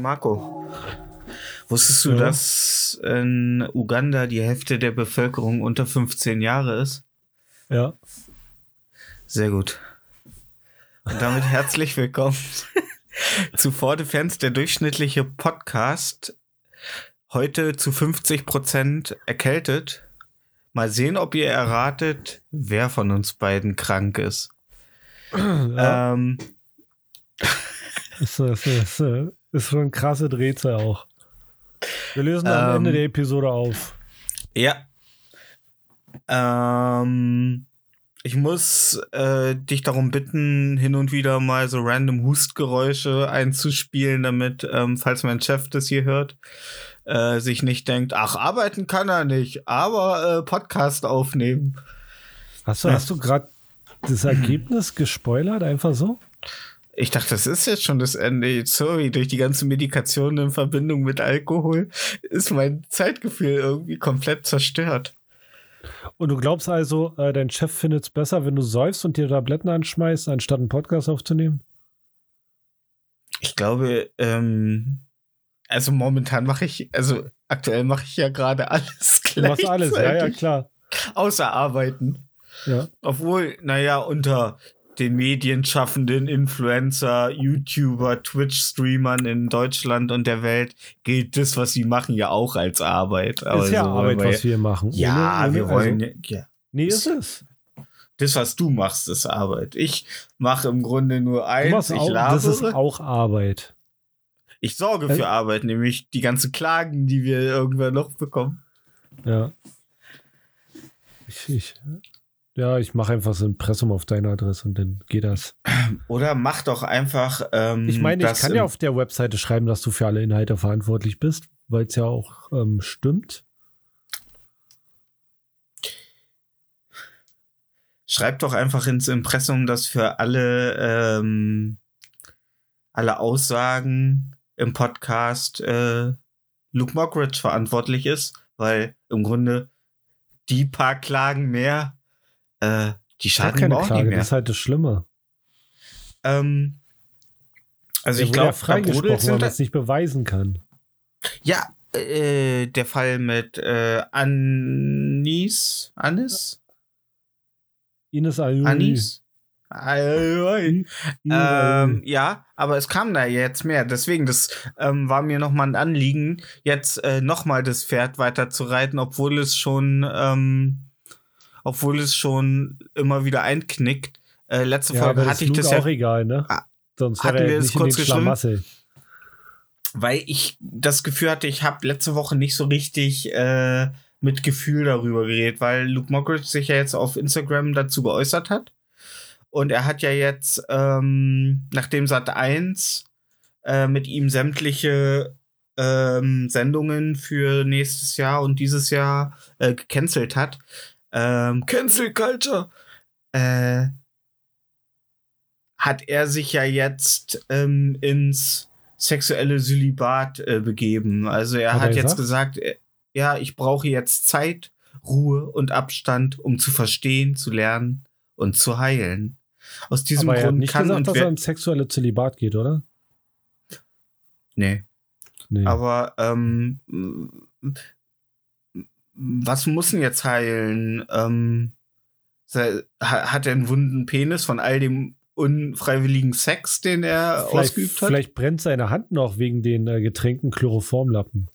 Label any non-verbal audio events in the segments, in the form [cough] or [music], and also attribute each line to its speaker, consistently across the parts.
Speaker 1: Marco, wusstest du,
Speaker 2: Ja.
Speaker 1: dass in Uganda die Hälfte der Bevölkerung unter 15 Jahre ist?
Speaker 2: Ja.
Speaker 1: Sehr gut. Und damit [laughs] herzlich willkommen zu For Defense, der durchschnittliche Podcast. Heute zu 50 Prozent erkältet. Mal sehen, ob ihr erratet, wer von uns beiden krank ist. [clears throat]
Speaker 2: ja.
Speaker 1: Ähm,
Speaker 2: Ist, ist, ist, ist schon eine krasse Drehzahl auch. Wir lösen am
Speaker 1: Ähm.
Speaker 2: Ende der Episode auf.
Speaker 1: Ja. Ähm, ich muss äh, dich darum bitten, hin und wieder mal so random Hustgeräusche einzuspielen, damit, ähm, falls mein Chef das hier hört, äh, sich nicht denkt, ach, arbeiten kann er nicht, aber äh, Podcast aufnehmen.
Speaker 2: Hast du, hast du gerade das Ergebnis gespoilert, einfach so?
Speaker 1: Ich dachte, das ist jetzt schon das Ende. Sorry, durch die ganze Medikation in Verbindung mit Alkohol ist mein Zeitgefühl irgendwie komplett zerstört.
Speaker 2: Und du glaubst also, äh, dein Chef findet es besser, wenn du säufst und dir Tabletten anschmeißt, anstatt einen Podcast aufzunehmen?
Speaker 1: Ich glaube, ähm, also momentan mache ich, also aktuell mache ich ja gerade alles
Speaker 2: Du machst alles, ja, ja, klar.
Speaker 1: Außer arbeiten.
Speaker 2: Ja.
Speaker 1: Obwohl, naja, unter den Medienschaffenden, Influencer, YouTuber, Twitch-Streamern in Deutschland und der Welt gilt das, was sie machen, ja auch als Arbeit. Aber
Speaker 2: ist ja
Speaker 1: so
Speaker 2: Arbeit,
Speaker 1: wollen wir-
Speaker 2: was wir machen.
Speaker 1: Ja,
Speaker 2: Ohne-
Speaker 1: wir
Speaker 2: ohne-
Speaker 1: wollen,
Speaker 2: Also,
Speaker 1: ja,
Speaker 2: nee, ist es.
Speaker 1: das, was du machst, ist Arbeit. Ich mache im Grunde nur eins,
Speaker 2: machst
Speaker 1: ich
Speaker 2: auch, das ist
Speaker 1: labere.
Speaker 2: auch Arbeit.
Speaker 1: Ich sorge
Speaker 2: Äh,
Speaker 1: für Arbeit, nämlich die ganzen Klagen, die wir irgendwann noch bekommen.
Speaker 2: Ja. Ich, ich, ja, ich mache einfach so ein Impressum auf deine Adresse und dann geht das.
Speaker 1: Oder mach doch einfach. Ähm,
Speaker 2: Ich meine, ich kann ja auf der Webseite schreiben, dass du für alle Inhalte verantwortlich bist, weil es ja auch ähm, stimmt.
Speaker 1: Schreib doch einfach ins Impressum, dass für alle, ähm, alle Aussagen im Podcast äh, Luke Mockridge verantwortlich ist, weil im Grunde die paar Klagen mehr, äh, die schaden ihm auch
Speaker 2: Klage,
Speaker 1: nicht mehr.
Speaker 2: das ist halt das Schlimme.
Speaker 1: ähm, also
Speaker 2: Der
Speaker 1: ich glaube,
Speaker 2: freigesprochen, weil
Speaker 1: sind
Speaker 2: man
Speaker 1: da-
Speaker 2: es nicht beweisen kann.
Speaker 1: Ja, äh, der Fall mit äh, Anis, Anis,
Speaker 2: Ines Ayuni.
Speaker 1: Anis. Ähm, ja, aber es kam da jetzt mehr. Deswegen, das ähm, war mir nochmal ein Anliegen, jetzt äh, nochmal das Pferd weiter zu reiten, obwohl es schon, ähm, obwohl es schon immer wieder einknickt. Äh, letzte
Speaker 2: ja,
Speaker 1: Folge hatte ich das
Speaker 2: Luke
Speaker 1: ja,
Speaker 2: auch egal, ne?
Speaker 1: Ah,
Speaker 2: Sonst
Speaker 1: hatten wir das
Speaker 2: nicht in
Speaker 1: kurz geschrieben? Weil ich das Gefühl hatte, ich habe letzte Woche nicht so richtig äh, mit Gefühl darüber geredet, weil Luke Mockridge sich ja jetzt auf Instagram dazu geäußert hat. Und er hat ja jetzt, ähm, nachdem Sat 1 äh, mit ihm sämtliche ähm, Sendungen für nächstes Jahr und dieses Jahr äh, gecancelt hat. Ähm, Cancel Culture. Äh, hat er sich ja jetzt ähm, ins sexuelle Sylibat äh, begeben. Also er
Speaker 2: Hat
Speaker 1: hat,
Speaker 2: er
Speaker 1: jetzt
Speaker 2: gesagt?
Speaker 1: gesagt, äh, ja, ich brauche jetzt Zeit, Ruhe und Abstand, um zu verstehen, zu lernen und zu heilen. Aus diesem
Speaker 2: Aber er hat
Speaker 1: Grund
Speaker 2: nicht
Speaker 1: kann
Speaker 2: gesagt, dass er ins sexuelle Zölibat geht, oder?
Speaker 1: Nee.
Speaker 2: Nee.
Speaker 1: Aber ähm, was muss denn jetzt heilen? Ähm, hat er einen wunden Penis von all dem unfreiwilligen Sex, den er
Speaker 2: vielleicht,
Speaker 1: ausgeübt hat?
Speaker 2: vielleicht brennt seine Hand noch wegen den äh, Getränken Chloroformlappen.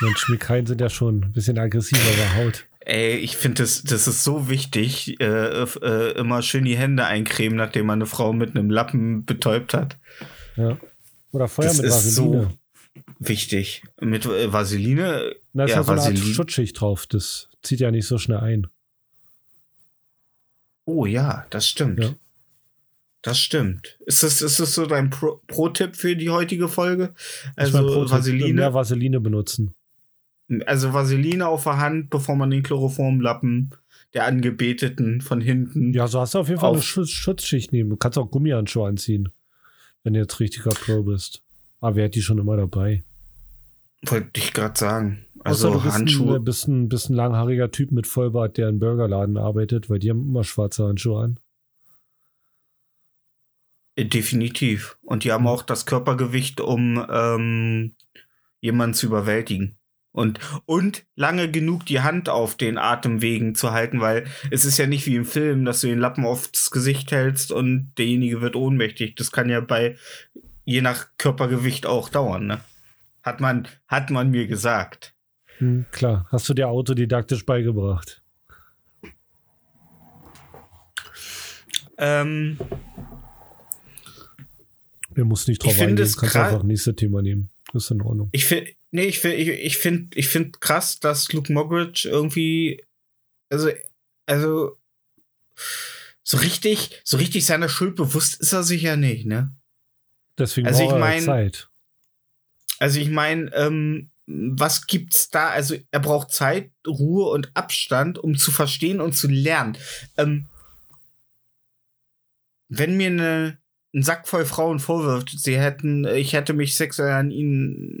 Speaker 2: Mensch, Schmickereien sind ja schon ein bisschen aggressiver bei Haut.
Speaker 1: Ey, ich finde das, das ist so wichtig. Äh, äh, immer schön die Hände eincremen, nachdem man eine Frau mit einem Lappen betäubt hat.
Speaker 2: Ja. Oder Feuer
Speaker 1: Das
Speaker 2: mit
Speaker 1: ist
Speaker 2: Vaseline.
Speaker 1: so wichtig. Mit äh, Vaseline.
Speaker 2: Da ist
Speaker 1: ja,
Speaker 2: ja, so eine Art. Schutzschicht drauf. Das zieht ja nicht so schnell ein.
Speaker 1: Oh ja, das stimmt.
Speaker 2: Ja.
Speaker 1: Das stimmt. Ist das, ist das so dein Pro- Pro-Tipp für die heutige Folge? Also Vaseline,
Speaker 2: Mehr Vaseline benutzen.
Speaker 1: also Vaseline auf der Hand, bevor man den Chloroformlappen der Angebeteten von hinten.
Speaker 2: Ja, so hast du auf jeden Fall eine
Speaker 1: Auf-
Speaker 2: Schutz Schutzschicht nehmen. Du kannst auch Gummihandschuhe anziehen, wenn du jetzt richtiger Pro bist. Aber wer hat die schon immer dabei?
Speaker 1: Wollte ich gerade sagen.
Speaker 2: Außer
Speaker 1: Also
Speaker 2: du bist
Speaker 1: Handschuhe.
Speaker 2: ein, bist, ein, bist ein langhaariger Typ mit Vollbart, der in Burgerladen arbeitet, weil die haben immer schwarze Handschuhe an.
Speaker 1: Äh, Definitiv. Und die haben auch das Körpergewicht, um ähm, jemanden zu überwältigen. Und, und lange genug die Hand auf den Atemwegen zu halten, weil es ist ja nicht wie im Film, dass du den Lappen aufs Gesicht hältst und derjenige wird ohnmächtig. Das kann ja bei je nach Körpergewicht auch dauern, ne? Hat man, hat man mir gesagt.
Speaker 2: Hm, klar, hast du dir autodidaktisch beigebracht.
Speaker 1: Ähm,
Speaker 2: Wir mussten nicht drauf
Speaker 1: Ich finde
Speaker 2: eingehen. Kannst
Speaker 1: gra-
Speaker 2: einfach nächste Thema nehmen. Das ist in Ordnung.
Speaker 1: Ich finde, nee, ich finde, ich, ich finde, ich finde krass, dass Luke Moggridge irgendwie, also, also, so richtig, so richtig seiner Schuld bewusst ist er sich ja nicht, ne?
Speaker 2: Deswegen
Speaker 1: Also
Speaker 2: braucht
Speaker 1: ich mein-
Speaker 2: Zeit.
Speaker 1: Also ich meine, ähm, was gibt's da? Also er braucht Zeit, Ruhe und Abstand, um zu verstehen und zu lernen. Ähm, wenn mir eine, ein Sack voll Frauen vorwirft, sie hätten, ich hätte mich sexuell an ihnen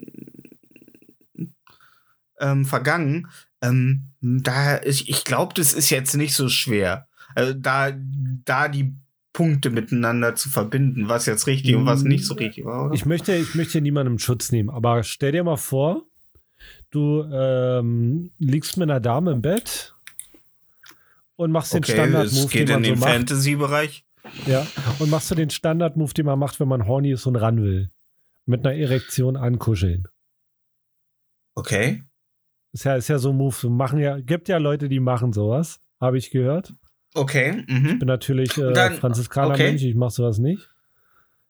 Speaker 1: ähm, vergangen, ähm, da ich, ich glaube, das ist jetzt nicht so schwer. Also da, da die Punkte miteinander zu verbinden, was jetzt richtig und was nicht so richtig war, oder?
Speaker 2: Ich möchte, ich möchte niemandem Schutz nehmen, aber stell dir mal vor, du ähm, liegst mit einer Dame im Bett und machst den
Speaker 1: Okay,
Speaker 2: Standard-Move,
Speaker 1: es geht
Speaker 2: den man
Speaker 1: in den
Speaker 2: so macht.
Speaker 1: Fantasy-Bereich.
Speaker 2: Ja, und machst du den Standard-Move, den man macht, wenn man horny ist und ran will. Mit einer Erektion ankuscheln.
Speaker 1: Okay.
Speaker 2: Ist ja, ist ja so ein Move. Machen ja, gibt ja Leute, die machen sowas. Habe ich gehört.
Speaker 1: Okay. Mhm.
Speaker 2: Bin natürlich äh,
Speaker 1: Dann-
Speaker 2: Franziskaner
Speaker 1: okay.
Speaker 2: Mensch, ich mach sowas nicht.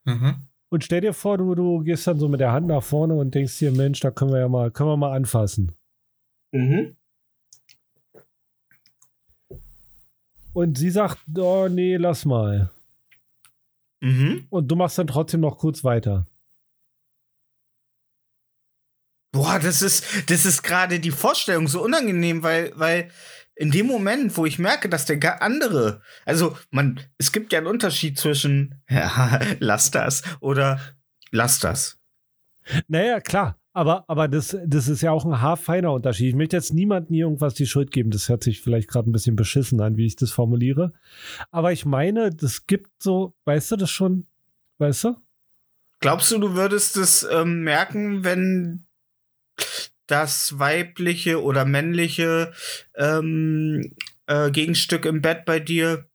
Speaker 1: Mhm.
Speaker 2: Und stell dir vor, du, du gehst dann so mit der Hand nach vorne und denkst dir, Mensch, da können wir ja mal, können wir mal anfassen.
Speaker 1: Mhm.
Speaker 2: Und sie sagt, oh nee, lass mal.
Speaker 1: Mhm.
Speaker 2: Und du machst dann trotzdem noch kurz weiter.
Speaker 1: Boah, das ist, das ist gerade die Vorstellung so unangenehm, weil, weil in dem Moment, wo ich merke, dass der andere, also man, es gibt ja einen Unterschied zwischen, [laughs] ja, lass das oder lass das.
Speaker 2: Naja, klar. Aber, aber das, das ist ja auch ein haarfeiner Unterschied. Ich möchte jetzt niemandem irgendwas die Schuld geben. Das hört sich vielleicht gerade ein bisschen beschissen an, wie ich das formuliere. Aber ich meine, das gibt so, weißt du das schon? Weißt du?
Speaker 1: Glaubst du, du würdest es ähm, merken, wenn das weibliche oder männliche ähm, äh, Gegenstück im Bett bei dir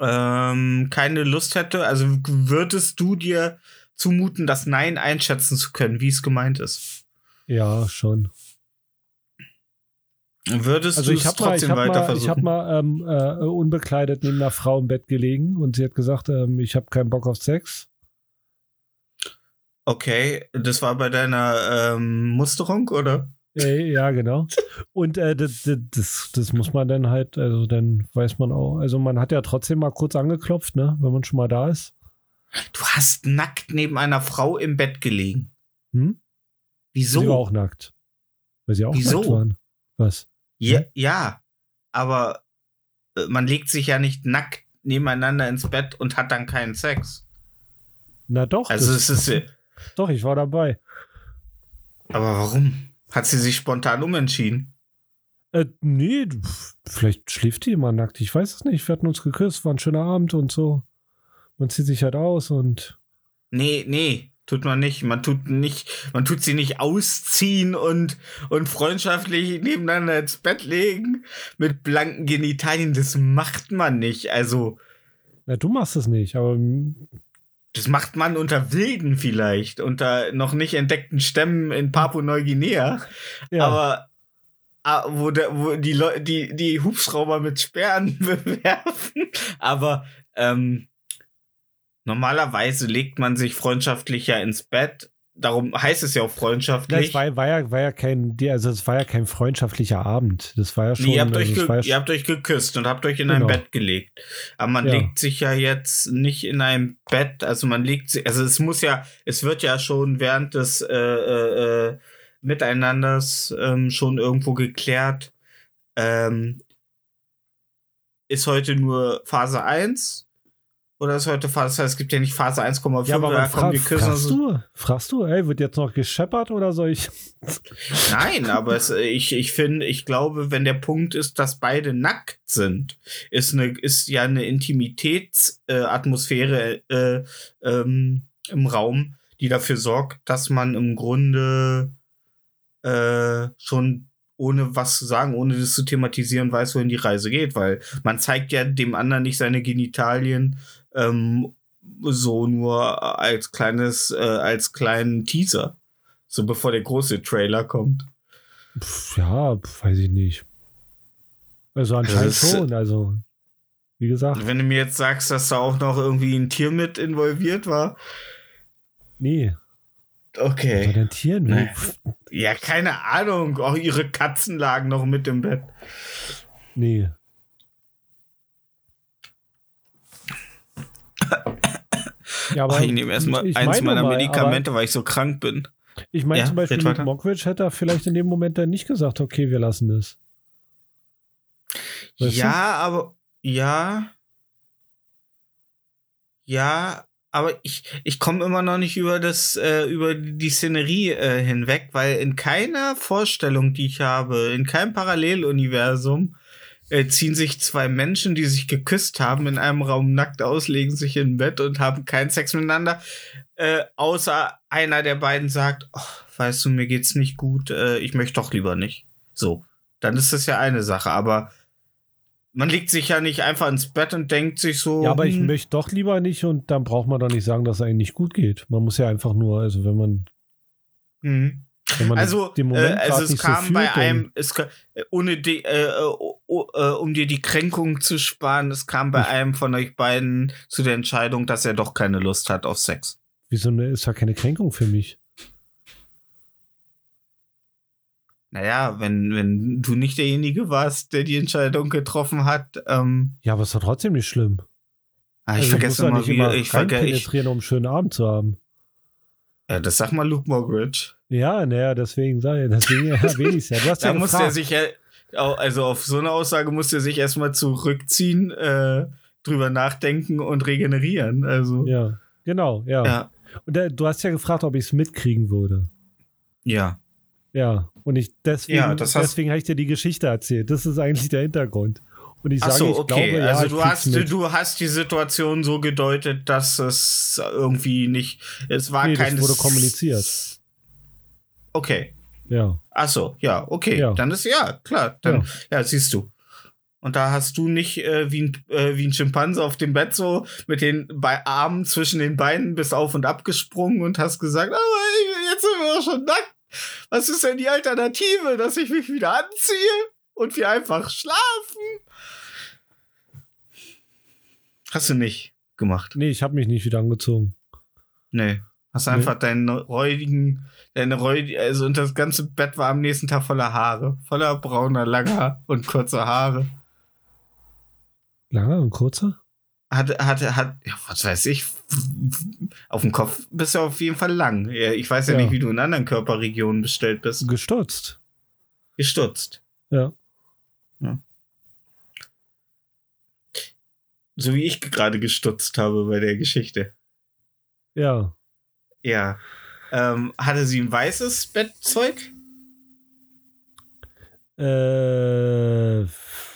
Speaker 1: ähm, keine Lust hätte? Also würdest du dir zumuten, das Nein einschätzen zu können, wie es gemeint ist?
Speaker 2: Ja, schon.
Speaker 1: Würdest
Speaker 2: Also
Speaker 1: du
Speaker 2: ich
Speaker 1: es
Speaker 2: habe mal, ich
Speaker 1: trotzdem
Speaker 2: hab
Speaker 1: weiter
Speaker 2: mal, ich
Speaker 1: versuchen?
Speaker 2: hab mal ähm, äh, unbekleidet neben einer Frau im Bett gelegen und sie hat gesagt, ähm, ich habe keinen Bock auf Sex.
Speaker 1: Okay, das war bei deiner ähm, Musterung, oder?
Speaker 2: Ja, genau. Und äh, das, das- das, muss man dann halt, also dann weiß man auch, also man hat ja trotzdem mal kurz angeklopft, ne, wenn man schon mal da ist.
Speaker 1: Du hast nackt neben einer Frau im Bett gelegen.
Speaker 2: Hm?
Speaker 1: Wieso?
Speaker 2: Sie war auch nackt. Weil sie auch
Speaker 1: Wieso?
Speaker 2: nackt waren. Was?
Speaker 1: Ja, ja, aber äh, man legt sich ja nicht nackt nebeneinander ins Bett und hat dann keinen Sex.
Speaker 2: Na doch,
Speaker 1: Also es ist,
Speaker 2: doch, ich war dabei.
Speaker 1: aber warum? Hat sie sich spontan umentschieden?
Speaker 2: Äh, nee, vielleicht schläft die immer nackt. Ich weiß es nicht. Wir hatten uns geküsst, war ein schöner Abend und so. Man zieht sich halt aus und.
Speaker 1: Nee, nee, tut man nicht. Man tut nicht, man tut sie nicht ausziehen und, und freundschaftlich nebeneinander ins Bett legen mit blanken Genitalien. Das macht man nicht. Also,
Speaker 2: Na, du machst es nicht, aber
Speaker 1: das macht man unter Wilden vielleicht, unter noch nicht entdeckten Stämmen in Papua-Neuguinea.
Speaker 2: ja.
Speaker 1: Aber ah, wo, der, wo die, die, die Hubschrauber mit Sperren [laughs] bewerfen. Aber ähm, normalerweise legt man sich freundschaftlich ja ins Bett. Darum heißt es ja auch freundschaftlich.
Speaker 2: es war, war, ja, war ja kein, also es war ja kein freundschaftlicher Abend. Das war ja schon.
Speaker 1: Nee, ihr, habt
Speaker 2: also
Speaker 1: euch
Speaker 2: war
Speaker 1: ge ihr habt euch geküsst und habt euch in ein
Speaker 2: Genau.
Speaker 1: Bett gelegt. Aber man
Speaker 2: Ja.
Speaker 1: legt sich ja jetzt nicht in ein Bett, also man legt sich, also es muss ja, es wird ja schon während des äh, äh, äh, Miteinanders ähm, schon irgendwo geklärt. Ähm, ist heute nur Phase 1? Oder ist heute Phase, es gibt ja nicht Phase 1,5,
Speaker 2: Ja, aber
Speaker 1: da kommen
Speaker 2: fra
Speaker 1: die Küssen.
Speaker 2: fragst du? Fragst du, ey, wird jetzt noch gescheppert oder soll ich? [laughs]
Speaker 1: Nein, aber es, ich, ich finde, ich glaube, wenn der Punkt ist, dass beide nackt sind, ist, eine, ist ja eine Intimitätsatmosphäre äh, äh, ähm, im Raum, die dafür sorgt, dass man im Grunde äh, schon ohne was zu sagen, ohne das zu thematisieren, weiß, wohin die Reise geht, weil man zeigt ja dem anderen nicht seine Genitalien ähm, so nur als kleines, äh, als kleinen Teaser. So bevor der große Trailer kommt.
Speaker 2: Pff, ja, weiß ich nicht. Also anscheinend
Speaker 1: ist-
Speaker 2: schon. Also, wie gesagt,
Speaker 1: Wenn du mir jetzt sagst, dass da auch noch irgendwie ein Tier mit involviert war,
Speaker 2: nee.
Speaker 1: Okay.
Speaker 2: denn Tieren?
Speaker 1: Nee. Ja, keine Ahnung. Auch ihre Katzen lagen noch mit im Bett.
Speaker 2: Nee. Ja, aber
Speaker 1: Oh, ich nehme erstmal
Speaker 2: ich
Speaker 1: eins
Speaker 2: meine
Speaker 1: meiner
Speaker 2: mal,
Speaker 1: Medikamente, weil ich so krank bin.
Speaker 2: Ich meine
Speaker 1: Ja,
Speaker 2: zum Beispiel,
Speaker 1: weiter.
Speaker 2: Mockridge hätte er vielleicht in dem Moment dann nicht gesagt, okay, wir lassen es. Weißt
Speaker 1: ja, aber ja. Ja, aber ich, ich komme immer noch nicht über das, äh, über die Szenerie äh, hinweg, weil in keiner Vorstellung, die ich habe, in keinem Paralleluniversum, äh, ziehen sich zwei Menschen, die sich geküsst haben, in einem Raum nackt aus, legen sich in Bett und haben keinen Sex miteinander, äh, außer einer der beiden sagt, oh, weißt du, mir geht's nicht gut, äh, ich möchte doch lieber nicht. So, dann ist das ja eine Sache, aber man legt sich ja nicht einfach ins Bett und denkt sich so.
Speaker 2: Ja, aber ich
Speaker 1: hm,
Speaker 2: möchte doch lieber nicht und dann braucht man doch nicht sagen, dass es einem nicht gut geht. Man muss ja einfach nur, also wenn man,
Speaker 1: hm. Also, äh, also es kam
Speaker 2: so
Speaker 1: bei einem, es äh, ohne die, äh, oh, oh, äh, um dir die Kränkung zu sparen, es kam bei einem von euch beiden zu der Entscheidung, dass er doch keine Lust hat auf Sex.
Speaker 2: Wieso ne, ist ja keine Kränkung für mich?
Speaker 1: Naja, wenn, wenn du nicht derjenige warst, der die Entscheidung getroffen hat, ähm,
Speaker 2: Ja, aber ist doch trotzdem nicht schlimm.
Speaker 1: ah, ich
Speaker 2: Also,
Speaker 1: vergesse immer,
Speaker 2: nicht
Speaker 1: wie,
Speaker 2: immer
Speaker 1: ich vergesse,
Speaker 2: um einen schönen Abend zu haben.
Speaker 1: ja, das sag mal Luke Mogridge.
Speaker 2: Ja, naja, deswegen sei, deswegen erwähne ich es ja. Du hast
Speaker 1: Da
Speaker 2: ja
Speaker 1: muss er sich also auf so eine Aussage muss er sich erstmal zurückziehen, äh, drüber nachdenken und regenerieren. Also,
Speaker 2: Ja, genau, ja.
Speaker 1: ja.
Speaker 2: Und äh, du hast ja gefragt, ob ich es mitkriegen würde.
Speaker 1: Ja.
Speaker 2: Ja, und ich deswegen,
Speaker 1: Ja,
Speaker 2: deswegen habe ich dir die Geschichte erzählt. Das ist eigentlich der Hintergrund. Und ich sage,
Speaker 1: so,
Speaker 2: ich
Speaker 1: okay.
Speaker 2: glaube, ja,
Speaker 1: also
Speaker 2: ich
Speaker 1: du hast,
Speaker 2: mit.
Speaker 1: du hast die Situation so gedeutet, dass es irgendwie nicht, es war
Speaker 2: Nee, das
Speaker 1: kein
Speaker 2: wurde kommuniziert.
Speaker 1: Okay.
Speaker 2: Ja,
Speaker 1: Ach so, ja, okay.
Speaker 2: Ja.
Speaker 1: Dann ist ja klar. Dann, ja. siehst du. Und da hast du nicht äh, wie, ein, äh, wie ein Schimpanse auf dem Bett so mit den Be Armen zwischen den Beinen bis auf und ab gesprungen und hast gesagt, aber jetzt sind wir doch schon nackt. Was ist denn die Alternative, dass ich mich wieder anziehe und wir einfach schlafen? Hast du nicht gemacht.
Speaker 2: nee, ich habe mich nicht wieder angezogen.
Speaker 1: Nee. Hast
Speaker 2: Nee.
Speaker 1: einfach deinen räudigen, deine räudigen, also und das ganze Bett war am nächsten Tag voller Haare. Voller brauner, langer und kurzer Haare.
Speaker 2: Langer und kurzer?
Speaker 1: Hat, hat, hat, ja, was weiß ich, auf dem Kopf bist du auf jeden Fall lang. Ja, Ich weiß ja,
Speaker 2: Ja.
Speaker 1: nicht, wie du in anderen Körperregionen bestellt bist.
Speaker 2: Gestutzt.
Speaker 1: Gestutzt.
Speaker 2: Ja.
Speaker 1: So wie ich gerade gestutzt habe bei der Geschichte.
Speaker 2: Ja.
Speaker 1: Ja. Ähm, hatte sie ein weißes Bettzeug?
Speaker 2: Äh,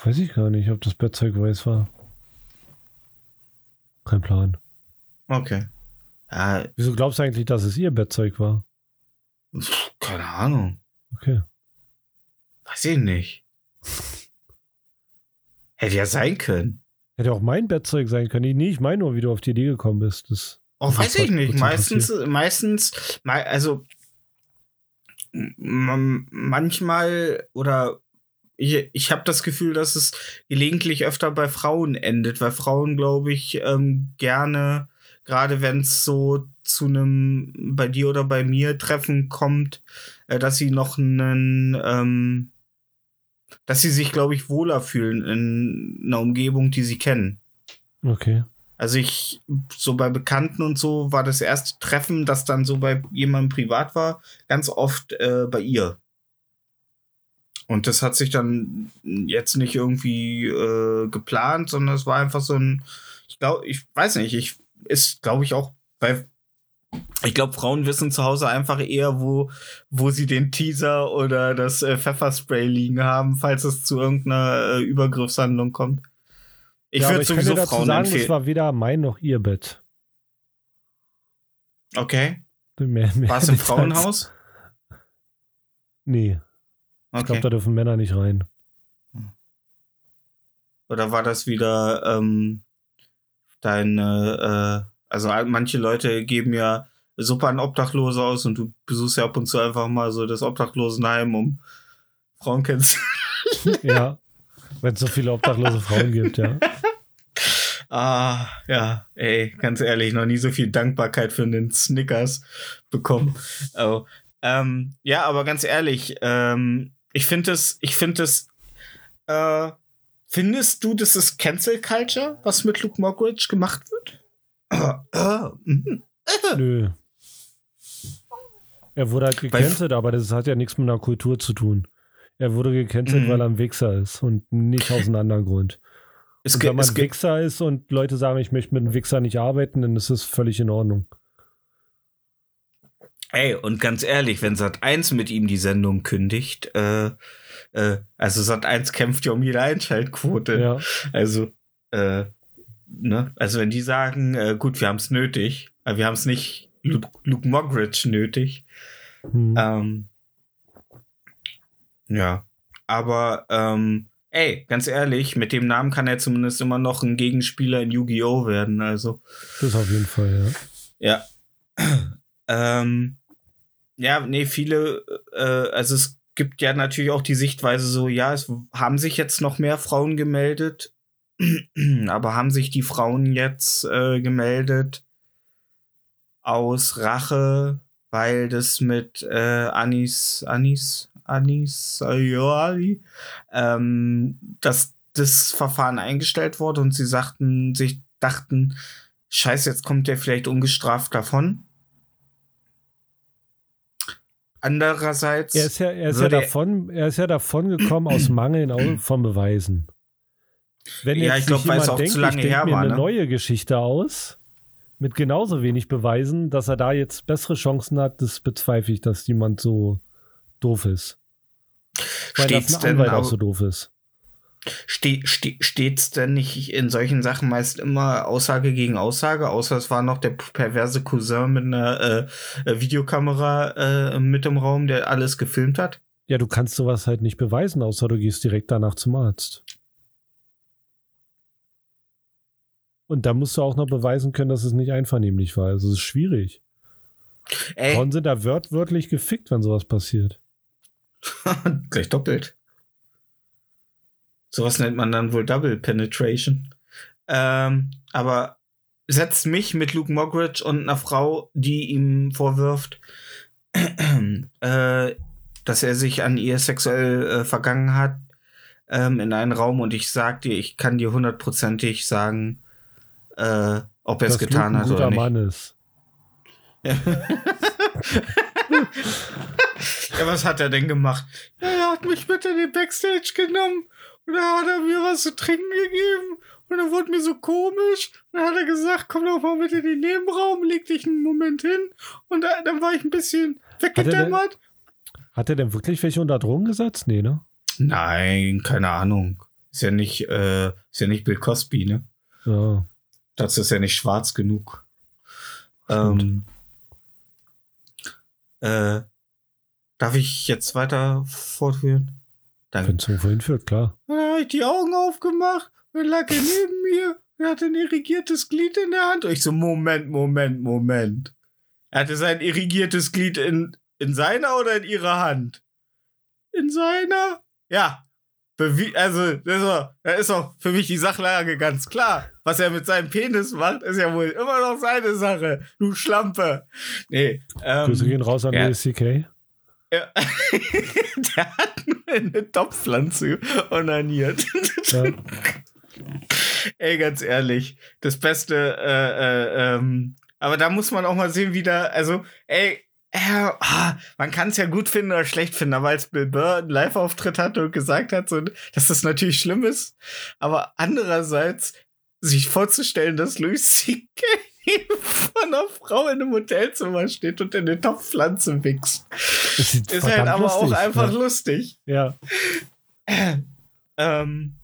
Speaker 2: weiß ich gar nicht, ob das Bettzeug weiß war. Kein Plan.
Speaker 1: Okay. Ja,
Speaker 2: Wieso glaubst du eigentlich, dass es ihr Bettzeug war?
Speaker 1: keine Ahnung.
Speaker 2: Okay.
Speaker 1: Weiß ich nicht. Hätte ja sein können.
Speaker 2: Hätte auch mein Bettzeug sein können. Nee, ich meine nur, wie du auf die Idee gekommen bist. Das,
Speaker 1: Oh, weiß ich nicht. Meistens, meistens, mei- also manchmal oder ich, ich habe das Gefühl, dass es gelegentlich öfter bei Frauen endet, weil Frauen, glaube ich, ähm, gerne, gerade wenn es so zu einem bei dir oder bei mir Treffen kommt, äh, dass sie noch einen, ähm, dass sie sich, glaube ich, wohler fühlen in einer Umgebung, die sie kennen.
Speaker 2: okay.
Speaker 1: Also ich, so bei Bekannten und so war das erste Treffen, das dann so bei jemandem privat war, ganz oft äh, bei ihr. Und das hat sich dann jetzt nicht irgendwie äh, geplant, sondern es war einfach so ein, ich glaube, ich weiß nicht, ich ist, glaube ich, auch bei ich glaube, Frauen wissen zu Hause einfach eher, wo, wo sie den Teaser oder das äh, Pfefferspray liegen haben, falls es zu irgendeiner äh, Übergriffshandlung kommt. Ich
Speaker 2: Ja,
Speaker 1: würde
Speaker 2: ich
Speaker 1: sowieso
Speaker 2: dazu
Speaker 1: Frauen
Speaker 2: sagen,
Speaker 1: empfehlen.
Speaker 2: es war weder mein noch ihr Bett.
Speaker 1: Okay.
Speaker 2: Mehr, mehr
Speaker 1: War es im. [laughs] Frauenhaus?
Speaker 2: Nee, ich glaube,
Speaker 1: Okay.
Speaker 2: da dürfen Männer nicht rein.
Speaker 1: Oder war das wieder ähm, deine, äh, also manche Leute geben ja Suppe an Obdachlose aus und du besuchst ja ab und zu einfach mal so das Obdachlosenheim, um Frauen kennenzulernen.
Speaker 2: ja, [laughs] wenn es so viele obdachlose Frauen gibt, ja. [laughs]
Speaker 1: Ah, ja, ey, ganz ehrlich, noch nie so viel Dankbarkeit für den Snickers bekommen. [laughs] Oh. Ähm, ja, aber ganz ehrlich, ähm, ich finde es, ich finde es, äh, findest du, das ist Cancel Culture, was mit Luke Mockridge gemacht wird? [clears throat]
Speaker 2: Nö. Er wurde halt gecancelt, aber das hat ja nichts mit einer Kultur zu tun. Er wurde gecancelt,
Speaker 1: Mhm.
Speaker 2: weil er ein Wichser ist und nicht aus einem anderen Grund.
Speaker 1: es
Speaker 2: Und wenn man ein Wichser ist und Leute sagen, ich möchte mit einem Wichser nicht arbeiten, dann ist es völlig in Ordnung.
Speaker 1: ey, und ganz ehrlich, wenn Sat 1 mit ihm die Sendung kündigt, äh, äh, also Sat 1 kämpft ja um jede Einschaltquote.
Speaker 2: Ja.
Speaker 1: Also, äh, ne? Also, wenn die sagen, äh, gut, wir haben es nötig, aber wir haben es nicht Luke, Luke Mockridge nötig.
Speaker 2: Hm.
Speaker 1: Ähm, ja. Aber, ähm, ey, ganz ehrlich, mit dem Namen kann er zumindest immer noch ein Gegenspieler in Yu-Gi-Oh! werden. Also,
Speaker 2: Das auf jeden Fall, ja.
Speaker 1: ja. [clears throat] ähm, ja, nee, viele, äh, also es gibt ja natürlich auch die Sichtweise so, ja, es haben sich jetzt noch mehr Frauen gemeldet, [clears throat] aber haben sich die Frauen jetzt äh, gemeldet aus Rache, weil das mit äh, Anis, Anis, Anis Ayoli, ähm, dass das Verfahren eingestellt wurde und sie sagten, sich dachten, scheiße, jetzt kommt der vielleicht ungestraft davon. Andererseits,
Speaker 2: Er ist ja, er ist ja davon, er ist ja davon gekommen aus [clears throat] Mangel von Beweisen. Wenn
Speaker 1: Ja,
Speaker 2: jetzt
Speaker 1: ich glaub,
Speaker 2: sich
Speaker 1: weil es auch
Speaker 2: denkt,
Speaker 1: zu lange
Speaker 2: ich
Speaker 1: her
Speaker 2: mir
Speaker 1: war,
Speaker 2: eine
Speaker 1: ne?
Speaker 2: neue Geschichte aus, mit genauso wenig Beweisen, dass er da jetzt bessere Chancen hat, das bezweifle ich, dass jemand so doof ist. Weil
Speaker 1: steht's
Speaker 2: das ein
Speaker 1: denn,
Speaker 2: auch so doof ist.
Speaker 1: Ste ste steht's denn nicht in solchen Sachen meist immer Aussage gegen Aussage, außer es war noch der perverse Cousin mit einer äh, äh, Videokamera äh, mit im Raum, der alles gefilmt hat?
Speaker 2: Ja, du kannst sowas halt nicht beweisen, außer du gehst direkt danach zum Arzt. Und da musst du auch noch beweisen können, dass es nicht einvernehmlich war. Also es ist schwierig.
Speaker 1: Ey,
Speaker 2: Frauen sind da wörtwörtlich gefickt, wenn sowas passiert. [laughs]
Speaker 1: gleich doppelt. Sowas nennt man dann wohl Double Penetration. Ähm, aber setzt mich mit Luke Mockridge und einer Frau, die ihm vorwirft, [clears throat] äh, dass er sich an ihr sexuell äh, vergangen hat, ähm, in einen Raum und ich sag dir, ich kann dir hundertprozentig sagen, äh, ob er es getan
Speaker 2: Luke ein
Speaker 1: hat
Speaker 2: guter
Speaker 1: oder nicht.
Speaker 2: Mann ist.
Speaker 1: Ja, [laughs] [laughs] was hat er denn gemacht? Ja, er hat mich mit in den Backstage genommen und da hat er mir was zu trinken gegeben und dann wurde mir so komisch. Und dann hat er gesagt, komm doch mal mit in den Nebenraum, leg dich einen Moment hin und da, dann war ich ein bisschen
Speaker 2: er
Speaker 1: weggedämmert.
Speaker 2: Hat er denn wirklich welche unter Drogen gesetzt? Nee, ne?
Speaker 1: Nein, keine Ahnung. Ist ja nicht, äh, ist ja nicht Bill Cosby, ne?
Speaker 2: Ja.
Speaker 1: Dazu ist ja nicht schwarz genug.
Speaker 2: Stimmt.
Speaker 1: Ähm, äh, darf ich jetzt weiter fortführen? Danke.
Speaker 2: Wenn es irgendwo hinführt, klar.
Speaker 1: Dann habe ich die Augen aufgemacht und lag er neben mir. Er hatte ein irrigiertes Glied in der Hand. Und ich so, Moment, Moment, Moment. Er hatte sein irrigiertes Glied in, in seiner oder in ihrer Hand? In seiner? Ja. Bewie also, das ist, doch, da ist doch für mich die Sachlage ganz klar. Was er mit seinem Penis macht, ist ja wohl immer noch seine Sache. Du Schlampe. Nee. Ähm,
Speaker 2: Grüße gehen raus an
Speaker 1: ja.
Speaker 2: Louis C.K.
Speaker 1: ja. [laughs] Der hat nur eine Topfpflanze onaniert.
Speaker 2: Ja. [laughs]
Speaker 1: Ey, ganz ehrlich, das Beste, äh, äh, ähm, aber da muss man auch mal sehen, wie da, also, ey, ja, ah, man kann es ja gut finden oder schlecht finden, aber als Bill Burr einen Live-Auftritt hatte und gesagt hat, so, dass das natürlich schlimm ist, aber andererseits sich vorzustellen, dass Louis [laughs] C.K. von einer Frau in einem Hotelzimmer steht und in eine Topfpflanze wächst, ist halt aber auch
Speaker 2: lustig,
Speaker 1: einfach
Speaker 2: ja.
Speaker 1: lustig.
Speaker 2: Ja.
Speaker 1: Ähm,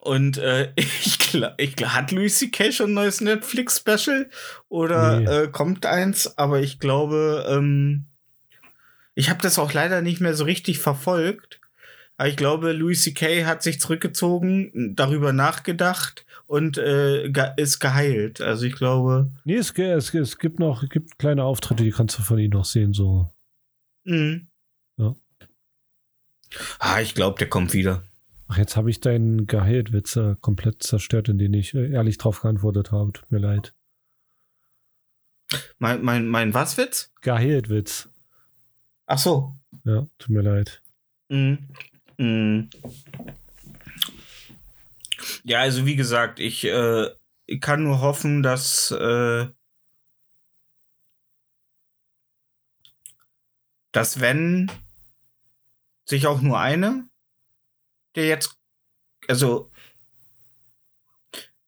Speaker 1: und äh, [laughs] ich glaube, hat Louis C.K. schon ein neues Netflix-Special? Oder
Speaker 2: Nee.
Speaker 1: äh, kommt eins? Aber ich glaube, ähm, ich habe das auch leider nicht mehr so richtig verfolgt. Aber ich glaube, Louis C.K. hat sich zurückgezogen, darüber nachgedacht und äh, ge ist geheilt. Also ich glaube,
Speaker 2: Nee, es, es, es gibt noch es gibt kleine Auftritte, die kannst du von ihm noch sehen. So.
Speaker 1: mh.
Speaker 2: Ja.
Speaker 1: Ah, ich glaube, der kommt wieder.
Speaker 2: Ach, jetzt habe ich deinen Geheilt-Witz äh, komplett zerstört, in den ich äh, ehrlich drauf geantwortet habe. Tut mir leid.
Speaker 1: Mein, mein, mein was Witz?
Speaker 2: Geheilt-Witz.
Speaker 1: Ach so.
Speaker 2: Ja, tut mir leid.
Speaker 1: Mhm. Mhm. Ja, also wie gesagt, ich äh, kann nur hoffen, dass äh, dass wenn sich auch nur eine, der jetzt, also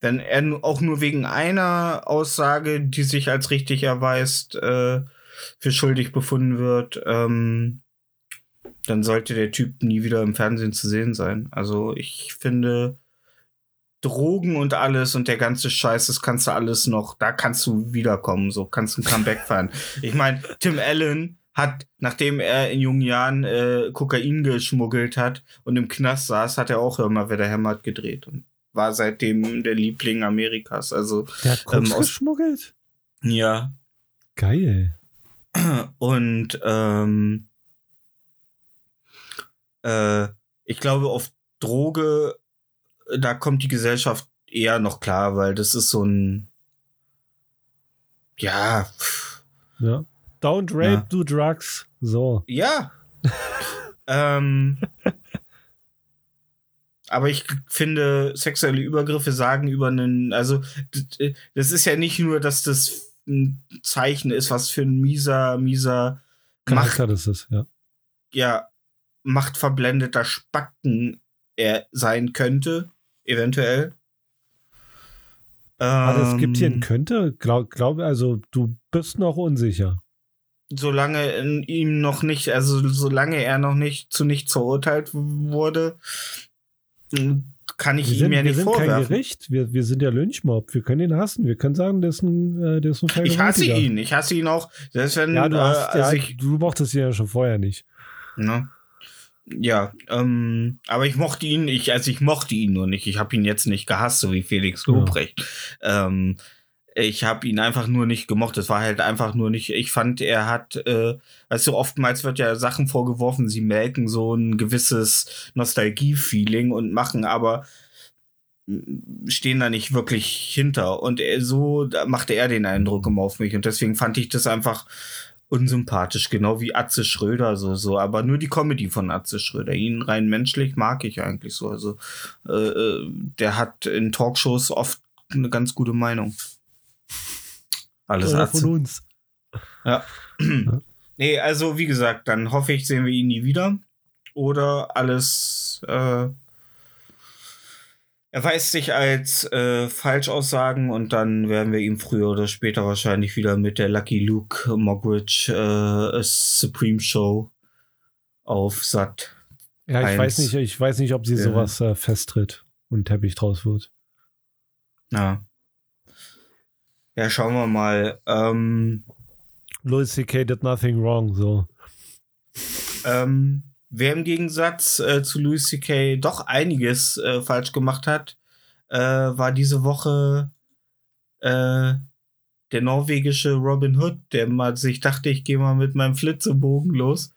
Speaker 1: wenn er auch nur wegen einer Aussage, die sich als richtig erweist, äh, für schuldig befunden wird, ähm, dann sollte der Typ nie wieder im Fernsehen zu sehen sein. Also ich finde, Drogen und alles und der ganze Scheiß, das kannst du alles noch, da kannst du wiederkommen, so kannst du ein Comeback [laughs] fahren. Ich meine, Tim Allen hat, nachdem er in jungen Jahren äh, Kokain geschmuggelt hat und im Knast saß, hat er auch immer wieder Hämmert gedreht und war seitdem der Liebling Amerikas. Also
Speaker 2: Der hat Koks
Speaker 1: Ähm,
Speaker 2: geschmuggelt?
Speaker 1: ja,
Speaker 2: Geil. [clears throat]
Speaker 1: Und ähm, äh, ich glaube, auf Droge, da kommt die Gesellschaft eher noch klar, weil das ist so ein ja,
Speaker 2: Ja. Don't rape,
Speaker 1: Ja.
Speaker 2: do drugs. So.
Speaker 1: ja. [laughs] ähm, aber ich finde, sexuelle Übergriffe sagen über einen, also das ist ja nicht nur, dass das ein Zeichen ist, was für ein mieser, mieser Macht
Speaker 2: Charakter das ist, ja.
Speaker 1: ja machtverblendeter Spacken er sein könnte, eventuell.
Speaker 2: Aber es gibt hier
Speaker 1: Ähm,
Speaker 2: ein könnte, glaub, glaub, also du bist noch unsicher.
Speaker 1: solange in ihm noch nicht, also solange er noch nicht zu nichts verurteilt wurde, kann ich
Speaker 2: Wir
Speaker 1: ihm
Speaker 2: sind,
Speaker 1: ja
Speaker 2: wir
Speaker 1: nicht
Speaker 2: sind kein
Speaker 1: vorwerfen.
Speaker 2: Gericht, wir, wir sind der Lynchmob, wir können ihn hassen, wir können sagen, der ist ein, äh, der ist ein
Speaker 1: Ich hasse ihn, ich hasse ihn auch, selbst wenn
Speaker 2: Ja, du,
Speaker 1: äh,
Speaker 2: hast, ja,
Speaker 1: also ich,
Speaker 2: du mochtest ihn ja schon vorher nicht.
Speaker 1: ne? Ja, ähm, aber ich mochte ihn, ich, also ich mochte ihn nur nicht. Ich habe ihn jetzt nicht gehasst, so wie Felix
Speaker 2: Ja.
Speaker 1: Lobrecht. Ähm, ich habe ihn einfach nur nicht gemocht. Es war halt einfach nur nicht. Ich fand, er hat, äh, weißt du, oftmals wird ja Sachen vorgeworfen, sie melken so ein gewisses Nostalgie-Feeling und machen aber mm, stehen da nicht wirklich hinter. Und so da machte er den Eindruck immer auf mich. Und deswegen fand ich das einfach unsympathisch, genau wie Atze Schröder, so, so, aber nur die Comedy von Atze Schröder. Ihn rein menschlich mag ich eigentlich so. Also, äh, äh, der hat in Talkshows oft eine ganz gute Meinung. Alles Atze.
Speaker 2: von uns. [clears throat]
Speaker 1: Nee, also wie gesagt, dann hoffe ich, sehen wir ihn nie wieder. Oder alles äh, erweist sich als äh, Falschaussagen und dann werden wir ihn früher oder später wahrscheinlich wieder mit der Lucky Luke Moggridge äh, Supreme Show auf Sat
Speaker 2: Ja, ich
Speaker 1: Eins.
Speaker 2: weiß nicht, ich weiß nicht, ob sie
Speaker 1: Ja.
Speaker 2: sowas äh, festtritt und Teppich draus wird.
Speaker 1: Ja. Ja, schauen wir mal. Ähm,
Speaker 2: Louis C.K. did nothing wrong, so.
Speaker 1: ähm, wer im Gegensatz äh, zu Louis C.K. doch einiges äh, falsch gemacht hat, äh, war diese Woche äh, der norwegische Robin Hood, der mal sich dachte, ich gehe mal mit meinem Flitzebogen los.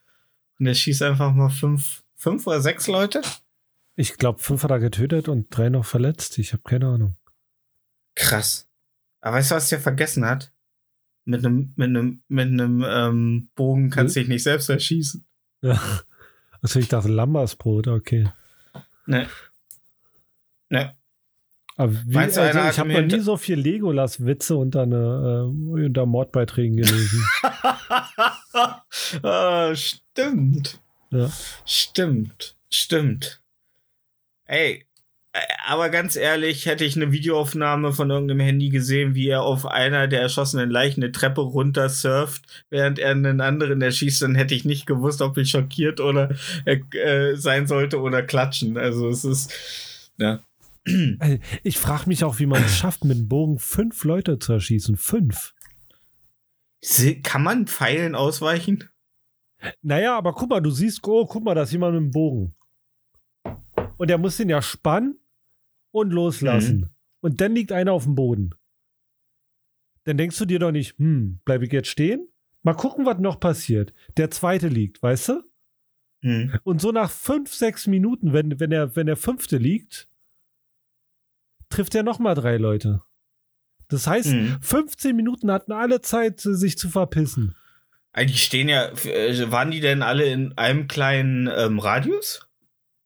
Speaker 1: Und der schießt einfach mal fünf, fünf oder sechs Leute.
Speaker 2: Ich glaube, fünf hat er getötet und drei noch verletzt. Ich habe keine Ahnung.
Speaker 1: Krass. Aber weißt du, was der vergessen hat? Mit einem, mit einem, mit einem ähm, Bogen kannst du dich nicht selbst erschießen.
Speaker 2: Ja. Also ich dachte, Lambersbrot, okay.
Speaker 1: Ne. Ne.
Speaker 2: Aber wie, also ich habe noch nie so viel Legolas-Witze unter, eine, äh, unter Mordbeiträgen gelesen. [laughs]
Speaker 1: ah, stimmt.
Speaker 2: Ja.
Speaker 1: Stimmt. Stimmt. Ey, aber ganz ehrlich, hätte ich eine Videoaufnahme von irgendeinem Handy gesehen, wie er auf einer der erschossenen Leichen eine Treppe runter surft, während er einen anderen erschießt, dann hätte ich nicht gewusst, ob ich schockiert oder äh, äh, sein sollte oder klatschen. Also es ist. Ja.
Speaker 2: Ich frage mich auch, wie man es schafft, mit dem Bogen fünf Leute zu erschießen. Fünf.
Speaker 1: Kann man Pfeilen ausweichen?
Speaker 2: Naja, aber guck mal, du siehst, oh, guck mal, da ist jemand mit dem Bogen. Und der muss den ja spannen und loslassen.
Speaker 1: Mhm.
Speaker 2: Und dann liegt einer auf dem Boden. Dann denkst du dir doch nicht, hm, bleib ich jetzt stehen? Mal gucken, was noch passiert. Der zweite liegt, weißt du?
Speaker 1: Hm.
Speaker 2: Und so nach fünf, sechs Minuten, wenn, wenn, der, wenn der fünfte liegt, trifft er nochmal drei Leute. Das heißt,
Speaker 1: Hm.
Speaker 2: 15 Minuten hatten alle Zeit, sich zu verpissen.
Speaker 1: Die stehen ja, äh, waren die denn alle in einem kleinen ähm, Radius?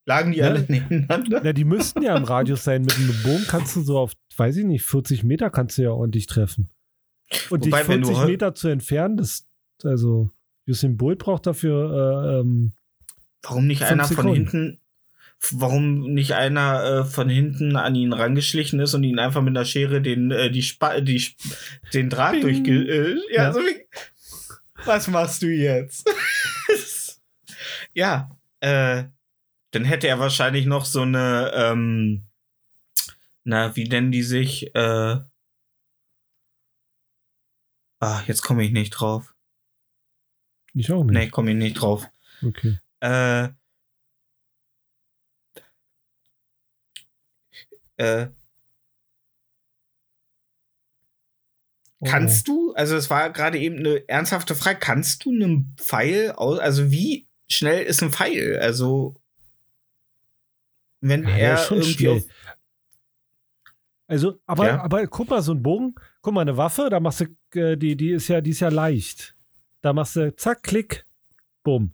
Speaker 1: Lagen die
Speaker 2: Ja.
Speaker 1: alle nebeneinander?
Speaker 2: Na, die müssten ja im Radius sein. Mit einem Bogen kannst du so auf, weiß ich nicht, 40 Meter kannst du ja ordentlich treffen. Und
Speaker 1: Wobei,
Speaker 2: dich
Speaker 1: wenn du
Speaker 2: 40
Speaker 1: heu-
Speaker 2: Meter zu entfernen, das, also, Usain Bolt braucht dafür, äh, ähm,
Speaker 1: Warum nicht einer von
Speaker 2: Sekunden.
Speaker 1: hinten, warum nicht einer äh, von hinten an ihn rangeschlichen ist und ihn einfach mit einer Schere den, äh, die, Spa die, Sp- den Draht
Speaker 2: Bing.
Speaker 1: durchge... Äh, ja,
Speaker 2: Ja.
Speaker 1: so wie, was machst du jetzt? [laughs] ja, äh, dann hätte er wahrscheinlich noch so eine, ähm, na, wie nennen die sich? Äh, ah, jetzt komme ich nicht drauf.
Speaker 2: ich auch nicht.
Speaker 1: Nee, komme ich nicht drauf.
Speaker 2: Okay.
Speaker 1: Äh, äh,
Speaker 2: Oh.
Speaker 1: kannst du, also es war gerade eben eine ernsthafte Frage, kannst du einen Pfeil aus, also wie schnell ist ein Pfeil? Also, wenn
Speaker 2: Ja,
Speaker 1: er
Speaker 2: schon
Speaker 1: irgendwie
Speaker 2: Also, aber,
Speaker 1: Ja.
Speaker 2: aber guck mal, so ein Bogen, guck mal, eine Waffe, da machst du, äh, die, die ist ja, die ist ja leicht. Da machst du zack, klick, bumm.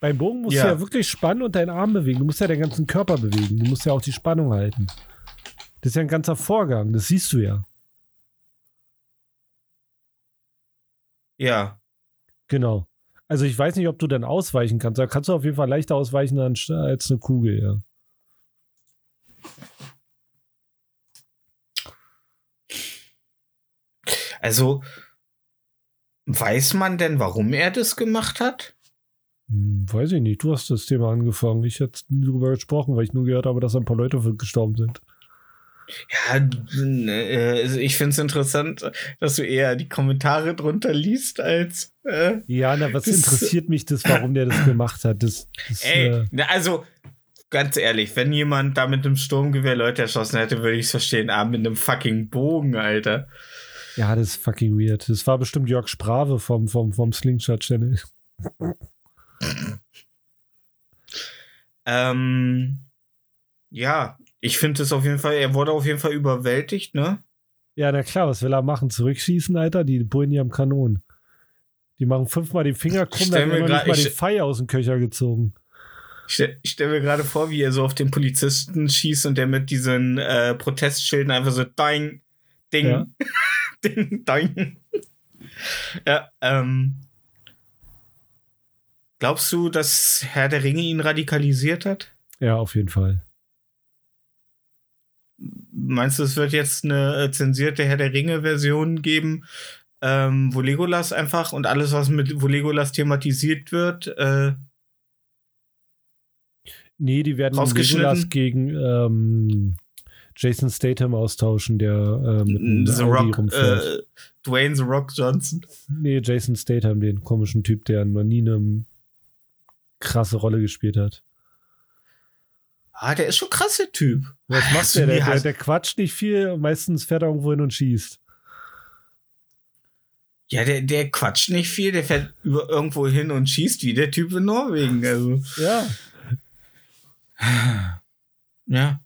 Speaker 2: Beim Bogen musst
Speaker 1: Ja.
Speaker 2: du ja wirklich spannen und deinen Arm bewegen. Du musst ja deinen ganzen Körper bewegen. Du musst ja auch die Spannung halten. Das ist ja ein ganzer Vorgang, das siehst du ja.
Speaker 1: ja,
Speaker 2: Genau. Also ich weiß nicht, ob du dann ausweichen kannst. Da kannst du auf jeden Fall leichter ausweichen als eine Kugel, ja.
Speaker 1: Also, weiß man denn, warum er das gemacht hat?
Speaker 2: Hm, weiß ich nicht. Du hast das Thema angefangen. Ich hätte nie drüber gesprochen, weil ich nur gehört habe, dass ein paar Leute gestorben sind.
Speaker 1: Ja, äh, also ich finde es interessant, dass du eher die Kommentare drunter liest, als äh,
Speaker 2: Ja, na, was interessiert mich das, warum der das gemacht hat? Das, das,
Speaker 1: Ey,
Speaker 2: äh,
Speaker 1: na, also ganz ehrlich, wenn jemand da mit einem Sturmgewehr Leute erschossen hätte, würde ich es verstehen. Aber mit einem fucking Bogen, Alter.
Speaker 2: ja, das ist fucking weird. Das war bestimmt Jörg Sprave vom, vom, vom Slingshot-Channel.
Speaker 1: Ähm, ja, ich finde es auf jeden Fall, er wurde auf jeden Fall überwältigt, ne?
Speaker 2: Ja, na klar, was will er machen? Zurückschießen, Alter? Die Bullen, die haben Kanonen. Die machen fünfmal den Finger krumm, dann haben wir nicht mal den Pfeil aus dem Köcher gezogen.
Speaker 1: Ich stelle stell mir gerade vor, wie er so auf den Polizisten schießt und der mit diesen äh, Protestschilden einfach so Ding, Ding,
Speaker 2: Ja. [laughs]
Speaker 1: Ding, Ding. ja, ähm. Glaubst du, dass Herr der Ringe ihn radikalisiert hat?
Speaker 2: Ja, auf jeden Fall.
Speaker 1: Meinst du, es wird jetzt eine äh, zensierte Herr der Ringe-Version geben, ähm, wo Legolas einfach und alles, was mit wo Legolas thematisiert wird, äh,
Speaker 2: Nee, die werden? Legolas gegen ähm, Jason Statham austauschen, der äh, mit
Speaker 1: The Rock,
Speaker 2: rumfährt.
Speaker 1: äh, Dwayne The Rock Johnson.
Speaker 2: Nee, Jason Statham, den komischen Typ, der noch nie eine krasse Rolle gespielt hat.
Speaker 1: Ah, der ist schon krass, der Typ.
Speaker 2: Was macht
Speaker 1: Hast
Speaker 2: der?
Speaker 1: du
Speaker 2: Der, der? der quatscht nicht viel, meistens fährt er irgendwo hin und schießt.
Speaker 1: Ja, der, der quatscht nicht viel, der fährt über irgendwo hin und schießt wie der Typ in Norwegen. Also,
Speaker 2: Ja.
Speaker 1: Ja.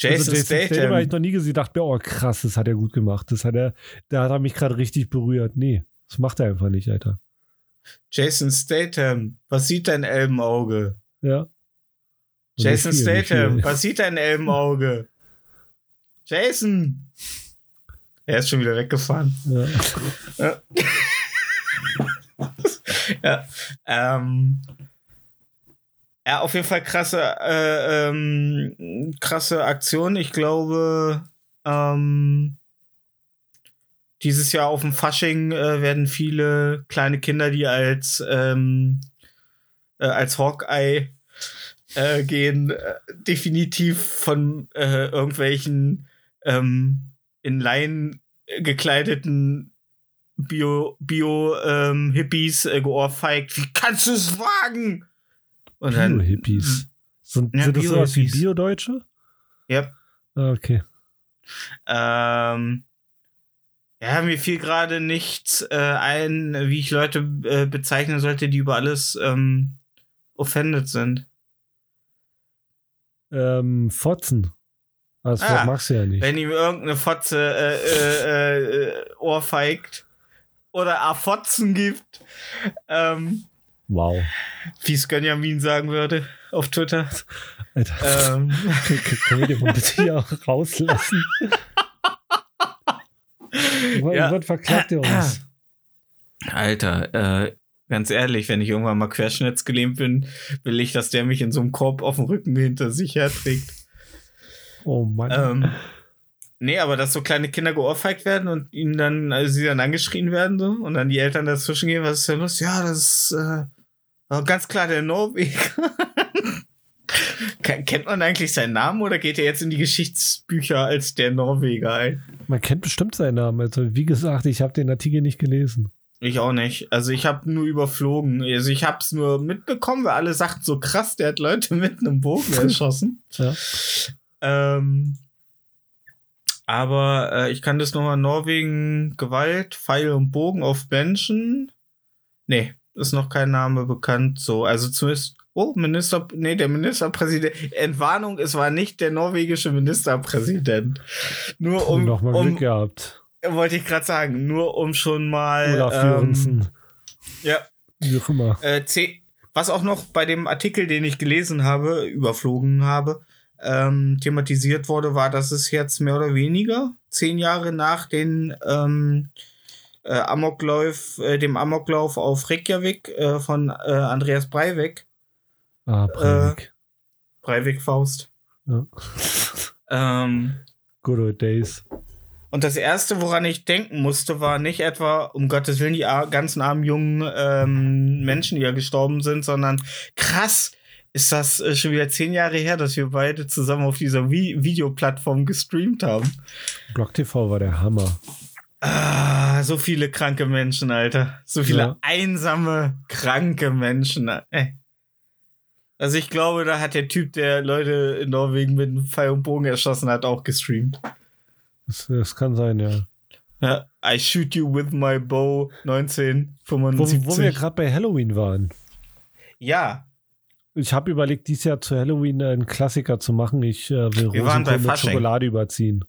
Speaker 1: Jason,
Speaker 2: also Statham habe ich
Speaker 1: Statham.
Speaker 2: noch nie gesehen. dachte mir, oh krass, das hat er gut gemacht. Das hat er, da hat er mich gerade richtig berührt. Nee, das macht er einfach nicht, Alter.
Speaker 1: Jason Statham. Was sieht dein Elbenauge?
Speaker 2: Ja. Und
Speaker 1: Jason
Speaker 2: viel,
Speaker 1: Statham. Was sieht dein Elbenauge? Jason. Er ist schon wieder weggefahren.
Speaker 2: Ja.
Speaker 1: Ja. [laughs] Ähm, ja, auf jeden Fall krasse, äh, ähm, krasse Aktion. Ich glaube, ähm, dieses Jahr auf dem Fasching äh, werden viele kleine Kinder, die als, ähm, äh, als Hawkeye äh, gehen, äh, definitiv von äh, irgendwelchen ähm, in Laien gekleideten Bio, Bio ähm, Hippies äh, geohrfeigt. Wie kannst du es wagen? Und dann
Speaker 2: Bio-Hippies. Sind,
Speaker 1: Ja,
Speaker 2: sind das sowas wie. Bio-Deutsche?
Speaker 1: Ja.
Speaker 2: Ah, okay.
Speaker 1: Ähm, ja, mir fiel gerade nichts äh, ein, wie ich Leute äh, bezeichnen sollte, die über alles ähm, offended sind.
Speaker 2: Ähm, Fotzen. Ah, Das
Speaker 1: Ah,
Speaker 2: magst du ja nicht.
Speaker 1: Wenn ihm irgendeine Fotze äh, äh, äh, ohrfeigt oder Afotzen gibt, ähm,
Speaker 2: Wow.
Speaker 1: wie es Gönjamin sagen würde auf Twitter.
Speaker 2: Alter,
Speaker 1: ähm, [laughs]
Speaker 2: können wir den hier auch rauslassen?
Speaker 1: Ja.
Speaker 2: Wann verklagt ihr uns?
Speaker 1: Alter, äh, ganz ehrlich, wenn ich irgendwann mal querschnittsgelähmt bin, will ich, dass der mich in so einem Korb auf dem Rücken hinter sich herträgt.
Speaker 2: Oh Mann.
Speaker 1: ähm, nee, aber dass so kleine Kinder geohrfeigt werden und ihnen dann, also sie dann angeschrien werden so und dann die Eltern dazwischen gehen, was ist denn los? Ja, das ist äh, ganz klar der Norweger. [laughs] Ke- Kennt man eigentlich seinen Namen oder geht er jetzt in die Geschichtsbücher als der Norweger ein?
Speaker 2: Man kennt bestimmt seinen Namen. Also, wie gesagt, ich habe den Artikel nicht gelesen.
Speaker 1: Ich auch nicht. Also ich habe nur überflogen. Also ich habe es nur mitbekommen, weil alle sagten so krass, der hat Leute mit einem Bogen [laughs] erschossen.
Speaker 2: Ja.
Speaker 1: Ähm, aber äh, ich kann das nochmal Norwegen Gewalt, Pfeil und Bogen auf Menschen. Nee, ist noch kein Name bekannt. So, also zumindest. Oh, Minister, nee, der Ministerpräsident. Entwarnung, es war nicht der norwegische Ministerpräsident. Nur um,
Speaker 2: Nochmal
Speaker 1: um
Speaker 2: Glück gehabt.
Speaker 1: wollte ich gerade sagen, nur um schon mal.
Speaker 2: Olaf
Speaker 1: ähm. Ja,
Speaker 2: Wie auch immer.
Speaker 1: äh, C was auch noch bei dem Artikel, den ich gelesen habe, überflogen habe, ähm, thematisiert wurde, war, dass es jetzt mehr oder weniger zehn Jahre nach den ähm, äh, Amoklauf, äh, dem Amoklauf auf Reykjavik äh, von äh, Andreas Breivik,
Speaker 2: Ah, Breivik.
Speaker 1: Breivik Faust.
Speaker 2: Ja.
Speaker 1: Ähm,
Speaker 2: Good old days.
Speaker 1: Und das erste, woran ich denken musste, war nicht etwa, um Gottes Willen, die ganzen armen jungen ähm, Menschen, die ja gestorben sind, sondern krass, ist das äh, schon wieder zehn Jahre her, dass wir beide zusammen auf dieser Vi Videoplattform gestreamt haben.
Speaker 2: Block TV war der Hammer.
Speaker 1: Ah, so viele kranke Menschen, Alter. So viele
Speaker 2: Ja.
Speaker 1: einsame, kranke Menschen. Äh. Also ich glaube, da hat der Typ, der Leute in Norwegen mit einem Pfeil und Bogen erschossen hat, auch gestreamt.
Speaker 2: Das, das kann sein, ja.
Speaker 1: Ja, I shoot you with my bow
Speaker 2: Wo,
Speaker 1: 1975.
Speaker 2: wo wir gerade bei Halloween waren.
Speaker 1: ja,
Speaker 2: Ich habe überlegt, dieses Jahr zu Halloween einen Klassiker zu machen. Ich äh, will
Speaker 1: Wir
Speaker 2: Rosenkohl mit
Speaker 1: Fasching.
Speaker 2: Schokolade überziehen.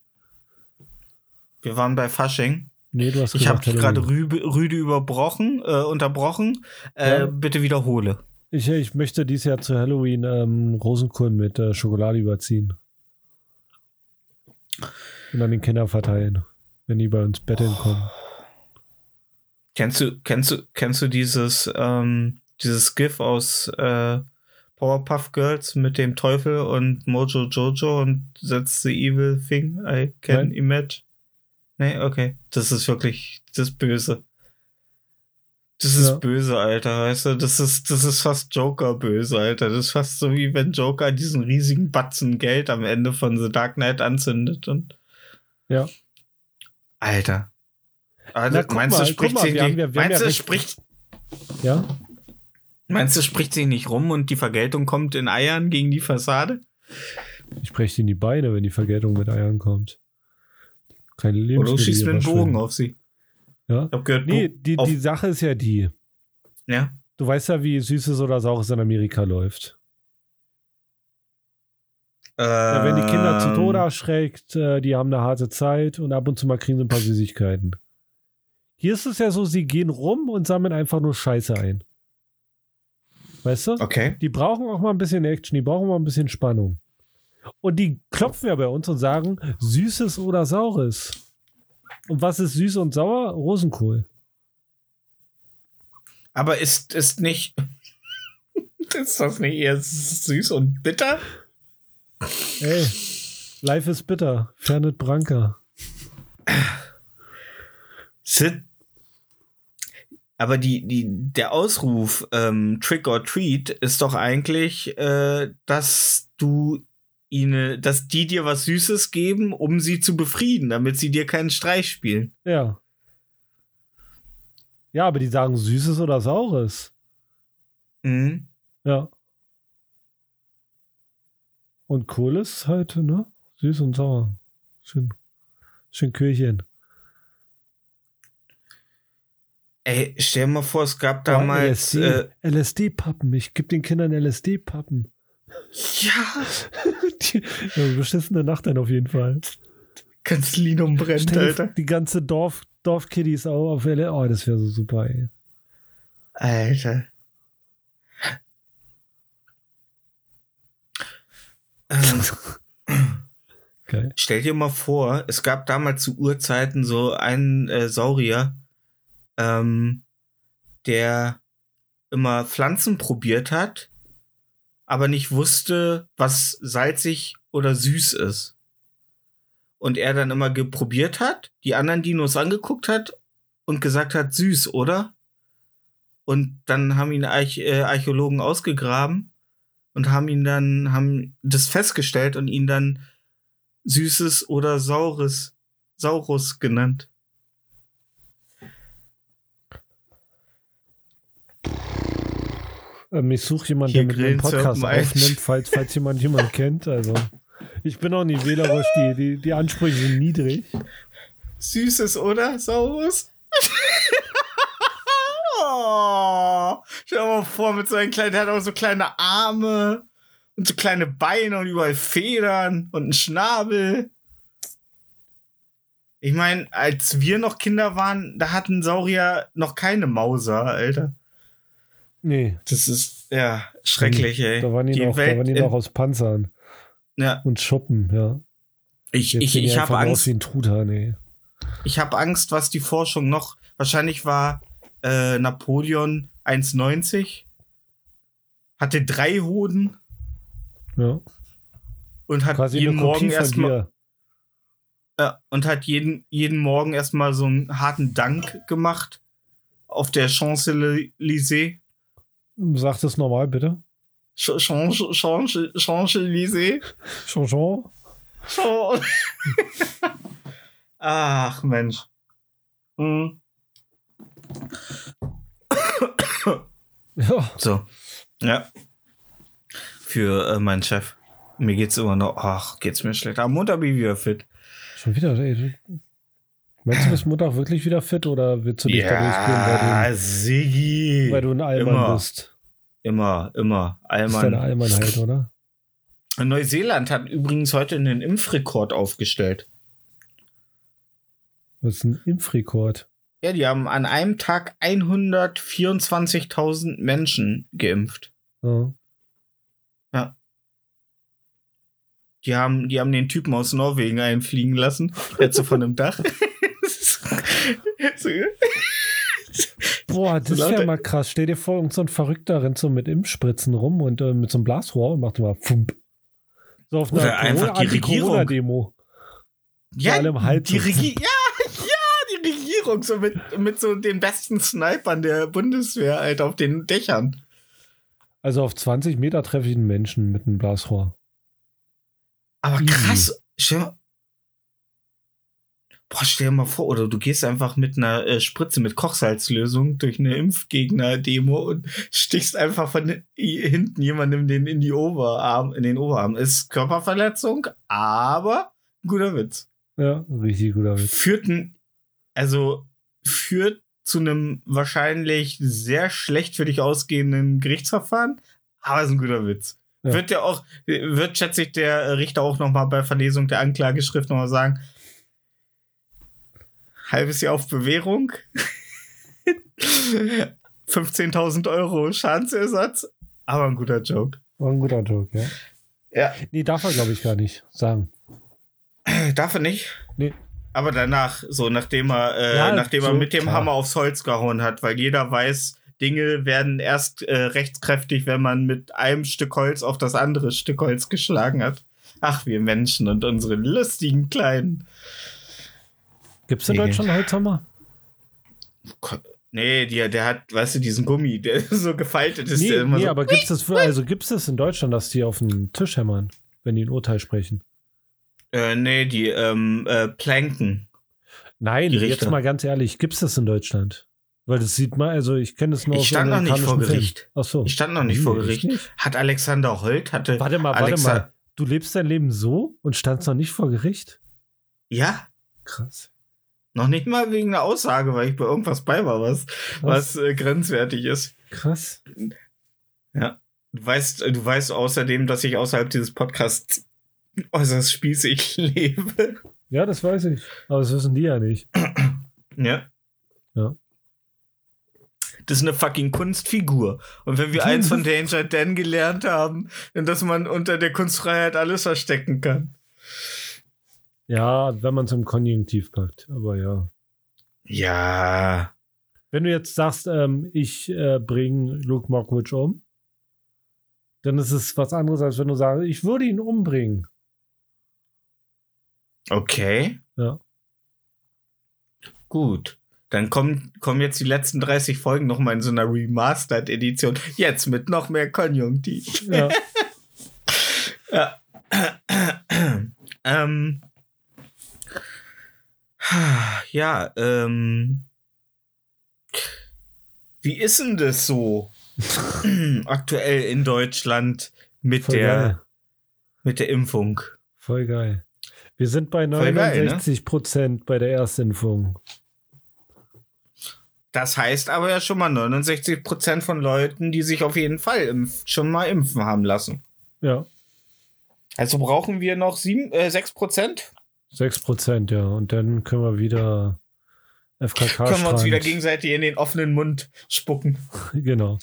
Speaker 1: wir waren bei Fasching.
Speaker 2: Nee, du hast
Speaker 1: Ich habe gerade rüde überbrochen, äh, unterbrochen. Äh,
Speaker 2: Ja.
Speaker 1: Bitte wiederhole.
Speaker 2: Ich, ich möchte dieses Jahr zu Halloween ähm, Rosenkohl mit äh, Schokolade überziehen. Und an den Kindern verteilen, wenn die bei uns betteln kommen.
Speaker 1: Kennst du, kennst du, kennst du dieses, ähm, dieses GIF aus äh, Powerpuff Girls mit dem Teufel und Mojo Jojo und that's the evil thing I can
Speaker 2: Nein.
Speaker 1: imagine? Nee, okay. Das ist wirklich das Böse. Das ist
Speaker 2: Ja.
Speaker 1: böse, Alter, weißt du? Das ist, das ist fast Joker böse, Alter. Das ist fast so wie wenn Joker diesen riesigen Batzen Geld am Ende von The Dark Knight anzündet und.
Speaker 2: Ja.
Speaker 1: Alter. Also,
Speaker 2: Na,
Speaker 1: meinst
Speaker 2: mal,
Speaker 1: du, spricht
Speaker 2: mal, haben
Speaker 1: nicht,
Speaker 2: ja-
Speaker 1: meinst du, spricht,
Speaker 2: Ja?
Speaker 1: meinst du, spricht sich nicht rum und die Vergeltung kommt in Eiern gegen die Fassade?
Speaker 2: Ich breche in die Beine, wenn die Vergeltung mit Eiern kommt. Keine
Speaker 1: Oder du
Speaker 2: Lebensmittel.
Speaker 1: schießt mit dem Bogen auf sie.
Speaker 2: Ja?
Speaker 1: Ich hab gehört,
Speaker 2: Nee, die, die Sache ist ja die.
Speaker 1: ja.
Speaker 2: Du weißt ja, wie Süßes oder Saures in Amerika läuft. Da werden die Kinder zu
Speaker 1: Ähm,
Speaker 2: Tode erschreckt, äh, die haben eine harte Zeit und ab und zu mal kriegen sie ein paar Süßigkeiten. Hier ist es ja so, sie gehen rum und sammeln einfach nur Scheiße ein. Weißt du?
Speaker 1: Okay.
Speaker 2: Die brauchen auch mal ein bisschen Action, die brauchen mal ein bisschen Spannung. Und die klopfen ja bei uns und sagen, Süßes oder Saures. Und was ist süß und sauer? Rosenkohl.
Speaker 1: Aber ist, ist nicht. [laughs] ist das nicht eher süß und bitter?
Speaker 2: Ey, life is bitter. Fernet Branca.
Speaker 1: Sid. Aber die, die, der Ausruf ähm, Trick or Treat ist doch eigentlich, äh, dass du ihnen, dass die dir was Süßes geben, um sie zu befrieden, damit sie dir keinen Streich spielen.
Speaker 2: Ja. Ja, aber die sagen Süßes oder Saures.
Speaker 1: Mhm.
Speaker 2: Ja. Und Kohl ist halt, ne? Süß und sauer. Schön. Schön Kühlchen.
Speaker 1: Ey, stell dir mal vor, es gab damals.
Speaker 2: LSD,
Speaker 1: Äh,
Speaker 2: LSD-Pappen. Ich gebe den Kindern LSD-Pappen.
Speaker 1: Ja, [laughs]
Speaker 2: Die, ja, beschissene Nacht dann auf jeden Fall.
Speaker 1: ganz Linum brennt,
Speaker 2: Stell
Speaker 1: Alter.
Speaker 2: die ganze Dorf, Dorfkiddies auch auf LSD. Oh, das wäre so super, ey.
Speaker 1: Alter. Ähm, [laughs]
Speaker 2: Geil.
Speaker 1: Stell dir mal vor, es gab damals zu Urzeiten so einen äh, Saurier, ähm, der immer Pflanzen probiert hat, aber nicht wusste, was salzig oder süß ist. Und er dann immer geprobiert hat, die anderen Dinos angeguckt hat und gesagt hat, süß, oder? Und dann haben ihn Arch äh, Archäologen ausgegraben und haben ihn dann, haben das festgestellt und ihn dann Süßes oder Saures, Saurus genannt.
Speaker 2: Ähm, ich suche jemanden,
Speaker 1: Hier
Speaker 2: der mit mir einen
Speaker 1: grillen
Speaker 2: Podcast aufnimmt, falls, falls jemand jemanden [laughs] kennt. Also, ich bin auch nicht wählerisch, die, die, die Ansprüche sind niedrig.
Speaker 1: Süßes oder Saurus? [laughs] oh, stell dir mal vor, mit so einem kleinen, der hat auch so kleine Arme und so kleine Beine und überall Federn und einen Schnabel. Ich meine, als wir noch Kinder waren, da hatten Saurier noch keine Mauser, Alter.
Speaker 2: Nee,
Speaker 1: Das ist ja schrecklich, ey.
Speaker 2: da waren die, noch, da waren die noch aus Panzern
Speaker 1: ja,
Speaker 2: und Schuppen, ja.
Speaker 1: ich,
Speaker 2: Jetzt
Speaker 1: ich,
Speaker 2: die
Speaker 1: ich habe Angst.
Speaker 2: wie ein Truthahn, ey.
Speaker 1: Ich habe Angst, was die Forschung noch. Wahrscheinlich war äh, Napoleon 1,90, hatte drei Hoden
Speaker 2: Ja.
Speaker 1: und hat
Speaker 2: Quasi
Speaker 1: jeden Morgen erstmal äh, und hat jeden, jeden Morgen erstmal so einen harten Dank gemacht auf der Champs-Élysées.
Speaker 2: Sag das normal, bitte.
Speaker 1: Ch- Champs- Champs- Champs-Élysées. Champs- Ach Mensch. Hm.
Speaker 2: Ja.
Speaker 1: So. Ja. Für äh, meinen Chef. Mir geht's immer noch, ach, geht's mir schlecht. Am Montag bin ich wieder fit.
Speaker 2: Schon wieder, ey. Meinst du, bist Montag wirklich wieder fit oder willst du dich da durchgehen, weil du, weil du ein Allmann
Speaker 1: Immer.
Speaker 2: bist?
Speaker 1: Immer, immer.
Speaker 2: Das ist deine
Speaker 1: Allmann.
Speaker 2: Allmannheit, oder?
Speaker 1: Neuseeland hat übrigens heute einen Impfrekord aufgestellt.
Speaker 2: Das ist ein Impfrekord.
Speaker 1: Ja, die haben an einem Tag 124.000 Menschen geimpft.
Speaker 2: Ja.
Speaker 1: Die haben, die haben den Typen aus Norwegen einfliegen lassen. Jetzt so von einem Dach.
Speaker 2: Boah, das ist ja mal krass. Stell dir vor, irgend so ein Verrückter rennt so mit Impfspritzen rum und äh, mit so einem Blasrohr und macht immer Fump. So auf einer
Speaker 1: einfach die Regierung.
Speaker 2: Anti-Corona-Demo.
Speaker 1: ja,
Speaker 2: Hals
Speaker 1: die
Speaker 2: sitzen.
Speaker 1: Regie ja, ja, die Regierung, so mit, mit so den besten Snipern der Bundeswehr, halt auf den Dächern.
Speaker 2: Also auf 20 Meter treffe ich einen Menschen mit einem Blasrohr.
Speaker 1: Aber krass, mal, boah, stell dir mal vor, oder du gehst einfach mit einer äh, Spritze mit Kochsalzlösung durch eine Impfgegner-Demo und stichst einfach von hinten jemandem den in die Oberarm, in den Oberarm. Ist Körperverletzung, aber ein guter Witz.
Speaker 2: Ja, richtig guter Witz.
Speaker 1: Führt ein, also führt zu einem wahrscheinlich sehr schlecht für dich ausgehenden Gerichtsverfahren, aber ist ein guter Witz.
Speaker 2: Ja.
Speaker 1: Wird ja auch, wird, schätze ich, der Richter auch nochmal bei Verlesung der Anklageschrift nochmal sagen, halbes Jahr auf Bewährung, [laughs] 15.000 Euro Schadensersatz, aber ein guter Joke.
Speaker 2: War ein guter Joke, ja.
Speaker 1: Ja,
Speaker 2: Nee, darf er, glaube ich, gar nicht sagen.
Speaker 1: darf er nicht.
Speaker 2: Nee.
Speaker 1: Aber danach, so nachdem er, äh,
Speaker 2: Ja,
Speaker 1: nachdem er
Speaker 2: so,
Speaker 1: mit dem
Speaker 2: klar.
Speaker 1: Hammer aufs Holz gehauen hat, weil jeder weiß, Dinge werden erst äh, rechtskräftig, wenn man mit einem Stück Holz auf das andere Stück Holz geschlagen hat. Ach, wir Menschen und unsere lustigen kleinen.
Speaker 2: Gibt es in. Deutschland Holzhammer?
Speaker 1: Nee, die, der hat, weißt du, diesen Gummi, der [laughs] so gefaltet ist.
Speaker 2: Nee,
Speaker 1: der immer
Speaker 2: nee
Speaker 1: so,
Speaker 2: aber gibt es das, für- also gibt's das in Deutschland, dass die auf den Tisch hämmern, wenn die ein Urteil sprechen?
Speaker 1: äh, nee, die ähm, äh, Planken.
Speaker 2: Nein, jetzt mal ganz ehrlich, gibt es das in Deutschland? Weil das sieht man, also ich kenne das nur
Speaker 1: Ich
Speaker 2: aus
Speaker 1: stand noch nicht vor Gericht.
Speaker 2: Ach so.
Speaker 1: Ich stand noch nicht vor Gericht.
Speaker 2: nicht?
Speaker 1: Hat Alexander Holt, hatte.
Speaker 2: Warte mal,
Speaker 1: Alexa-
Speaker 2: warte mal. Du lebst dein Leben so und standst noch nicht vor Gericht?
Speaker 1: Ja,
Speaker 2: Krass.
Speaker 1: Noch nicht mal wegen einer Aussage, weil ich bei irgendwas bei war, was, was äh, grenzwertig ist.
Speaker 2: Krass.
Speaker 1: Du weißt, äh, du weißt außerdem, dass ich außerhalb dieses Podcasts äußerst spießig [laughs] lebe.
Speaker 2: Ja, das weiß ich. Aber das wissen die ja nicht.
Speaker 1: Ja.
Speaker 2: Ja.
Speaker 1: Das ist eine fucking Kunstfigur. Und wenn wir eins von [laughs] Danger Dan gelernt haben, dann dass man unter der Kunstfreiheit alles verstecken kann.
Speaker 2: Ja, wenn man es im Konjunktiv packt. Aber ja.
Speaker 1: Ja.
Speaker 2: Wenn du jetzt sagst, ähm, ich äh, bringe Luke Mockridge um, dann ist es was anderes, als wenn du sagst, ich würde ihn umbringen.
Speaker 1: Okay.
Speaker 2: Ja.
Speaker 1: Gut. Dann kommen, kommen jetzt die letzten 30 Folgen noch mal in so einer Remastered-Edition. Jetzt mit noch mehr Konjunktiv.
Speaker 2: Ja. [laughs]
Speaker 1: Ja. [clears throat] ähm. Ja, ähm. Wie ist denn das so [clears throat] aktuell in Deutschland mit
Speaker 2: Voll
Speaker 1: der
Speaker 2: geil.
Speaker 1: mit der Impfung?
Speaker 2: Voll geil. Wir sind bei
Speaker 1: Voll geil, ne?
Speaker 2: 69 Prozent bei der Erstimpfung.
Speaker 1: Das heißt aber ja schon mal 69 Prozent von Leuten, die sich auf jeden Fall impf schon mal impfen haben lassen.
Speaker 2: Ja,
Speaker 1: Also brauchen wir noch sieben, äh, 6 Prozent?
Speaker 2: 6 Prozent, ja. Und dann können wir wieder FKK
Speaker 1: Können wir uns wieder
Speaker 2: Strand.
Speaker 1: gegenseitig in den offenen Mund spucken. [laughs]
Speaker 2: Genau.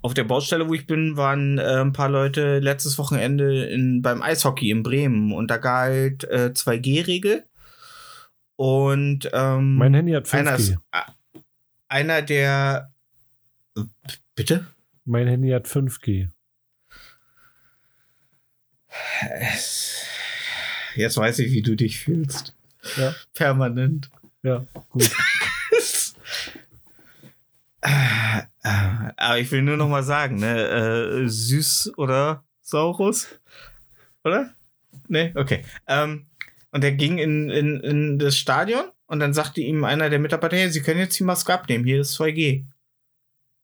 Speaker 1: Auf der Baustelle, wo ich bin, waren äh, ein paar Leute letztes Wochenende in, beim Eishockey in Bremen und da galt äh, 2G-Regel. Und ähm,
Speaker 2: Mein Handy hat 5G.
Speaker 1: einer, ist, äh, einer der. Bitte?
Speaker 2: Mein Handy hat 5G.
Speaker 1: Jetzt weiß ich, wie du dich fühlst.
Speaker 2: Ja.
Speaker 1: Permanent.
Speaker 2: Ja, gut. [laughs]
Speaker 1: Aber ich will nur noch mal sagen, ne, äh, süß oder Saurus? Oder? Nee, okay. Ähm, und er ging in, in, in das Stadion und dann sagte ihm einer der Mitarbeiter, hey, Sie können jetzt die Maske abnehmen, hier ist 2G.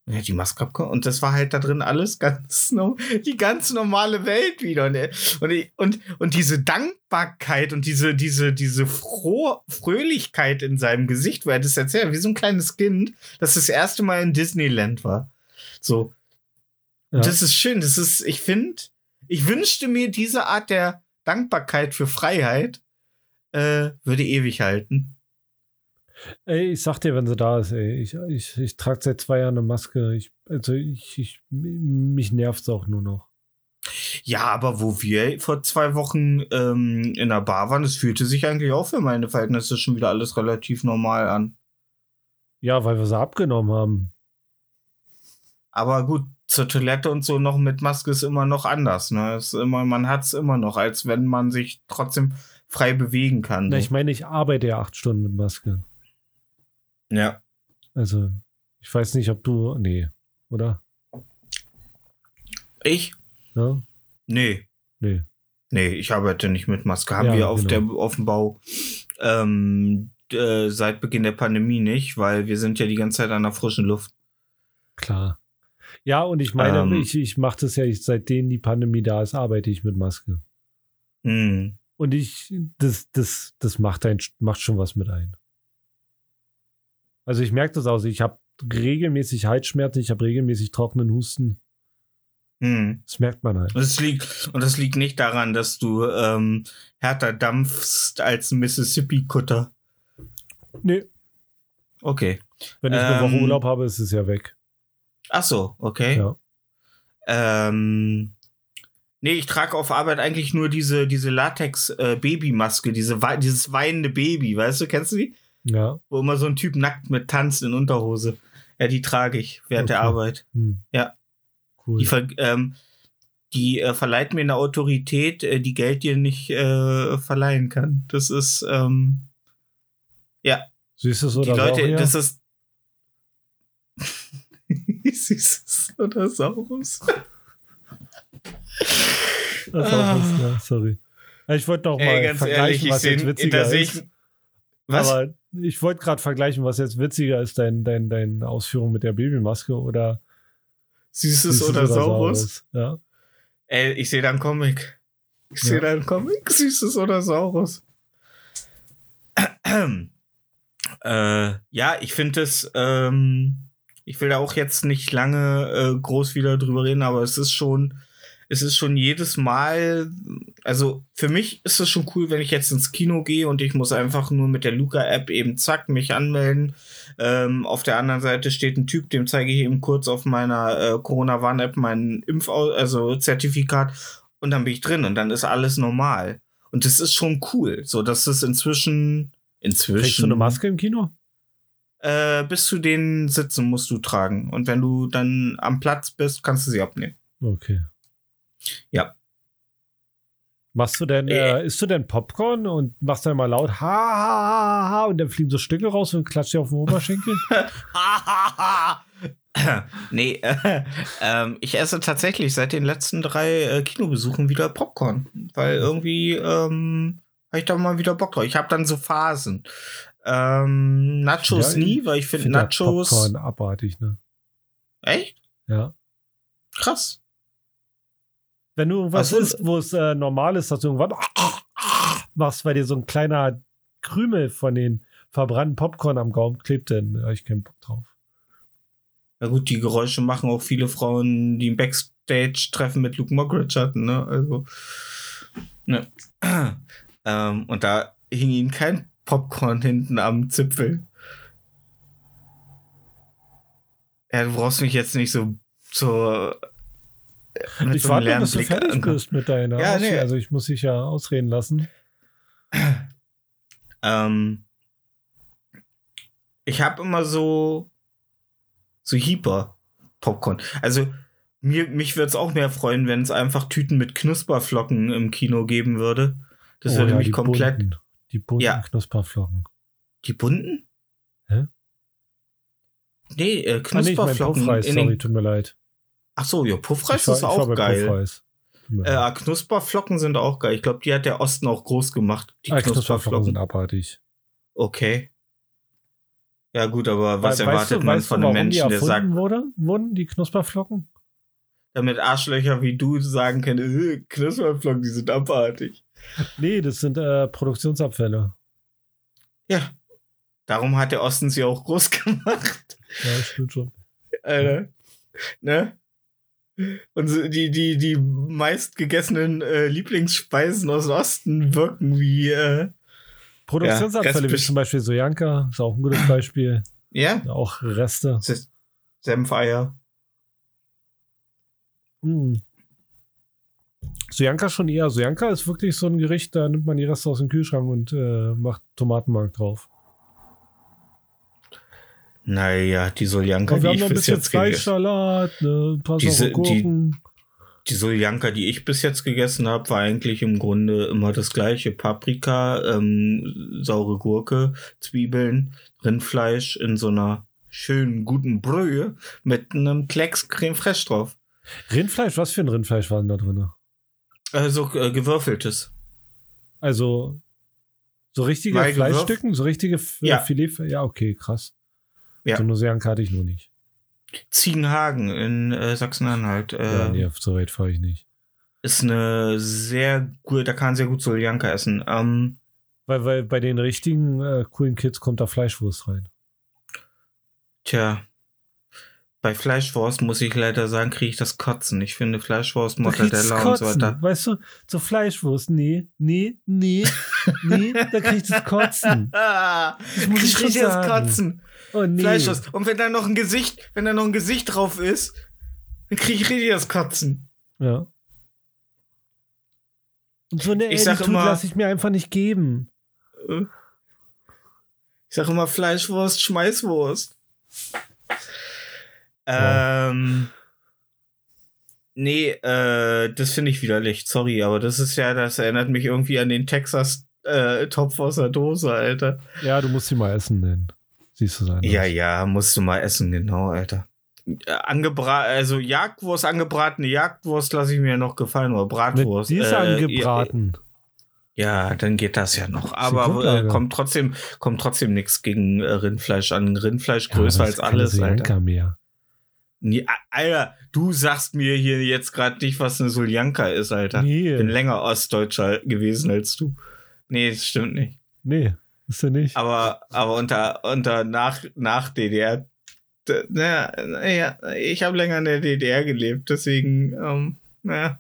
Speaker 1: Ja, die Maske abgenommen und das war halt da drin alles ganz [laughs] no die ganz normale Welt wieder und, er- und, und, und diese Dankbarkeit und diese diese diese Froh Fröhlichkeit in seinem Gesicht, wo er das erzählt, wie so ein kleines Kind, das das erste Mal in Disneyland war. So,
Speaker 2: Ja.
Speaker 1: das ist schön. Das ist, ich finde, ich wünschte mir diese Art der Dankbarkeit für Freiheit äh, würde ewig halten.
Speaker 2: Ey, ich sag dir, wenn sie da ist, ey. Ich, ich, ich trage seit zwei Jahren eine Maske. Ich, also ich, ich, mich nervt auch nur noch.
Speaker 1: Ja, aber wo wir vor zwei Wochen ähm, in der Bar waren, es fühlte sich eigentlich auch für meine Verhältnisse schon wieder alles relativ normal an.
Speaker 2: Ja, weil wir sie abgenommen haben.
Speaker 1: Aber gut, zur Toilette und so noch mit Maske ist immer noch anders. Ne? Ist immer, man hat es immer noch, als wenn man sich trotzdem frei bewegen kann.
Speaker 2: Na,
Speaker 1: so.
Speaker 2: ich meine, ich arbeite ja acht Stunden mit Maske.
Speaker 1: Ja.
Speaker 2: Also, ich weiß nicht, ob du. Nee, oder?
Speaker 1: Ich?
Speaker 2: Ja?
Speaker 1: Nee.
Speaker 2: Nee.
Speaker 1: Nee, ich arbeite nicht mit Maske. Haben
Speaker 2: Ja,
Speaker 1: wir auf,
Speaker 2: genau.
Speaker 1: der, auf dem Bau ähm, äh, seit Beginn der Pandemie nicht, weil wir sind ja die ganze Zeit an der frischen Luft.
Speaker 2: Klar. Ja, und ich meine,
Speaker 1: Ähm.
Speaker 2: ich, ich mache das ja, ich, seitdem die Pandemie da ist, arbeite ich mit Maske.
Speaker 1: Hm.
Speaker 2: Und ich, das, das, das macht, ein, macht schon was mit ein. Also ich merke das auch. Ich habe regelmäßig Halsschmerzen, ich habe regelmäßig trockenen Husten.
Speaker 1: Hm.
Speaker 2: Das merkt man halt.
Speaker 1: Und es liegt, und das liegt nicht daran, dass du ähm, härter dampfst als ein Mississippi-Kutter.
Speaker 2: Nee,
Speaker 1: Okay.
Speaker 2: wenn ich eine Woche
Speaker 1: Ähm.
Speaker 2: Urlaub habe, ist es ja weg.
Speaker 1: Ach so, okay.
Speaker 2: Ja.
Speaker 1: Ähm, nee, ich trage auf Arbeit eigentlich nur diese, diese Latex-Babymaske, diese, wei- dieses weinende Baby, weißt du, kennst du die?
Speaker 2: Ja.
Speaker 1: Wo immer so ein Typ nackt mit tanzt in Unterhose. Ja, die trage ich während der
Speaker 2: Okay.
Speaker 1: Arbeit.
Speaker 2: Hm.
Speaker 1: Ja.
Speaker 2: Cool.
Speaker 1: Die, ver ähm, die äh, verleiht mir eine Autorität, äh, die Geld dir nicht äh, verleihen kann. Das ist, ähm,
Speaker 2: Süßes
Speaker 1: die
Speaker 2: oder
Speaker 1: Leute,
Speaker 2: Saurier?
Speaker 1: das ist. [laughs] Süßes oder Saurus.
Speaker 2: Das auch was, ja, sorry. Ich wollte noch mal
Speaker 1: Ey, ganz
Speaker 2: vergleichen,
Speaker 1: ehrlich, ich
Speaker 2: was jetzt
Speaker 1: sehe,
Speaker 2: witziger ist.
Speaker 1: ich. Was?
Speaker 2: Aber ich wollte gerade vergleichen, was jetzt witziger ist, dein, dein, deine Ausführung mit der Babymaske oder
Speaker 1: Süßes,
Speaker 2: Süßes
Speaker 1: oder, Saurus?
Speaker 2: Ja.
Speaker 1: Ey, ich sehe da einen Comic. Ich
Speaker 2: Ja.
Speaker 1: sehe da einen Comic. Süßes oder Saurus. [clears throat] äh, ja, ich finde es. Ähm, ich will da auch jetzt nicht lange äh, groß wieder drüber reden, aber es ist schon. Es ist schon jedes Mal, also für mich ist es schon cool, wenn ich jetzt ins Kino gehe und ich muss einfach nur mit der Luca-App eben zack mich anmelden. Ähm, auf der anderen Seite steht ein Typ, dem zeige ich eben kurz auf meiner äh, Corona-Warn-App mein Impf also Zertifikat und dann bin ich drin und dann ist alles normal. Und das ist schon cool. So, dass es inzwischen. Inzwischen.
Speaker 2: Kriegst du eine Maske im Kino?
Speaker 1: Äh, bis zu den Sitzen musst du tragen. Und wenn du dann am Platz bist, kannst du sie abnehmen.
Speaker 2: Okay.
Speaker 1: Ja.
Speaker 2: Machst du denn,
Speaker 1: Äh.
Speaker 2: äh, isst du denn Popcorn und machst dann mal laut ha, ha, ha, ha und dann fliegen so Stücke raus und klatscht dir auf den Oberschenkel? [laughs] [clears throat]
Speaker 1: nee, äh, ähm, ich esse tatsächlich seit den letzten drei äh, Kinobesuchen wieder Popcorn, weil irgendwie ähm, habe ich da mal wieder Bock drauf. Ich habe dann so Phasen. Ähm, Nachos
Speaker 2: Ja,
Speaker 1: nie, weil ich finde
Speaker 2: Find
Speaker 1: Nachos.
Speaker 2: Popcorn abartig, ne?
Speaker 1: Echt?
Speaker 2: Ja.
Speaker 1: Krass.
Speaker 2: Wenn du irgendwas
Speaker 1: so.
Speaker 2: isst, wo es äh, normal ist, dass du irgendwann machst, weil dir so ein kleiner Krümel von den verbrannten Popcorn am Gaumen klebt, dann habe ich keinen Bock drauf.
Speaker 1: Na gut, die Geräusche machen auch viele Frauen, die ein Backstage-Treffen mit Luke Mockridge hatten, ne? Also. Ne. [clears throat] ähm, und da hing ihnen kein Popcorn hinten am Zipfel. Ja, du brauchst mich jetzt nicht so so mit
Speaker 2: ich
Speaker 1: so
Speaker 2: warte, bis du fertig [laughs] bist mit deiner
Speaker 1: Ja, nee.
Speaker 2: Also ich muss dich ja ausreden lassen.
Speaker 1: Ähm, ich habe immer so so Hyper Popcorn. Also mir, mich würde es auch mehr freuen, wenn es einfach Tüten mit Knusperflocken im Kino geben würde. Das
Speaker 2: Oh
Speaker 1: würde
Speaker 2: ja,
Speaker 1: mich
Speaker 2: die
Speaker 1: komplett.
Speaker 2: Bunten, die bunten
Speaker 1: Ja.
Speaker 2: Knusperflocken.
Speaker 1: Die bunten?
Speaker 2: Hä?
Speaker 1: Nee, äh,
Speaker 2: Ah, nee, ich mein
Speaker 1: Knusperflocken.
Speaker 2: Sorry, tut mir leid.
Speaker 1: Ach so, ja, Puffreis
Speaker 2: war-
Speaker 1: ist auch geil.
Speaker 2: Mir
Speaker 1: Äh, ah, Knusperflocken sind auch geil. Ich glaube, die hat der Osten auch groß gemacht. Die
Speaker 2: Ah, Knusperflocken
Speaker 1: Knusperflocken.
Speaker 2: sind abartig.
Speaker 1: Okay. Ja, gut, aber was
Speaker 2: We-
Speaker 1: erwartet man von
Speaker 2: du,
Speaker 1: einem Menschen, der sagt,
Speaker 2: wurde, wurden, die Knusperflocken?
Speaker 1: damit Arschlöcher wie du sagen können, äh, Knusperflocken, die sind abartig.
Speaker 2: Nee, das sind äh, Produktionsabfälle.
Speaker 1: Ja. Darum hat der Osten sie auch groß [laughs] gemacht.
Speaker 2: Ja, das stimmt schon.
Speaker 1: Alter. Ne? Und die, die, die meistgegessenen äh, Lieblingsspeisen aus dem Osten wirken wie, äh,
Speaker 2: Produktionsabfälle, wie
Speaker 1: Restbest-
Speaker 2: zum Beispiel Sojanka, ist auch ein gutes Beispiel.
Speaker 1: ja,
Speaker 2: Auch Reste.
Speaker 1: Senfeier.
Speaker 2: Mm. Sojanka schon eher. Sojanka ist wirklich so ein Gericht, da nimmt man die Reste aus dem Kühlschrank und äh, macht Tomatenmark drauf.
Speaker 1: Naja, die Soljanka, die
Speaker 2: noch
Speaker 1: ich
Speaker 2: ein
Speaker 1: bis
Speaker 2: bisschen
Speaker 1: jetzt gegessen
Speaker 2: Fleischsalat, ne, ein paar
Speaker 1: Diese-
Speaker 2: Gurken.
Speaker 1: Die Soljanka, die ich bis jetzt gegessen habe, war eigentlich im Grunde immer das gleiche. Paprika, ähm, saure Gurke, Zwiebeln, Rindfleisch in so einer schönen, guten Brühe mit einem Klecks Creme Fraiche drauf.
Speaker 2: Rindfleisch, was für ein Rindfleisch war denn da drin?
Speaker 1: Also äh, gewürfeltes.
Speaker 2: Also so richtige Fleischstücken, so richtige F
Speaker 1: Ja.
Speaker 2: Filet. Ja, okay, krass.
Speaker 1: Ja.
Speaker 2: So eine hatte ich noch nicht.
Speaker 1: Ziegenhagen in äh, Sachsen-Anhalt. Äh,
Speaker 2: ja, nee, so weit fahre ich nicht.
Speaker 1: Ist eine sehr gut, da kann man sehr gut Soljanka essen. Ähm,
Speaker 2: Weil, weil bei den richtigen äh, coolen Kids kommt da Fleischwurst rein.
Speaker 1: tja. Bei Fleischwurst muss ich leider sagen, kriege ich das Kotzen. Ich finde Fleischwurst, Mortadella und so weiter.
Speaker 2: Weißt du, so Fleischwurst, nee, nee, nee, nee, da kriegst du das Kotzen.
Speaker 1: Ah, [laughs]
Speaker 2: Das muss ich
Speaker 1: ich kriege das. Kotzen.
Speaker 2: Oh nee.
Speaker 1: Fleischwurst. Und wenn da noch ein Gesicht, wenn da noch ein Gesicht drauf ist, dann kriege ich richtig das Kotzen.
Speaker 2: Ja. Und so eine Attitude lasse ich mir einfach nicht geben.
Speaker 1: Ich sage immer Fleischwurst, Schmeißwurst.
Speaker 2: Ja.
Speaker 1: Ähm. Nee, äh, das finde ich widerlich. Sorry, aber das ist ja, das erinnert mich irgendwie an den Texas äh, Topf aus der Dose, Alter.
Speaker 2: Ja, du musst sie mal essen nennen. Siehst du sein.
Speaker 1: Ja, ja, musst du mal essen, genau, Alter. Äh, Angebrat, also Jagdwurst, angebratene Jagdwurst lasse ich mir noch gefallen, oder
Speaker 2: Mit,
Speaker 1: Bratwurst.
Speaker 2: die ist
Speaker 1: äh,
Speaker 2: angebraten.
Speaker 1: Ja, dann geht das ja noch. Aber äh, kommt trotzdem, kommt trotzdem nichts gegen äh, Rindfleisch an. Rindfleisch
Speaker 2: Ja,
Speaker 1: größer
Speaker 2: das
Speaker 1: als alles, Alter.
Speaker 2: Mehr.
Speaker 1: Nee, Alter, du sagst mir hier jetzt gerade nicht, was eine Soljanka ist, Alter.
Speaker 2: Nee.
Speaker 1: Ich bin länger Ostdeutscher gewesen als du. Nee, das stimmt nicht.
Speaker 2: Nee, ist ja nicht.
Speaker 1: Aber, aber unter, unter nach, nach DDR, naja, naja, ich habe länger in der DDR gelebt, deswegen, ähm, naja,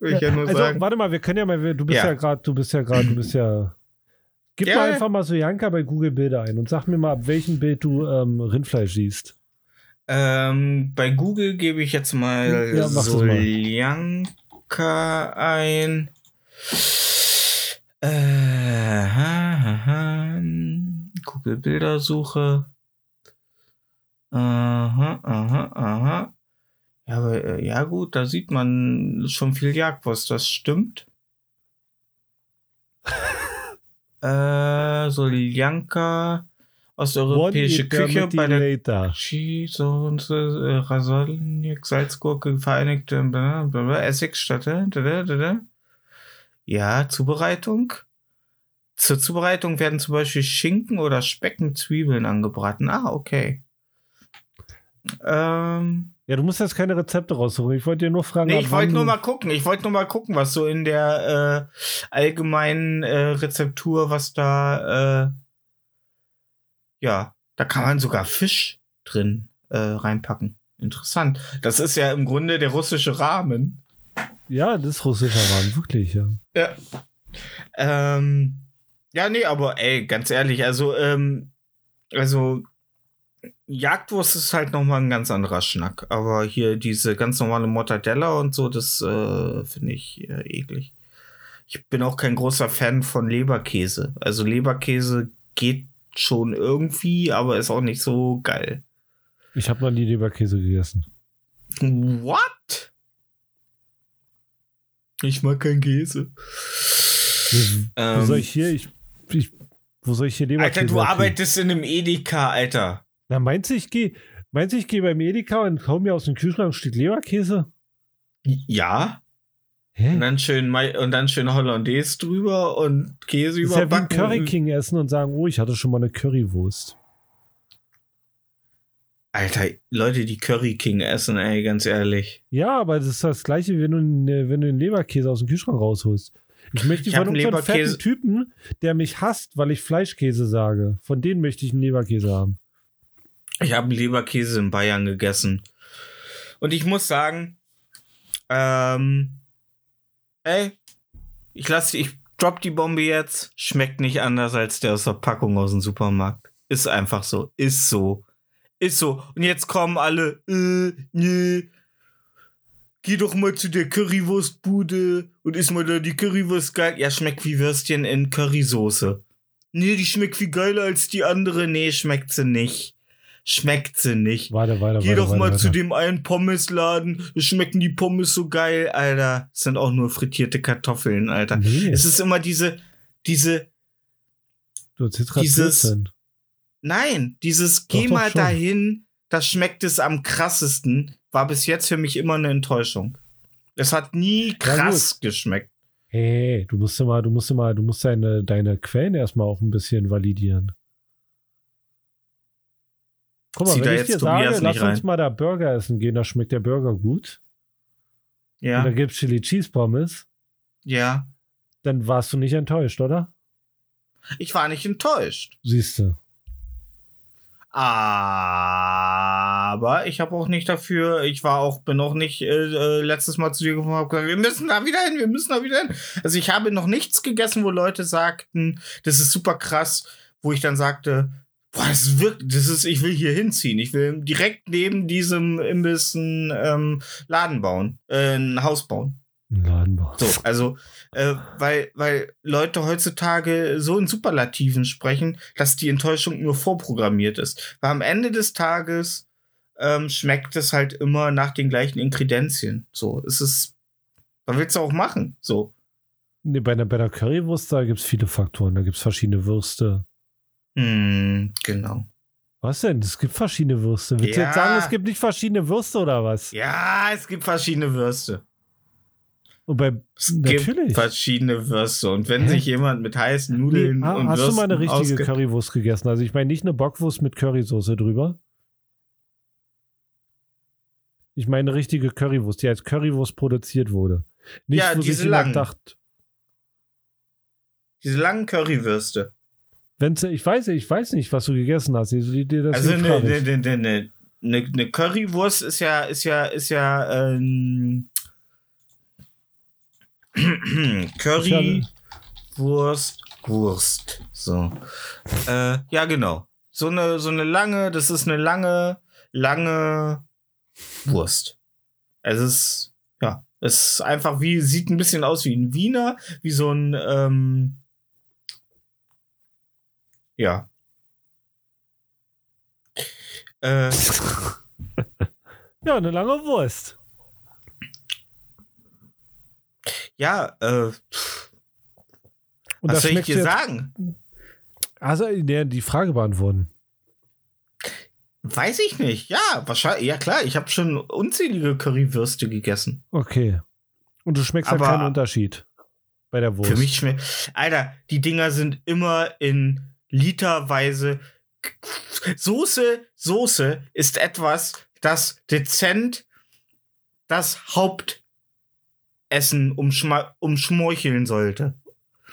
Speaker 1: will ich ja nur
Speaker 2: also,
Speaker 1: sagen.
Speaker 2: warte mal, wir können ja mal, du bist ja,
Speaker 1: Ja.
Speaker 2: gerade, du bist ja gerade, du bist ja. Gib
Speaker 1: Ja,
Speaker 2: mal
Speaker 1: ja.
Speaker 2: einfach mal Sojanka bei Google Bilder ein und sag mir mal, ab welchem Bild du ähm, Rindfleisch siehst.
Speaker 1: Ähm, bei Google gebe ich jetzt mal
Speaker 2: Ja.
Speaker 1: Soljanka ein. Äh, ha, ha. Google Bildersuche. Aha, aha, aha. Ja, aber, äh, ja gut, da sieht man schon viel Jagdwurst, das stimmt. [laughs] äh, Soljanka, osteuropäische
Speaker 2: One
Speaker 1: Küche
Speaker 2: Eternity
Speaker 1: bei der
Speaker 2: later.
Speaker 1: Cheese und äh, Rasolnik, Salzgurke, vereinigte Essigstatte. Da, da, da, da. Ja, Zubereitung. Zur Zubereitung werden zum Beispiel Schinken oder Speck mit Zwiebeln angebraten. Ah, okay. Ähm,
Speaker 2: Ja, du musst jetzt keine Rezepte raussuchen. Ich wollte dir nur fragen.
Speaker 1: nee, ich wollte nur mal gucken. Ich wollte nur mal gucken, was so in der äh, allgemeinen äh, Rezeptur, was da, äh, ja, da kann man sogar Fisch drin äh, reinpacken. Interessant. Das ist ja im Grunde der russische Rahmen.
Speaker 2: Ja, das ist russischer Rahmen, wirklich, ja.
Speaker 1: Ja. Ähm, ja, nee, aber ey, ganz ehrlich, also, ähm, also, Jagdwurst ist halt nochmal ein ganz anderer Schnack. Aber hier diese ganz normale Mortadella und so, das äh, finde ich äh, eklig. Ich bin auch kein großer Fan von Leberkäse. Also Leberkäse geht schon irgendwie, aber ist auch nicht so geil.
Speaker 2: Ich habe noch nie Leberkäse gegessen.
Speaker 1: What? Ich mag keinen Käse.
Speaker 2: wo soll ich hier, ich, ich, wo soll ich hier Leberkäse
Speaker 1: Ähm. Alter, du arbeitest in einem Edeka, Alter.
Speaker 2: Na, meinst du, ich gehe meinst du, ich gehe beim Edeka und hau mir aus dem Kühlschrank ein Stück Leberkäse?
Speaker 1: Ja. Und
Speaker 2: Hä?
Speaker 1: dann schön, Mai- und dann schön Hollandaise drüber und Käse
Speaker 2: Das ist ja wie. Curry King essen und sagen, oh, ich hatte schon mal eine Currywurst.
Speaker 1: Alter, Leute, die Curry King essen, ey, ganz ehrlich.
Speaker 2: Ja, aber das ist das gleiche, wenn du, ne- wenn du den Leberkäse aus dem Kühlschrank rausholst. Ich möchte
Speaker 1: Ich
Speaker 2: von
Speaker 1: einen
Speaker 2: irgendeinem fetten Typen, der mich hasst, weil ich Fleischkäse sage. Von denen möchte ich einen Leberkäse haben.
Speaker 1: Ich habe Leberkäse in Bayern gegessen. Und ich muss sagen, ähm, ey, ich lasse, ich drop die Bombe jetzt. Schmeckt nicht anders als der aus der Packung aus dem Supermarkt. Ist einfach so. Ist so. Ist so. Und jetzt kommen alle, äh, nee. Geh doch mal zu der Currywurstbude und isst mal da die Currywurst geil. Ja, schmeckt wie Würstchen in Currysoße. Nee, die schmeckt viel geiler als die andere. Nee, schmeckt sie nicht schmeckt sie nicht.
Speaker 2: Warte, warte,
Speaker 1: Geh
Speaker 2: warte,
Speaker 1: doch
Speaker 2: warte,
Speaker 1: mal
Speaker 2: warte.
Speaker 1: zu dem einen Pommesladen. Es schmecken die Pommes so geil, Alter. Es sind auch nur frittierte Kartoffeln, Alter.
Speaker 2: Nee,
Speaker 1: Es ist immer diese, diese,
Speaker 2: du
Speaker 1: dieses-
Speaker 2: Blödsinn.
Speaker 1: Nein, dieses
Speaker 2: Doch,
Speaker 1: Geh
Speaker 2: doch
Speaker 1: mal
Speaker 2: schon.
Speaker 1: dahin, das schmeckt es am krassesten, war bis jetzt für mich immer eine Enttäuschung. Es hat nie krass geschmeckt.
Speaker 2: Hey, du musst mal, du musst mal, du musst deine, deine Quellen erstmal auch ein bisschen validieren. Guck mal,
Speaker 1: Zieh da
Speaker 2: wenn ich dir
Speaker 1: Tobias
Speaker 2: sage, lass uns
Speaker 1: rein.
Speaker 2: mal da Burger essen gehen, da schmeckt der Burger gut. Und
Speaker 1: Ja,
Speaker 2: da gibt's Chili Cheese Pommes,
Speaker 1: ja.
Speaker 2: dann warst du nicht enttäuscht, oder?
Speaker 1: Ich war nicht enttäuscht.
Speaker 2: Siehst du.
Speaker 1: Aber ich habe auch nicht dafür, ich war auch, bin auch nicht äh, äh, letztes Mal zu dir gekommen und hab gesagt, wir müssen da wieder hin, wir müssen da wieder hin. Also ich habe noch nichts gegessen, wo Leute sagten, das ist super krass, wo ich dann sagte, boah, das ist das ist, ich will hier hinziehen. Ich will direkt neben diesem Imbiss einen ähm, Laden bauen, äh, ein Haus bauen.
Speaker 2: Ein Ladenbau.
Speaker 1: So, also, äh, weil, weil Leute heutzutage so in Superlativen sprechen, dass die Enttäuschung nur vorprogrammiert ist. Weil am Ende des Tages ähm, schmeckt es halt immer nach den gleichen Inkredenzien. So, es ist, was willst du auch machen? So.
Speaker 2: Nee, bei einer, bei einer Currywurst, da gibt's viele Faktoren. Da gibt's verschiedene Würste.
Speaker 1: Hm, genau.
Speaker 2: Was denn? Es gibt verschiedene Würste. Willst du
Speaker 1: Ja.
Speaker 2: jetzt sagen, es gibt nicht verschiedene Würste oder was?
Speaker 1: Ja, es gibt verschiedene Würste.
Speaker 2: Und bei,
Speaker 1: Es
Speaker 2: Natürlich.
Speaker 1: gibt verschiedene Würste. Und wenn
Speaker 2: Hä?
Speaker 1: sich jemand mit heißen Nudeln
Speaker 2: Nee, ha-
Speaker 1: und
Speaker 2: hast
Speaker 1: Würsten
Speaker 2: du mal eine richtige Currywurst gegessen? Also ich meine nicht eine Bockwurst mit Currysoße drüber. Ich meine eine richtige Currywurst, die als Currywurst produziert wurde. Nicht,
Speaker 1: Ja, diese langen.
Speaker 2: dacht,
Speaker 1: Diese langen Currywürste.
Speaker 2: wenn's, ich weiß, ich weiß nicht, was du gegessen hast. Also,
Speaker 1: eine, eine, eine, eine Currywurst ist ja, ist ja, ist ja ähm, [clears throat] Currywurst, Wurst. So. Äh, ja, genau. So eine, so eine lange, das ist eine lange, lange Wurst. Es ist, ja, es ist einfach wie, sieht ein bisschen aus wie ein Wiener, wie so ein, ähm, ja. Äh, [laughs]
Speaker 2: Ja, eine lange Wurst.
Speaker 1: Ja, äh,
Speaker 2: Und
Speaker 1: was soll ich dir sagen?
Speaker 2: Also, die Frage beantworten.
Speaker 1: Weiß ich nicht. Ja, wahrscheinlich. Ja, klar, ich habe schon unzählige Currywürste gegessen.
Speaker 2: Okay. Und du schmeckst
Speaker 1: Aber-
Speaker 2: ja keinen Unterschied bei der Wurst.
Speaker 1: Für mich schmeckt. Alter, die Dinger sind immer in literweise. Soße, Soße ist etwas, das dezent das Hauptessen umschma- umschmorcheln sollte.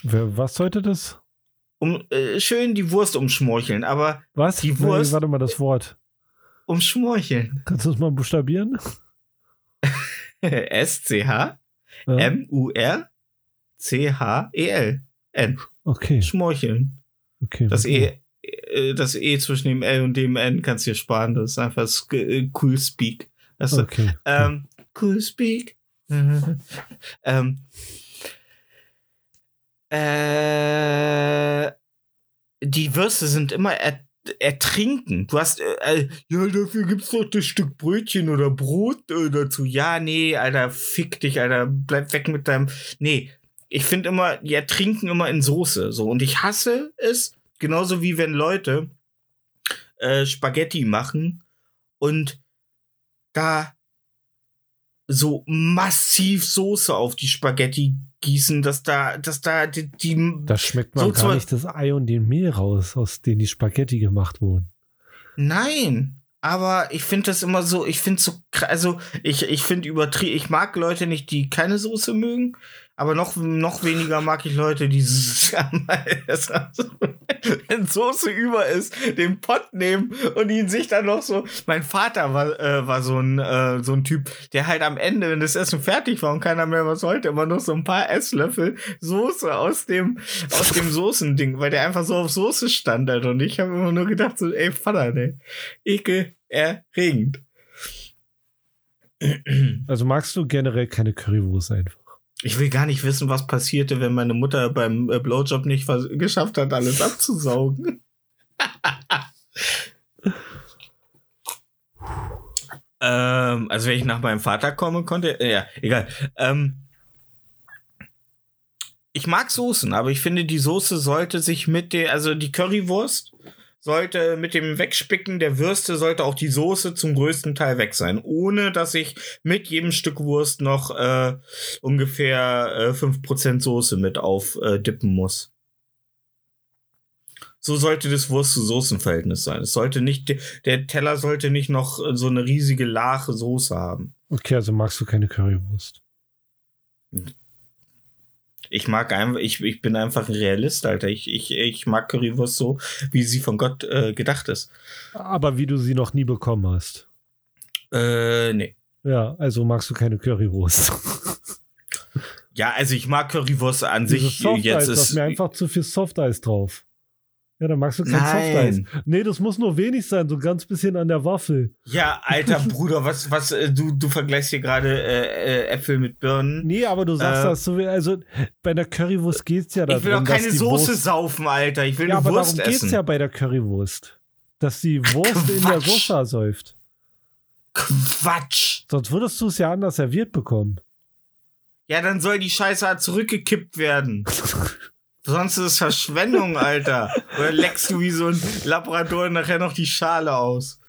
Speaker 2: Was sollte das?
Speaker 1: Um, äh, schön die Wurst umschmorcheln, aber
Speaker 2: Was?
Speaker 1: Die Wurst-
Speaker 2: Nee, warte mal, das Wort.
Speaker 1: umschmorcheln.
Speaker 2: Kannst du das mal buchstabieren? [laughs]
Speaker 1: S-C-H
Speaker 2: Ja?
Speaker 1: M-U-R-C-H-E-L. N.
Speaker 2: Okay,
Speaker 1: Schmorcheln.
Speaker 2: okay.
Speaker 1: Das
Speaker 2: okay.
Speaker 1: E, das E zwischen dem L und dem N kannst du dir sparen. Das ist einfach äh, cool speak. Du?
Speaker 2: Okay.
Speaker 1: Ähm, cool speak. [laughs] ähm, äh, die Würste sind immer er, ertrinken. Du hast, äh, äh, ja, dafür gibt's doch das Stück Brötchen oder Brot äh, dazu. Ja, nee, Alter, fick dich, Alter, bleib weg mit deinem. Nee, ich finde immer, die ertrinken immer in Soße. So, und ich hasse es, genauso wie wenn Leute äh, Spaghetti machen und da so massiv Soße auf die Spaghetti gießen, dass da, dass da die, die
Speaker 2: Da schmeckt man
Speaker 1: So
Speaker 2: gar nicht das Ei und den Mehl raus, aus denen die Spaghetti gemacht wurden.
Speaker 1: Nein, aber ich finde das immer so, ich finde so, also ich, ich finde übertrieben, ich mag Leute nicht, die keine Soße mögen, aber noch, noch weniger mag ich Leute, die, [laughs] wenn Soße über ist, den Pott nehmen und ihn sich dann noch so, mein Vater war, äh, war so ein, äh, so ein Typ, der halt am Ende, wenn das Essen fertig war und keiner mehr was wollte, immer noch so ein paar Esslöffel Soße aus dem, aus dem Soßending, weil der einfach so auf Soße stand halt und ich habe immer nur gedacht so, ey Vater, ne, ekelerregend.
Speaker 2: Also magst du generell keine Currywurst einfach?
Speaker 1: Ich will gar nicht wissen, was passierte, wenn meine Mutter beim äh, Blowjob nicht geschafft hat, alles abzusaugen. [laughs] Ähm, also wenn ich nach meinem Vater komme, konnte, äh, ja, egal. Ähm, ich mag Soßen, aber ich finde, die Soße sollte sich mit der, also die Currywurst sollte mit dem Wegspicken der Würste sollte auch die Soße zum größten Teil weg sein, ohne dass ich mit jedem Stück Wurst noch äh, ungefähr äh, 5% Soße mit aufdippen äh, muss. So sollte das Wurst-zu-Soßen-Verhältnis sein. Es sollte nicht, der Teller sollte nicht noch so eine riesige lache Soße haben.
Speaker 2: Okay, also magst du keine Currywurst.
Speaker 1: Ich mag einfach, ich, ich bin einfach ein Realist, Alter. Ich, ich, ich mag Currywurst so, wie sie von Gott äh, gedacht ist.
Speaker 2: Aber wie du sie noch nie bekommen hast.
Speaker 1: Äh, nee.
Speaker 2: Ja, also magst du keine Currywurst.
Speaker 1: ja, also ich mag Currywurst an
Speaker 2: Dieses
Speaker 1: sich.
Speaker 2: Softeis,
Speaker 1: Jetzt
Speaker 2: da ist
Speaker 1: ist
Speaker 2: mir einfach zu viel Softeis drauf. Ja, dann magst du kein
Speaker 1: Nein.
Speaker 2: Softeis. Nee, das muss nur wenig sein, so ganz bisschen an der Waffel.
Speaker 1: Ja, alter [laughs] Bruder, was, was, äh, du, du vergleichst hier gerade äh, äh, Äpfel mit Birnen.
Speaker 2: Nee, aber du sagst
Speaker 1: Äh,
Speaker 2: das so, wie- also bei der Currywurst geht's ja darum,
Speaker 1: Ich will doch keine Soße
Speaker 2: Wurst,
Speaker 1: saufen, Alter. Ich will
Speaker 2: Ja,
Speaker 1: eine
Speaker 2: aber
Speaker 1: Wurst
Speaker 2: darum geht's
Speaker 1: essen.
Speaker 2: ja bei der Currywurst. Dass die Wurst in der
Speaker 1: Quatsch.
Speaker 2: Soße säuft.
Speaker 1: Quatsch.
Speaker 2: Sonst würdest du es ja anders serviert bekommen.
Speaker 1: Ja, dann soll die Scheiße halt zurückgekippt werden. [laughs] Sonst ist es Verschwendung, Alter. Oder leckst du wie so ein Labrador nachher noch die Schale aus.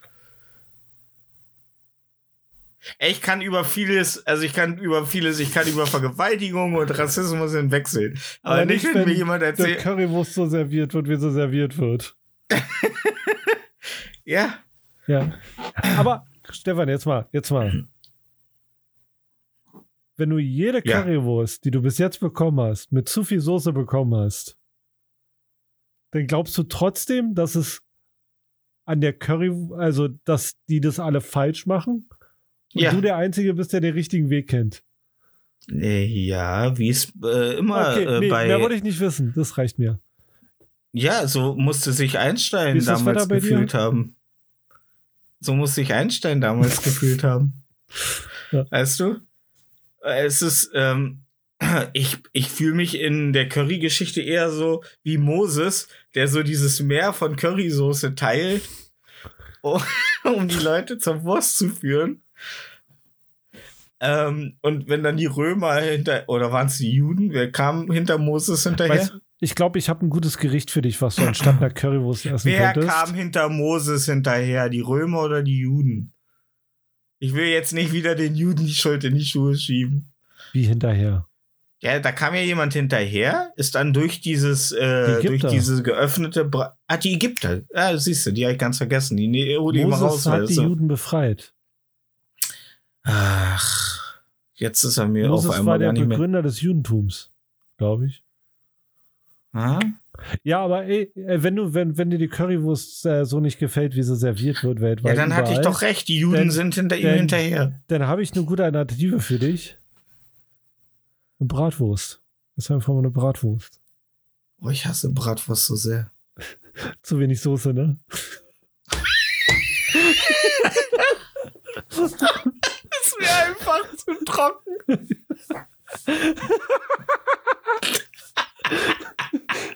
Speaker 1: Ich kann über vieles, also ich kann über vieles, ich kann über Vergewaltigung und Rassismus hinwechseln. Aber, nicht, wenn, mir jemand erzählt.
Speaker 2: Currywurst so serviert wird, wie sie serviert wird. [laughs]
Speaker 1: Ja,
Speaker 2: Ja. Aber, Stefan, jetzt mal, jetzt mal. Wenn du jede
Speaker 1: Ja.
Speaker 2: Currywurst, die du bis jetzt bekommen hast, mit zu viel Soße bekommen hast, dann glaubst du trotzdem, dass es an der Curry, also dass die das alle falsch machen? Und
Speaker 1: Ja.
Speaker 2: du der Einzige bist, der den richtigen Weg kennt.
Speaker 1: Äh, ja, wie es äh, immer
Speaker 2: Okay,
Speaker 1: äh,
Speaker 2: nee,
Speaker 1: bei.
Speaker 2: mehr wollte ich nicht wissen. Das reicht mir.
Speaker 1: Ja, so musste sich Einstein damals
Speaker 2: bei dir?
Speaker 1: gefühlt haben. So musste sich Einstein damals [laughs] gefühlt haben.
Speaker 2: Ja.
Speaker 1: Weißt du? Es ist, ähm, [clears throat] ich, ich fühle mich in der Curry-Geschichte eher so wie Moses, der so dieses Meer von Currysoße teilt, [laughs] um, um die Leute zur Wurst zu führen. Ähm, und wenn dann die Römer hinter, oder waren es die Juden, wer kam hinter Moses hinterher?
Speaker 2: Weißt, du, ich glaube, ich habe ein gutes Gericht für dich, was du anstatt einer [clears throat] Currywurst essen
Speaker 1: Wer
Speaker 2: könntest.
Speaker 1: kam hinter Moses hinterher? Die Römer oder die Juden? Ich will jetzt nicht wieder den Juden die Schuld in die Schuhe schieben.
Speaker 2: Wie hinterher.
Speaker 1: Ja, da kam ja jemand hinterher, ist dann durch dieses,
Speaker 2: Die
Speaker 1: äh, durch diese geöffnete, Bra ah, die Ägypter. Ah, siehst du, die habe ich ganz vergessen. Die die raus.
Speaker 2: Moses
Speaker 1: weil
Speaker 2: hat die
Speaker 1: so-
Speaker 2: Juden befreit.
Speaker 1: Ach, jetzt ist er mir auf
Speaker 2: Moses war
Speaker 1: einmal
Speaker 2: der
Speaker 1: gar nicht mehr.
Speaker 2: Begründer des Judentums, glaube ich.
Speaker 1: Ah?
Speaker 2: Ja, aber ey, ey, wenn du, wenn, wenn dir die Currywurst äh, so nicht gefällt, wie sie serviert wird
Speaker 1: Ja,
Speaker 2: weltweit,
Speaker 1: dann hatte ich doch recht. Die Juden
Speaker 2: Denn-
Speaker 1: sind hinter ihm hinterher.
Speaker 2: Dann habe ich eine gute Alternative für dich. Eine Bratwurst. Das ist einfach mal eine Bratwurst.
Speaker 1: Oh, ich hasse Bratwurst so sehr. [laughs]
Speaker 2: Zu wenig Soße, ne?
Speaker 1: ist mir einfach zu trocken. [laughs]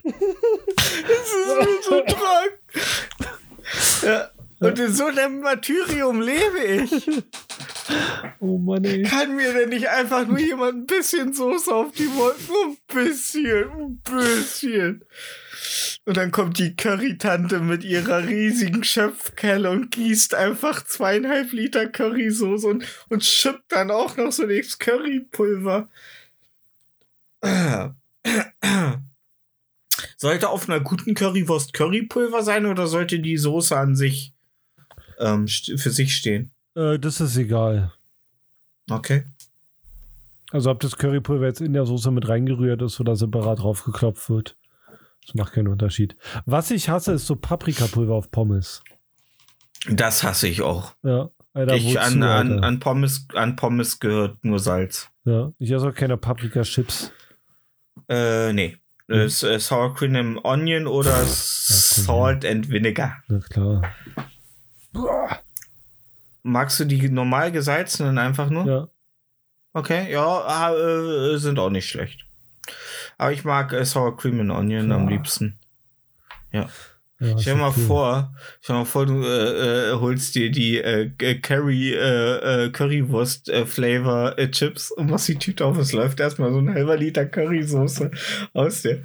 Speaker 1: Es ist mir zu trocken. Ja. Und in so einem Martyrium lebe ich.
Speaker 2: Oh Mann, ey.
Speaker 1: Kann mir denn nicht einfach nur jemand ein bisschen Soße auf die? Nur ein bisschen, ein bisschen. Und dann kommt die Currytante mit ihrer riesigen Schöpfkelle und gießt einfach zweieinhalb Liter Currysoße und, und schippt dann auch noch so nichts Currypulver. [clears throat] Sollte auf einer guten Currywurst Currypulver sein oder sollte die Soße an sich ähm, für sich stehen?
Speaker 2: Äh, das ist egal.
Speaker 1: Okay.
Speaker 2: Also ob das Currypulver jetzt in der Soße mit reingerührt ist oder separat draufgeklopft wird. Das macht keinen Unterschied. Was ich hasse, ist so Paprikapulver auf Pommes.
Speaker 1: Das hasse ich auch.
Speaker 2: Ja, Alter,
Speaker 1: ich an, an, an, Pommes, an Pommes gehört nur Salz.
Speaker 2: Ja, ich esse auch keine Paprika-Chips.
Speaker 1: Äh, nee.
Speaker 2: Mhm.
Speaker 1: Das, äh, Sour Cream and Onion oder Salt and Vinegar.
Speaker 2: Na klar.
Speaker 1: Magst du die normal gesalzenen einfach nur?
Speaker 2: Ja.
Speaker 1: Okay, ja, äh, sind auch nicht schlecht. Aber ich mag äh, Sour Cream and Onion am
Speaker 2: Ja.
Speaker 1: liebsten.
Speaker 2: Ja,
Speaker 1: Stell dir mal
Speaker 2: okay.
Speaker 1: vor, stell mal vor, du äh, äh, holst dir die äh, äh, Curry, äh, äh, Currywurst äh, Flavor äh, Chips und machst die Tüte auf. Es läuft erstmal so ein halber Liter Currysoße aus dir.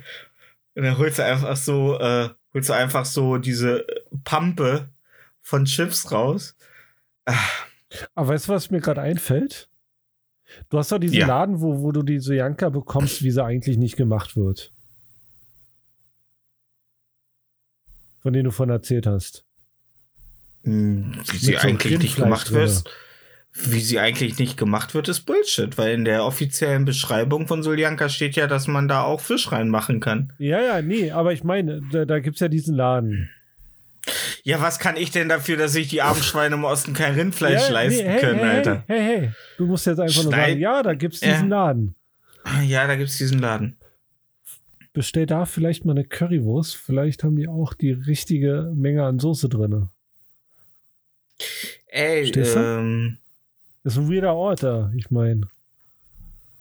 Speaker 1: Und dann holst du einfach so, äh, holst du einfach so diese Pampe von Chips raus.
Speaker 2: Aber weißt du, was mir gerade einfällt? Du hast doch diesen
Speaker 1: Ja.
Speaker 2: Laden, wo, wo du die Sojanka bekommst, wie sie eigentlich nicht gemacht wird. Von denen du von erzählt hast.
Speaker 1: Hm, Wie sie
Speaker 2: so
Speaker 1: eigentlich nicht gemacht wird. Wie sie eigentlich nicht gemacht wird, ist Bullshit, weil in der offiziellen Beschreibung von Soljanka steht ja, dass man da auch Fisch reinmachen kann.
Speaker 2: Ja, ja, nee, aber ich meine, da, da gibt es ja diesen Laden.
Speaker 1: Ja, was kann ich denn dafür, dass sich die armen Schweine im Osten kein Rindfleisch
Speaker 2: ja,
Speaker 1: leisten
Speaker 2: hey,
Speaker 1: können,
Speaker 2: hey,
Speaker 1: Alter?
Speaker 2: Hey, hey, hey, du musst jetzt einfach nur
Speaker 1: Schneid-
Speaker 2: sagen, ja, da gibt es
Speaker 1: Ja.
Speaker 2: diesen Laden.
Speaker 1: Ja, da gibt's diesen Laden.
Speaker 2: Bestell da vielleicht mal eine Currywurst. Vielleicht haben die auch die richtige Menge an Soße drin.
Speaker 1: Ey,
Speaker 2: Verstehst du?
Speaker 1: ähm,
Speaker 2: Das ist ein weirder Ort da, ich meine.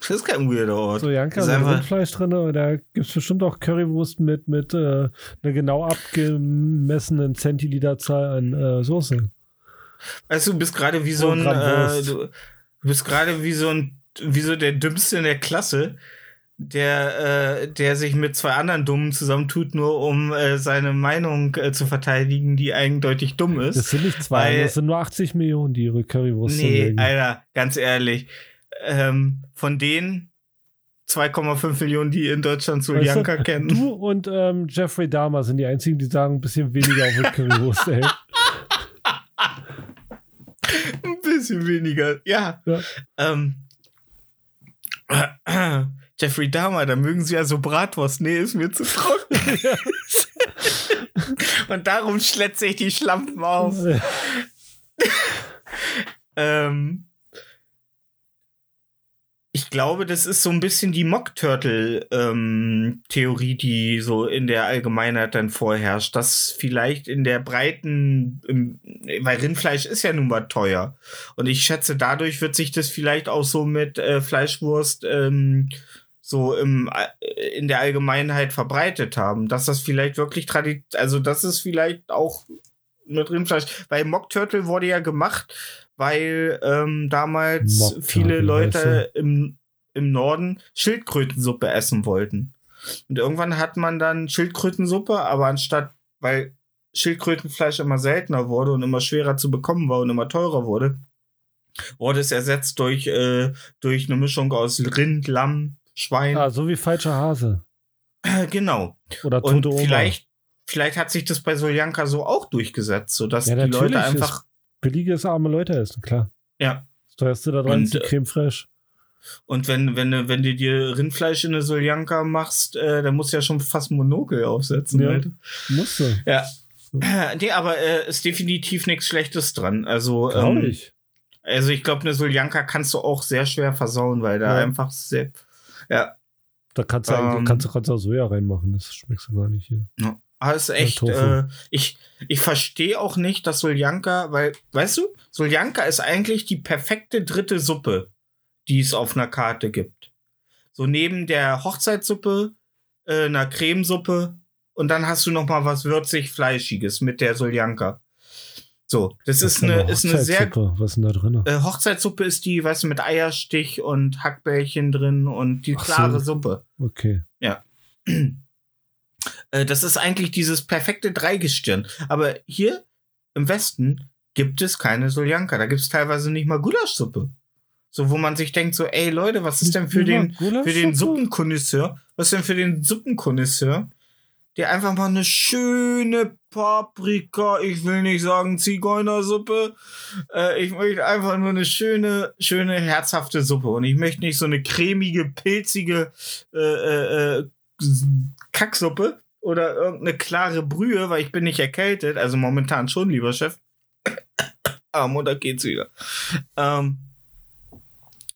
Speaker 1: das ist kein weirder Ort.
Speaker 2: So, Janka,
Speaker 1: ist einfach,
Speaker 2: Rindfleisch drin, da gibt es bestimmt auch Currywurst mit, mit äh, einer genau abgemessenen Zentiliterzahl an äh, Soße.
Speaker 1: weißt du, du bist gerade wie so ein, äh, du bist gerade wie so ein, wie so der Dümmste in der Klasse, der, äh, der sich mit zwei anderen Dummen zusammentut, nur um äh, seine Meinung äh, zu verteidigen, die eindeutig dumm ist.
Speaker 2: Das sind nicht zwei,
Speaker 1: Weil-
Speaker 2: das sind nur 80 Millionen, die ihre Currywurst
Speaker 1: Nee,
Speaker 2: zerlegen.
Speaker 1: Alter, ganz ehrlich. Ähm, von denen 2,5 Millionen, die in Deutschland Soljanka
Speaker 2: Weißt
Speaker 1: kennen.
Speaker 2: Du und ähm, Jeffrey Dahmer sind die einzigen, die sagen, ein bisschen weniger auf [laughs] Currywurst, ey.
Speaker 1: Ein bisschen weniger, ja.
Speaker 2: Ja.
Speaker 1: Ähm, [clears throat] Jeffrey Dahmer, da mögen sie ja so Bratwurst. Nee, ist mir zu trocken. [laughs] Und darum schlätze ich die Schlampen auf. Ähm, ich glaube, das ist so ein bisschen die Mock-Turtle-Theorie, die so in der Allgemeinheit dann vorherrscht, dass vielleicht in der breiten, im, weil Rindfleisch ist ja nun mal teuer. Und ich schätze, dadurch wird sich das vielleicht auch so mit äh, Fleischwurst ähm, so im, äh, in der Allgemeinheit verbreitet haben. Dass das vielleicht wirklich traditionell, also das ist vielleicht auch mit Rindfleisch, weil Mock Turtle wurde ja gemacht, weil ähm, damals
Speaker 2: Mock
Speaker 1: viele Leute im, im Norden Schildkrötensuppe essen wollten. Und irgendwann hat man dann Schildkrötensuppe, aber anstatt, weil Schildkrötenfleisch immer seltener wurde und immer schwerer zu bekommen war und immer teurer wurde, wurde es ersetzt durch, äh, durch eine Mischung aus Rind, Lamm, Schwein.
Speaker 2: ah, so wie falscher Hase. [clears throat]
Speaker 1: Genau.
Speaker 2: Oder
Speaker 1: Und
Speaker 2: tote Oma.
Speaker 1: vielleicht, vielleicht hat sich das bei Soljanka so auch durchgesetzt, sodass
Speaker 2: Ja,
Speaker 1: die Leute einfach.
Speaker 2: Billiges arme Leute essen, klar.
Speaker 1: Ja.
Speaker 2: Das teuerste da dran
Speaker 1: Und,
Speaker 2: ist die Creme Fraiche.
Speaker 1: Und wenn, wenn, du- wenn du dir Rindfleisch in eine Soljanka machst, äh, dann musst du ja schon fast Monokel aufsetzen.
Speaker 2: Ja.
Speaker 1: Alter.
Speaker 2: Musste.
Speaker 1: Ja. [clears throat] Nee, aber äh, ist definitiv nichts Schlechtes dran. Also, ähm,
Speaker 2: ich.
Speaker 1: also ich glaube, eine Soljanka kannst du auch sehr schwer versauen, weil da
Speaker 2: Ja.
Speaker 1: einfach sehr. Ja.
Speaker 2: Da kannst du, eigentlich,
Speaker 1: ähm,
Speaker 2: kannst, du- kannst du auch Soja reinmachen. Das schmeckst du gar nicht hier.
Speaker 1: Aber es ist echt, äh, ich, ich verstehe auch nicht, dass Soljanka, weil, weißt du, Soljanka ist eigentlich die perfekte dritte Suppe, die es auf einer Karte gibt. So neben der Hochzeitssuppe, äh, einer Cremesuppe und dann hast du noch mal was würzig Fleischiges mit der Soljanka. So, das
Speaker 2: Was
Speaker 1: ist eine, ist eine sehr?
Speaker 2: Was ist denn da drin?
Speaker 1: äh, Hochzeitssuppe ist die, weißt du, mit Eierstich und Hackbällchen drin und die
Speaker 2: Ach so.
Speaker 1: klare Suppe.
Speaker 2: Okay.
Speaker 1: Äh, das ist eigentlich dieses perfekte Dreigestirn. Aber hier im Westen gibt es keine Soljanka. Da gibt es teilweise nicht mal Gulaschsuppe. So, wo man sich denkt, so, ey Leute, was ist denn für den, für den Suppenkonisseur, was ist denn für den Suppenkonisseur, der einfach mal eine schöne Paprika, ich will nicht sagen Zigeunersuppe, äh, ich möchte einfach nur eine schöne, schöne, herzhafte Suppe. Und ich möchte nicht so eine cremige, pilzige äh, äh, äh, Kacksuppe oder irgendeine klare Brühe, weil ich bin nicht erkältet, also momentan schon, lieber Chef. [coughs] Aber Montag geht's wieder. Ähm,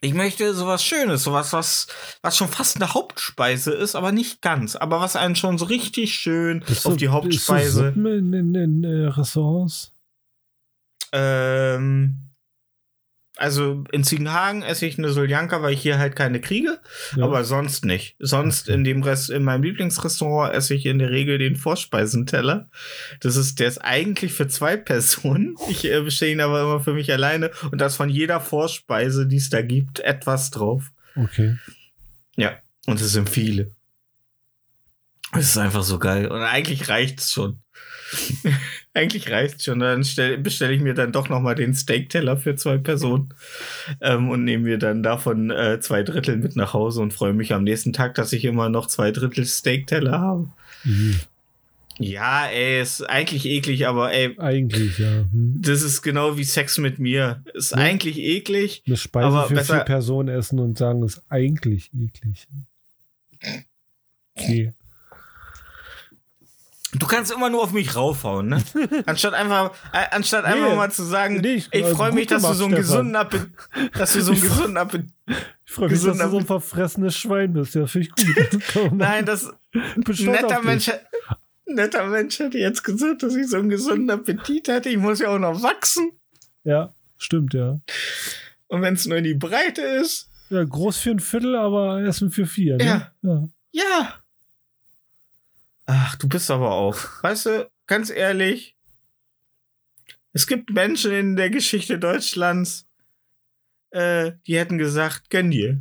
Speaker 1: ich möchte sowas Schönes, sowas, was, was schon fast eine Hauptspeise ist, aber nicht ganz. Aber was einen schon so richtig schön
Speaker 2: Bist
Speaker 1: auf
Speaker 2: du-
Speaker 1: die
Speaker 2: bist du
Speaker 1: Hauptspeise.
Speaker 2: Suppen in, in, in äh, Restaurants?
Speaker 1: Ähm, also in Ziegenhagen esse ich eine Soljanka, weil ich hier halt keine kriege,
Speaker 2: Ja.
Speaker 1: aber sonst nicht. Sonst in dem Rest, in meinem Lieblingsrestaurant esse ich in der Regel den Vorspeisenteller. Das ist, der ist eigentlich für zwei Personen. [laughs] Ich äh, bestelle ihn aber immer für mich alleine und da ist von jeder Vorspeise, die es da gibt, etwas drauf.
Speaker 2: Okay.
Speaker 1: Ja, und es sind viele. Es ist einfach so geil. Und eigentlich reicht's schon. [laughs] eigentlich reicht's schon. Dann stell- bestelle ich mir dann doch noch mal den Steakteller für zwei Personen ähm, und nehme mir dann davon äh, zwei Drittel mit nach Hause und freue mich am nächsten Tag, dass ich immer noch zwei Drittel Steakteller habe.
Speaker 2: Mhm.
Speaker 1: Ja, ey, ist eigentlich eklig, aber ey,
Speaker 2: Eigentlich, ja. Hm.
Speaker 1: das ist genau wie Sex mit mir. Ist
Speaker 2: Ja.
Speaker 1: eigentlich eklig.
Speaker 2: Eine Speise
Speaker 1: Aber
Speaker 2: für
Speaker 1: besser-
Speaker 2: vier Personen essen und sagen, ist eigentlich eklig. Okay.
Speaker 1: Du kannst immer nur auf mich raufhauen, ne? [laughs] Anstatt einfach, äh, anstatt
Speaker 2: Nee,
Speaker 1: einfach mal zu sagen,
Speaker 2: nee, ich-
Speaker 1: ich
Speaker 2: also
Speaker 1: freue mich, dass du so einen
Speaker 2: Stefan.
Speaker 1: gesunden Appetit, dass du so einen gesunden Appetit,
Speaker 2: Ich freue mich, dass du so ein verfressenes Schwein bist. Ja, finde ich gut.
Speaker 1: Nein, das, [laughs] netter. Mensch, netter Mensch hätte jetzt gesagt, dass ich so einen gesunden Appetit hätte. Ich muss ja auch noch wachsen.
Speaker 2: Ja, stimmt, ja.
Speaker 1: Und wenn es nur in die Breite ist,
Speaker 2: Ja, groß für ein Viertel, aber Essen für vier. Ne?
Speaker 1: Ja.
Speaker 2: ja.
Speaker 1: ja. Ach, du bist aber auch. Weißt du, ganz ehrlich, es gibt Menschen in der Geschichte Deutschlands, äh, die hätten gesagt, gönn dir.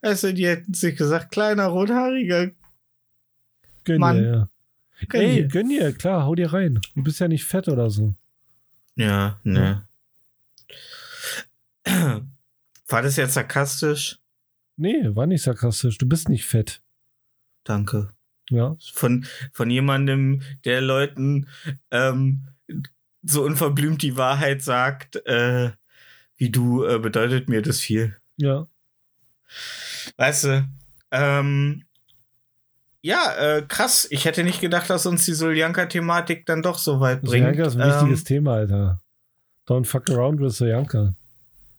Speaker 1: Weißt du, die hätten sich gesagt, kleiner, rothaariger,
Speaker 2: Gönn
Speaker 1: Mann.
Speaker 2: dir, ja.
Speaker 1: gönn
Speaker 2: Ey,
Speaker 1: dir.
Speaker 2: gönn dir, klar, hau dir rein. Du bist ja nicht fett oder so.
Speaker 1: Ja, ne. [clears throat] War das jetzt sarkastisch?
Speaker 2: Nee, war nicht sarkastisch. Du bist nicht fett.
Speaker 1: Danke.
Speaker 2: Ja.
Speaker 1: Von, von jemandem, der Leuten ähm, so unverblümt die Wahrheit sagt, äh, wie du, äh, bedeutet mir das viel.
Speaker 2: Ja.
Speaker 1: Weißt du, ähm, ja, äh, krass. Ich hätte nicht gedacht, dass uns die Soljanka-Thematik dann doch so weit bringt.
Speaker 2: Sojanka ist ein wichtiges
Speaker 1: ähm,
Speaker 2: Thema, Alter. Don't fuck around with Sojanka.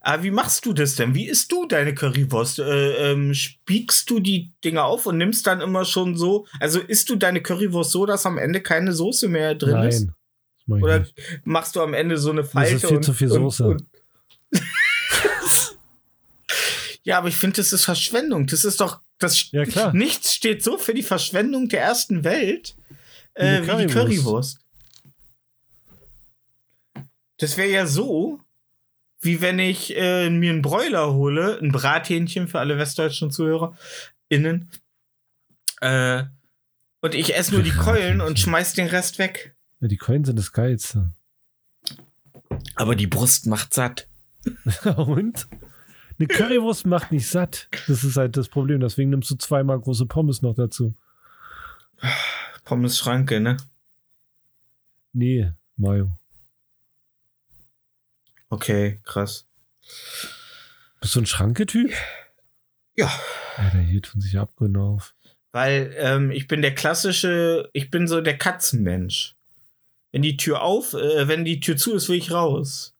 Speaker 1: Aber wie machst du das denn? Wie isst du deine Currywurst? Äh, ähm, spiegst du die Dinger auf und nimmst dann immer schon so, also isst du deine Currywurst so, dass am Ende keine Soße mehr drin
Speaker 2: Nein.
Speaker 1: ist?
Speaker 2: Das mach ich
Speaker 1: Oder
Speaker 2: nicht.
Speaker 1: machst du am Ende so eine Falte?
Speaker 2: ist viel
Speaker 1: und,
Speaker 2: zu viel
Speaker 1: und-
Speaker 2: Soße.
Speaker 1: Und, [laughs] ja, aber ich finde, das ist Verschwendung. Das ist doch, das
Speaker 2: Ja, klar.
Speaker 1: nichts steht so für die Verschwendung der ersten Welt äh, wie die.
Speaker 2: Currywurst.
Speaker 1: Das wäre ja so, wie wenn ich äh, mir einen Broiler hole, ein Brathähnchen für alle westdeutschen Zuhörer innen. Äh, und ich esse nur die Keulen und schmeiß den Rest weg.
Speaker 2: Ja, die Coins sind das Geilste.
Speaker 1: Aber die Brust macht satt. [laughs]
Speaker 2: Und? Eine Currywurst macht nicht satt. Das ist halt das Problem. Deswegen nimmst du zweimal große Pommes noch dazu.
Speaker 1: Pommes Schranke, ne?
Speaker 2: Nee, Mayo.
Speaker 1: Okay, krass.
Speaker 2: Bist du ein Schranke-Typ?
Speaker 1: Ja.
Speaker 2: Alter, hier tun sich Abgründe auf.
Speaker 1: Weil ähm, ich bin der klassische, ich bin so der Katzenmensch. Wenn die Tür auf, äh, wenn die Tür zu ist, will ich raus.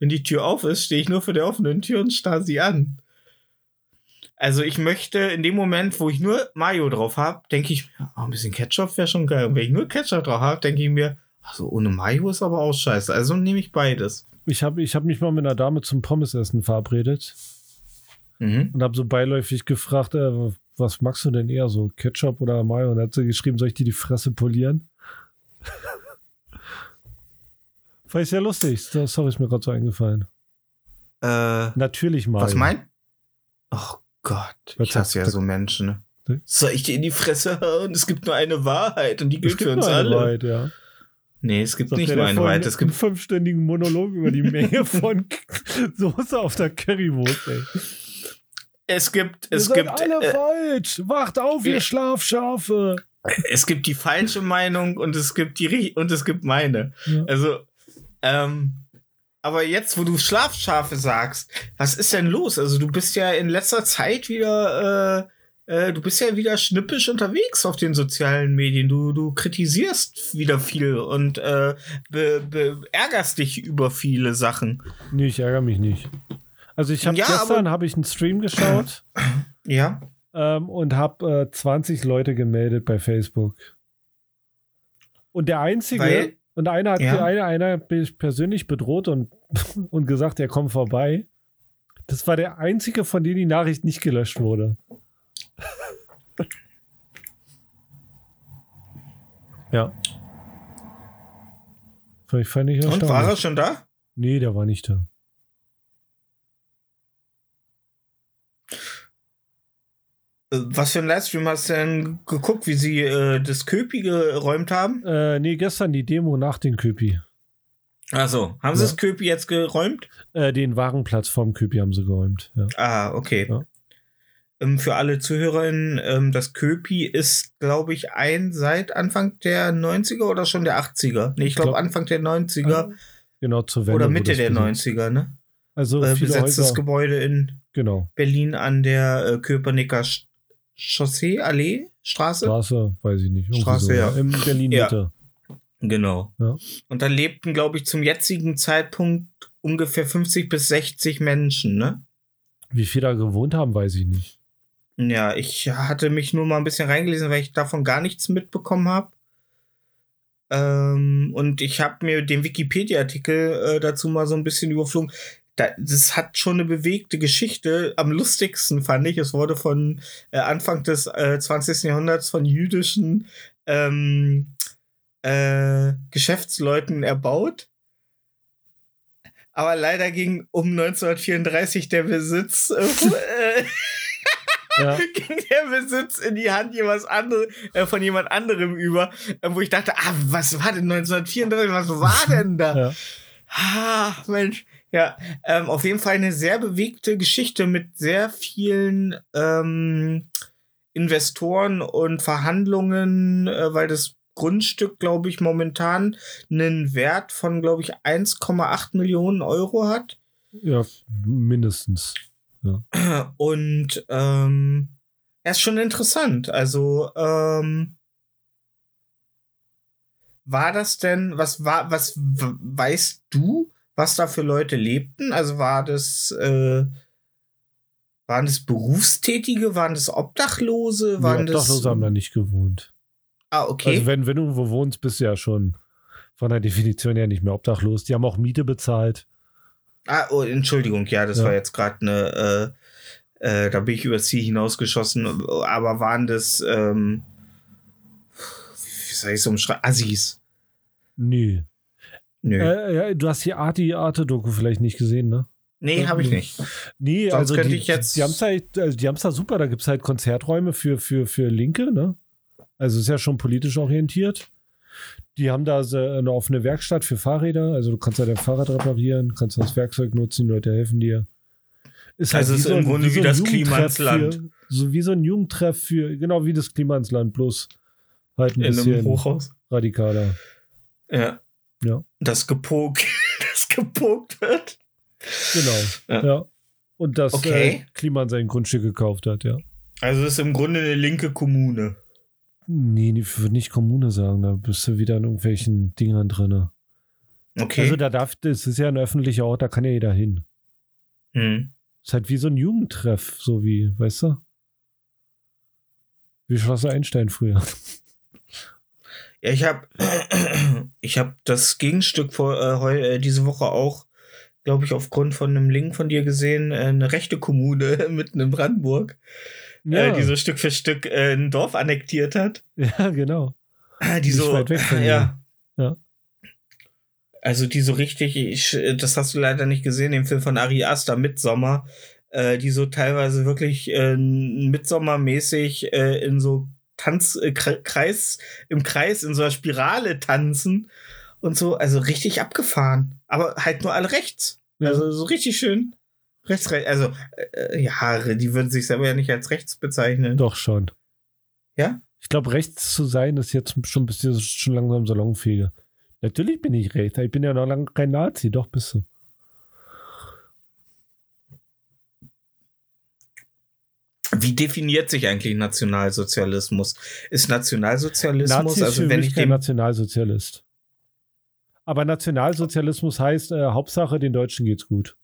Speaker 1: Wenn die Tür auf ist, stehe ich nur vor der offenen Tür und starre sie an. Also ich möchte in dem Moment, wo ich nur Mayo drauf habe, denke ich mir, oh, ein bisschen Ketchup wäre schon geil. Und wenn ich nur Ketchup drauf habe, denke ich mir, also ohne Mayo ist aber auch scheiße. Also nehme ich beides.
Speaker 2: Ich habe ich hab mich mal mit einer Dame zum Pommesessen verabredet
Speaker 1: Mhm.
Speaker 2: und habe so beiläufig gefragt, äh, was magst du denn eher so, Ketchup oder Mayo? Und hat sie geschrieben, soll ich dir die Fresse polieren? [laughs] Fand ich sehr lustig. Das sorry, ist mir gerade so eingefallen.
Speaker 1: Äh,
Speaker 2: Natürlich Mayo.
Speaker 1: was meint? Oh Gott,
Speaker 2: Was
Speaker 1: ich hasse ja so Menschen. Ne? Soll ich dir in die Fresse hauen? Es gibt nur eine Wahrheit und die gilt für uns alle.
Speaker 2: Wahrheit, ja.
Speaker 1: Nee, es gibt nicht nur
Speaker 2: der
Speaker 1: eine
Speaker 2: vorhin
Speaker 1: Wahrheit. Es
Speaker 2: einen
Speaker 1: gibt
Speaker 2: fünfstündigen Monolog über die Menge von [laughs] Soße auf der Currywurst, ey.
Speaker 1: es gibt
Speaker 2: Ihr
Speaker 1: es
Speaker 2: seid
Speaker 1: gibt
Speaker 2: alle
Speaker 1: äh,
Speaker 2: falsch. Wacht auf, ihr Schlafschafe.
Speaker 1: es gibt die falsche Meinung und es gibt die und es gibt meine.
Speaker 2: Ja.
Speaker 1: Also ähm, aber jetzt, wo du Schlafschafe sagst, was ist denn los? Also du bist ja in letzter Zeit wieder äh, äh, du bist ja wieder schnippisch unterwegs auf den sozialen Medien. Du, du kritisierst wieder viel und äh, be, be, ärgerst dich über viele Sachen.
Speaker 2: Nee, ich ärgere mich nicht. Also ich habe
Speaker 1: Ja,
Speaker 2: gestern habe ich einen Stream geschaut [clears throat]
Speaker 1: Ja.
Speaker 2: ähm, und habe äh, 20 Leute gemeldet bei Facebook. Und der einzige
Speaker 1: Weil-
Speaker 2: und einer hat
Speaker 1: Ja.
Speaker 2: einer, einer persönlich bedroht und, [laughs] und gesagt, er kommt vorbei. Das war der einzige, von dem die Nachricht nicht gelöscht wurde. [laughs] ja. Vielleicht fand ich
Speaker 1: Und war er schon da?
Speaker 2: Nee, der war nicht da.
Speaker 1: Äh, Was für ein Livestream hast du denn geguckt, wie sie äh, das Köpi geräumt haben?
Speaker 2: Äh, nee, gestern die Demo nach den Köpi.
Speaker 1: Also, haben sie
Speaker 2: Ja.
Speaker 1: das Köpi jetzt geräumt?
Speaker 2: Äh, den Warenplatz vom Köpi haben sie geräumt. Ja.
Speaker 1: Ah, okay.
Speaker 2: Ja.
Speaker 1: Ähm, für alle ZuhörerInnen, ähm, das Köpi ist, glaube ich, ein seit Anfang der 90er oder schon der 80er? Nee, ich glaube
Speaker 2: glaub-
Speaker 1: Anfang der 90er
Speaker 2: Genau, zur Wende.
Speaker 1: oder Mitte der
Speaker 2: besetzt-
Speaker 1: 90er, ne?
Speaker 2: Also
Speaker 1: Äh, besetztes
Speaker 2: Häuser.
Speaker 1: Gebäude in
Speaker 2: Genau.
Speaker 1: Berlin an der äh, Köpenicker Sch Chaussee, Allee, Straße.
Speaker 2: Straße, weiß ich nicht.
Speaker 1: Straße,
Speaker 2: so,
Speaker 1: ja.
Speaker 2: In Berlin
Speaker 1: Ja.
Speaker 2: Mitte.
Speaker 1: Genau.
Speaker 2: Ja.
Speaker 1: Und da lebten, glaube ich, zum jetzigen Zeitpunkt ungefähr 50 bis 60 Menschen, ne?
Speaker 2: Wie viele da gewohnt haben, weiß ich nicht.
Speaker 1: Ja, ich hatte mich nur mal ein bisschen reingelesen, weil ich davon gar nichts mitbekommen habe. Ähm, und ich habe mir den Wikipedia-Artikel äh, dazu mal so ein bisschen überflogen. Da, das hat schon eine bewegte Geschichte. Am lustigsten fand ich, es wurde von äh, Anfang des äh, 20. Jahrhunderts von jüdischen ähm, äh, Geschäftsleuten erbaut. Aber leider ging um 1934 der Besitz äh, [laughs] [laughs]
Speaker 2: Ja, [laughs]
Speaker 1: ging der Besitz in die Hand jemand andere, äh, von jemand anderem über, äh, wo ich dachte, ah, was war denn 1934, was war denn da?
Speaker 2: ja.
Speaker 1: Ah, Mensch. Ja, ähm, auf jeden Fall eine sehr bewegte Geschichte mit sehr vielen ähm, Investoren und Verhandlungen, äh, weil das Grundstück, glaube ich, momentan einen Wert von, glaube ich, 1,8 Millionen Euro hat.
Speaker 2: ja, mindestens. [clears throat]
Speaker 1: Und ähm, er ist schon interessant. Also, ähm, war das denn, was war, was weißt du, was da für Leute lebten? Also war das, äh, waren das Berufstätige, waren das Obdachlose, waren das.
Speaker 2: Obdachlose haben da nicht gewohnt.
Speaker 1: Ah, okay.
Speaker 2: Also wenn, wenn du irgendwo wohnst, bist du ja schon von der Definition her nicht mehr obdachlos. Die haben auch Miete bezahlt.
Speaker 1: Ah, oh, Entschuldigung, ja, das
Speaker 2: Ja.
Speaker 1: war jetzt gerade eine, äh, äh, da bin ich übers Ziel hinausgeschossen, aber waren das, ähm, wie soll ich so umschreiben? Assis.
Speaker 2: Nee.
Speaker 1: Nö.
Speaker 2: Äh, ja, du hast die Arte, Arte-Doku vielleicht nicht gesehen, ne?
Speaker 1: nee, habe ich nicht.
Speaker 2: Nee,
Speaker 1: Sonst
Speaker 2: also
Speaker 1: könnte
Speaker 2: die,
Speaker 1: ich jetzt-
Speaker 2: die haben es halt, also die haben's da super, da gibt es halt Konzerträume für, für, für Linke, ne? Also ist ja schon politisch orientiert. Die haben da so eine offene Werkstatt für Fahrräder, also du kannst da dein Fahrrad reparieren, kannst das Werkzeug nutzen, die Leute helfen dir. Ist
Speaker 1: Also
Speaker 2: wie
Speaker 1: ist im
Speaker 2: ein-
Speaker 1: Grunde wie
Speaker 2: ein
Speaker 1: das
Speaker 2: Jugendtreff
Speaker 1: Klimansland.
Speaker 2: Für, so wie so ein Jugendtreff für, genau wie das Klimansland, bloß halt ein
Speaker 1: In
Speaker 2: bisschen
Speaker 1: einem Hochhaus.
Speaker 2: radikaler.
Speaker 1: Ja.
Speaker 2: Ja.
Speaker 1: Das gepokt, [laughs] das gepokt wird.
Speaker 2: Genau.
Speaker 1: Ja.
Speaker 2: Ja. Und das
Speaker 1: Okay.
Speaker 2: äh, Kliman sein Grundstück gekauft hat, ja.
Speaker 1: Also ist im Grunde eine linke Kommune.
Speaker 2: Nee, ich würde nicht Kommune sagen, da bist du wieder in irgendwelchen Dingern drin.
Speaker 1: Okay.
Speaker 2: Also da darf, das ist ja ein öffentlicher Ort, da kann ja jeder hin.
Speaker 1: hm.
Speaker 2: Ist halt wie so ein Jugendtreff, so wie, weißt du? Wie Schloss Einstein früher.
Speaker 1: Ja, ich habe [clears throat] ich hab das Gegenstück vor, äh, heu, äh, diese Woche auch, glaube ich, aufgrund von einem Link von dir gesehen, äh, eine rechte Kommune [laughs] mitten in Brandenburg, äh, die so Stück für Stück äh, ein Dorf annektiert hat. [laughs]
Speaker 2: ja, genau.
Speaker 1: Ah, Die
Speaker 2: Nicht
Speaker 1: so,
Speaker 2: weit weg von
Speaker 1: ja.
Speaker 2: Ja.
Speaker 1: Also die so richtig, ich, das hast du leider nicht gesehen, den Film von Ari Aster, Midsommer, äh, die so teilweise wirklich äh, Midsommermäßig äh, in so Tanz, äh, Kreis, im Kreis, in so einer Spirale tanzen und so, also richtig abgefahren. Aber halt nur alle rechts.
Speaker 2: Ja.
Speaker 1: Also so richtig schön. Rechts, rechts, also äh, ja, die würden sich selber ja nicht als rechts bezeichnen.
Speaker 2: Doch schon.
Speaker 1: Ja?
Speaker 2: Ich glaube, rechts zu sein ist jetzt schon, bist du schon langsam salonfähig. Natürlich bin ich rechts, ich bin ja noch lange kein Nazi, doch bist du.
Speaker 1: Wie definiert sich eigentlich Nationalsozialismus? Ist Nationalsozialismus,
Speaker 2: Nazi ist
Speaker 1: also wenn ich
Speaker 2: kein Nationalsozialist. Aber Nationalsozialismus heißt, äh, Hauptsache den Deutschen geht's gut.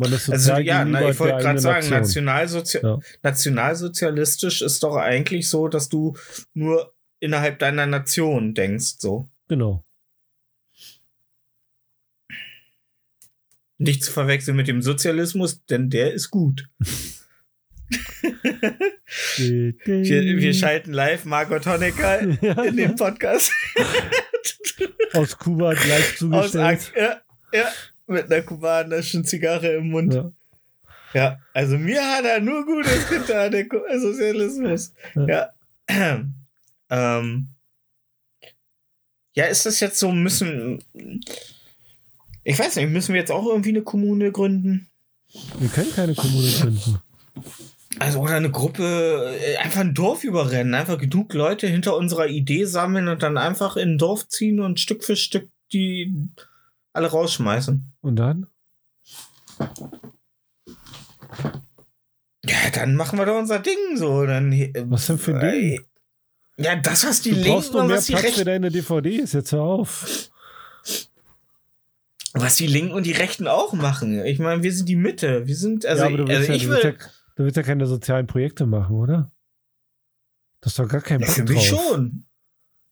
Speaker 2: Man ist
Speaker 1: Also ja, na, ich wollte gerade sagen,
Speaker 2: Nation.
Speaker 1: Nationalsozi
Speaker 2: Ja.
Speaker 1: nationalsozialistisch ist doch eigentlich so, dass du nur innerhalb deiner Nation denkst, so.
Speaker 2: Genau.
Speaker 1: Nicht zu verwechseln mit dem Sozialismus, denn der ist gut. [laughs] wir, wir schalten live Margot Honecker [laughs] in den Podcast.
Speaker 2: Aus Kuba live zugestellt.
Speaker 1: Aus, ja, ja, mit einer kubanischen Zigarre im Mund. Ja. ja. also mir hat er nur Gutes getan, der Sozialismus. Ja. ja. Ähm. Ja, ist das jetzt so, müssen. Ich weiß nicht, müssen wir jetzt auch irgendwie eine Kommune gründen?
Speaker 2: Wir können keine Kommune gründen.
Speaker 1: Also, oder eine Gruppe, äh, einfach ein Dorf überrennen, einfach genug Leute hinter unserer Idee sammeln und dann einfach in ein Dorf ziehen und Stück für Stück die alle rausschmeißen.
Speaker 2: Und dann?
Speaker 1: Ja, dann machen wir doch unser Ding so. Dann,
Speaker 2: was denn für ein Ding?
Speaker 1: Ja, das, was die
Speaker 2: du Linken brauchst noch mehr Platz für deine DVDs, jetzt hör auf.
Speaker 1: Was die Linken und die Rechten auch machen. Ich meine, wir sind die Mitte. Wir sind, also, ja, also
Speaker 2: ja,
Speaker 1: ich will. Ja,
Speaker 2: du willst ja keine sozialen Projekte machen, oder? Das ist doch gar kein Bock
Speaker 1: Für mich schon.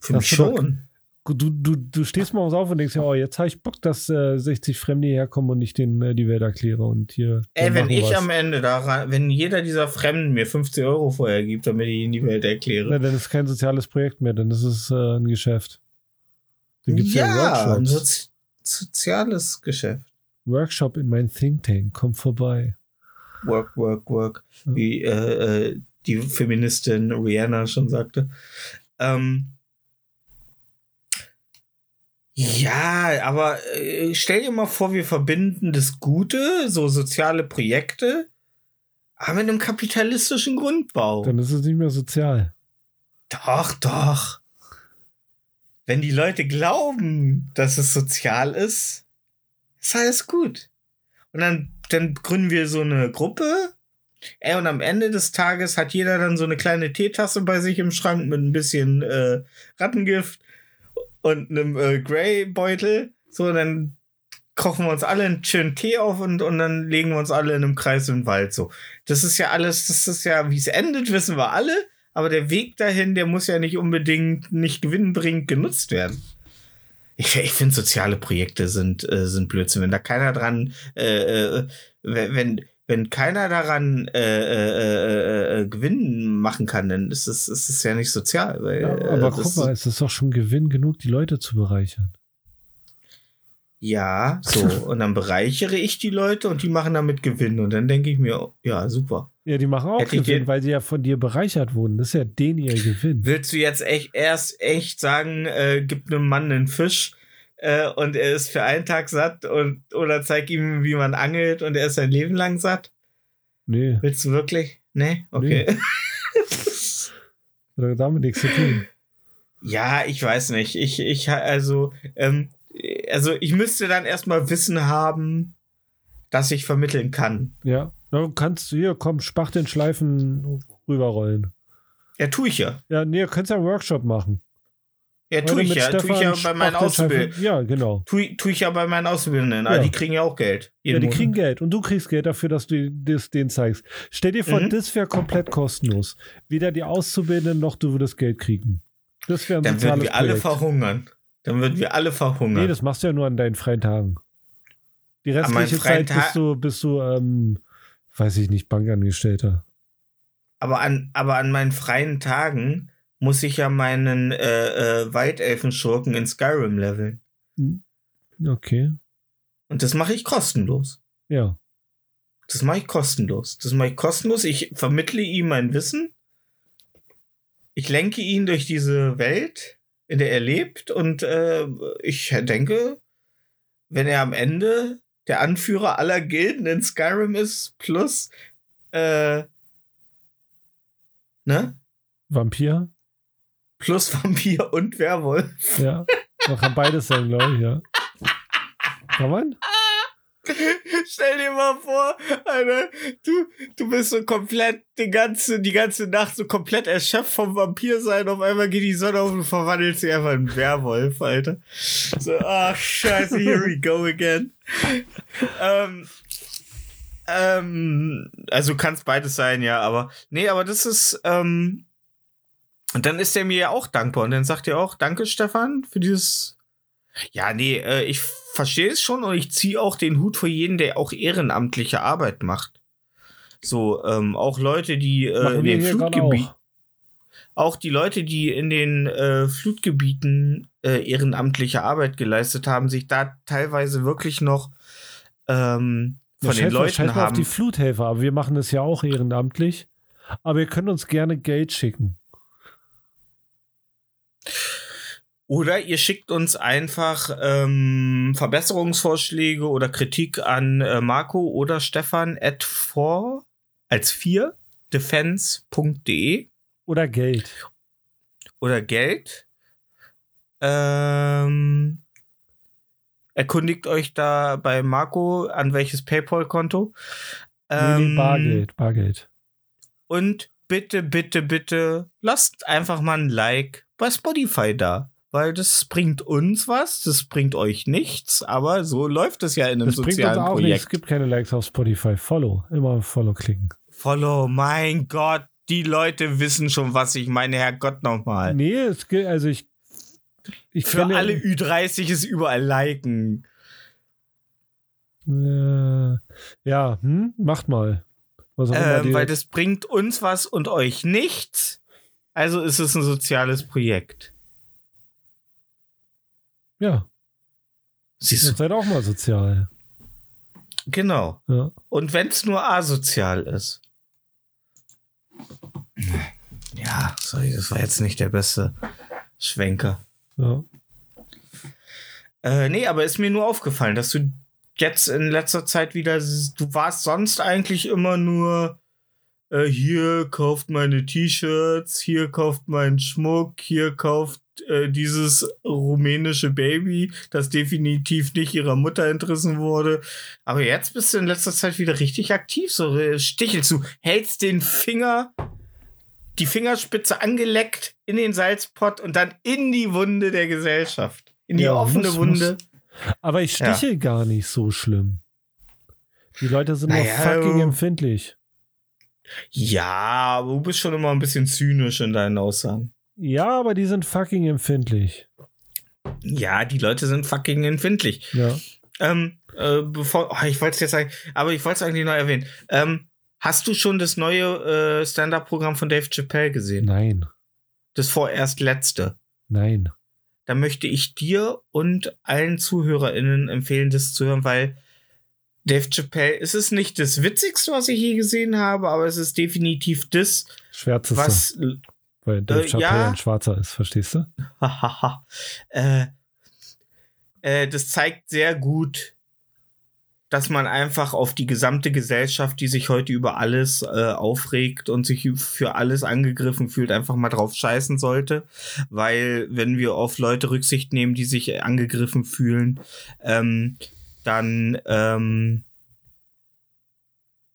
Speaker 1: Für das mich schon.
Speaker 2: Du, du, du stehst morgens auf und denkst ja, oh, jetzt habe ich Bock, dass äh, 60 Fremde herkommen und ich denen äh, die Welt erkläre und hier.
Speaker 1: Ey, wenn ich was. am Ende da wenn jeder dieser Fremden mir 50 Euro vorher gibt, damit ich ihnen die Welt erkläre.
Speaker 2: Na, dann ist es kein soziales Projekt mehr, dann ist es äh, ein Geschäft.
Speaker 1: Dann gibt's ja, ja ein Sozi soziales Geschäft.
Speaker 2: Workshop in mein Think Tank, komm vorbei.
Speaker 1: Work, work, work, wie äh, äh, die Feministin Rihanna schon sagte. Ähm, ja, aber äh, stell dir mal vor, wir verbinden das Gute, so soziale Projekte, aber mit einem kapitalistischen Grundbau.
Speaker 2: Dann ist es nicht mehr sozial.
Speaker 1: Doch, doch. Wenn die Leute glauben, dass es sozial ist, ist alles gut. Und dann dann gründen wir so eine Gruppe. Ey, und am Ende des Tages hat jeder dann so eine kleine Teetasse bei sich im Schrank mit ein bisschen äh, Rattengift und einem äh, Grey-Beutel. So, dann kochen wir uns alle einen schönen Tee auf und, und dann legen wir uns alle in einem Kreis im Wald. So, das ist ja alles, das ist ja, wie es endet, [laughs] wissen wir alle. Aber der Weg dahin, der muss ja nicht unbedingt nicht gewinnbringend genutzt werden ich, ich finde, soziale Projekte sind, äh, sind Blödsinn. Wenn da keiner dran, äh, äh, wenn, wenn keiner daran äh, äh, äh, Gewinn machen kann, dann ist es, ist es ja nicht sozial. Weil, ja,
Speaker 2: aber guck mal, es ist doch schon Gewinn genug, die Leute zu bereichern.
Speaker 1: Ja, so. [laughs] und dann bereichere ich die Leute und die machen damit Gewinn. Und dann denke ich mir, ja, super.
Speaker 2: Ja, die machen auch Hätte Gewinn, weil sie ja von dir bereichert wurden. Das ist ja den ihr Gewinn.
Speaker 1: Willst du jetzt echt erst echt sagen, äh, gib einem Mann einen Fisch äh, und er ist für einen Tag satt und oder zeig ihm, wie man angelt und er ist sein Leben lang satt?
Speaker 2: Nee.
Speaker 1: Willst du wirklich? Nee? Okay. Nee.
Speaker 2: Oder damit nichts zu tun. [laughs]
Speaker 1: Ja, ich weiß nicht. Ich, ich, also, ähm, also ich müsste dann erstmal Wissen haben, dass ich vermitteln kann.
Speaker 2: Ja. Du kannst hier, komm, Spachtelschleifen rüberrollen.
Speaker 1: Ja, tue ich ja.
Speaker 2: Ja, nee, du kannst ja einen Workshop machen.
Speaker 1: Ja, tue ich ja. Tue ich ja bei meinen Auszubildenden.
Speaker 2: Ja, genau.
Speaker 1: Tue tu ich ja bei meinen Auszubildenden. Ja. Aber die kriegen ja auch Geld.
Speaker 2: Ja, die Monat. kriegen Geld. Und du kriegst Geld dafür, dass du das denen zeigst. Stell dir vor, mhm. das wäre komplett kostenlos. Weder die Auszubildenden noch du würdest Geld kriegen. Das wäre ein
Speaker 1: Dann würden wir alle verhungern. Dann würden wir alle verhungern.
Speaker 2: Nee, das machst du ja nur an deinen freien Tagen. Die restliche Zeit bist du, bist du ähm, weiß ich nicht, Bankangestellter.
Speaker 1: Aber an, aber an meinen freien Tagen muss ich ja meinen äh, äh, Waldelfenschurken in Skyrim leveln.
Speaker 2: Hm. Okay.
Speaker 1: Und das mache ich kostenlos.
Speaker 2: Ja.
Speaker 1: Das mache ich kostenlos. Das mache ich kostenlos. Ich vermittle ihm mein Wissen. Ich lenke ihn durch diese Welt, in der er lebt. Und äh, ich denke, wenn er am Ende der Anführer aller Gilden in Skyrim ist, plus äh, ne?
Speaker 2: Vampir?
Speaker 1: Plus Vampir und Werwolf.
Speaker 2: Ja, man kann beides sein, glaube ich, ja. Kann man?
Speaker 1: Stell dir mal vor, Alter, du, du bist so komplett die ganze, die ganze Nacht so komplett erschöpft vom Vampir sein. Auf einmal geht die Sonne auf und verwandelt sich einfach in Werwolf, Alter. So, ach, scheiße, here we go again. ähm, ähm, also kann es beides sein, ja, aber nee, aber das ist, ähm, und dann ist er mir ja auch dankbar. Und dann sagt er auch, danke Stefan für dieses. Ja, nee, äh, ich verstehe es schon und ich ziehe auch den Hut vor jeden, der auch ehrenamtliche Arbeit macht. So, ähm, auch Leute, die äh, in
Speaker 2: wir
Speaker 1: den Flutgebieten,
Speaker 2: auch.
Speaker 1: auch die Leute, die in den äh, Flutgebieten äh, ehrenamtliche Arbeit geleistet haben, sich da teilweise wirklich noch ähm,
Speaker 2: Ja,
Speaker 1: von den
Speaker 2: scheiß mal-
Speaker 1: Leuten
Speaker 2: scheiß mal auf
Speaker 1: haben.
Speaker 2: die Fluthelfer, aber wir machen das ja auch ehrenamtlich. Aber ihr könnt uns gerne Geld schicken.
Speaker 1: Oder ihr schickt uns einfach ähm, Verbesserungsvorschläge oder Kritik an äh, Marco oder Stefan at 4 als 4 defense.de
Speaker 2: Oder Geld.
Speaker 1: oder Geld. Ähm, erkundigt euch da bei Marco an welches PayPal-Konto. Ähm,
Speaker 2: nee, Bargeld, Bargeld.
Speaker 1: Und bitte, bitte, bitte lasst einfach mal ein Like bei Spotify da. Weil das bringt uns was, das bringt euch nichts, aber so läuft es ja in einem
Speaker 2: Das bringt uns
Speaker 1: sozialen
Speaker 2: auch nichts.
Speaker 1: Projekt.
Speaker 2: Es gibt keine Likes auf Spotify. Follow. Immer Follow klicken.
Speaker 1: Follow, mein Gott, die Leute wissen schon, was ich meine, Herrgott nochmal.
Speaker 2: Nee, es gibt, also ich. ich
Speaker 1: Für
Speaker 2: kenne-
Speaker 1: alle Ü30 ist überall liken.
Speaker 2: Äh, ja, hm, macht mal.
Speaker 1: Ähm, weil das bringt uns was und euch nichts. Also ist es ein soziales Projekt.
Speaker 2: ja,
Speaker 1: Siehst
Speaker 2: ihr
Speaker 1: du?
Speaker 2: seid auch mal sozial.
Speaker 1: Genau.
Speaker 2: Ja.
Speaker 1: Und wenn es nur asozial ist. Ja, sorry, das war jetzt nicht der beste Schwenker.
Speaker 2: Ja.
Speaker 1: Äh, nee, aber ist mir nur aufgefallen, dass du jetzt in letzter Zeit wieder, du warst sonst eigentlich immer nur äh, hier kauft meine T-Shirts, hier kauft meinen Schmuck, hier kauft äh, dieses rumänische Baby, das definitiv nicht ihrer Mutter entrissen wurde. Aber jetzt bist du in letzter Zeit wieder richtig aktiv, so äh, stichelst du, hältst den Finger, die Fingerspitze angeleckt in den Salzpott und dann in die Wunde der Gesellschaft. In die
Speaker 2: Ja,
Speaker 1: offene
Speaker 2: muss-
Speaker 1: Wunde.
Speaker 2: Aber ich stiche gar nicht so schlimm. Die Leute sind
Speaker 1: Naja,
Speaker 2: fucking empfindlich.
Speaker 1: Ja, aber du bist schon immer ein bisschen zynisch in deinen Aussagen.
Speaker 2: Ja, aber die sind fucking empfindlich.
Speaker 1: Ja, die Leute sind fucking empfindlich.
Speaker 2: Ja.
Speaker 1: Ähm, äh, bevor, oh, ich wollte es jetzt sagen, aber ich wollte es eigentlich noch erwähnen. Ähm, hast du schon das neue äh, Stand-Up-Programm von Dave Chappelle gesehen?
Speaker 2: Nein.
Speaker 1: Das vorerst letzte.
Speaker 2: Nein.
Speaker 1: Da möchte ich dir und allen ZuhörerInnen empfehlen, das zu hören, weil Dave Chappelle, es ist nicht das Witzigste, was ich je gesehen habe, aber es ist definitiv das,
Speaker 2: Schwärzeste.
Speaker 1: was
Speaker 2: Weil Dave
Speaker 1: Äh,
Speaker 2: Chappelle
Speaker 1: ja.
Speaker 2: ein Schwarzer ist, verstehst du?
Speaker 1: Äh, äh, das zeigt sehr gut, dass man einfach auf die gesamte Gesellschaft, die sich heute über alles äh, aufregt und sich für alles angegriffen fühlt, einfach mal drauf scheißen sollte. Weil wenn wir auf Leute Rücksicht nehmen, die sich angegriffen fühlen, ähm, dann ähm,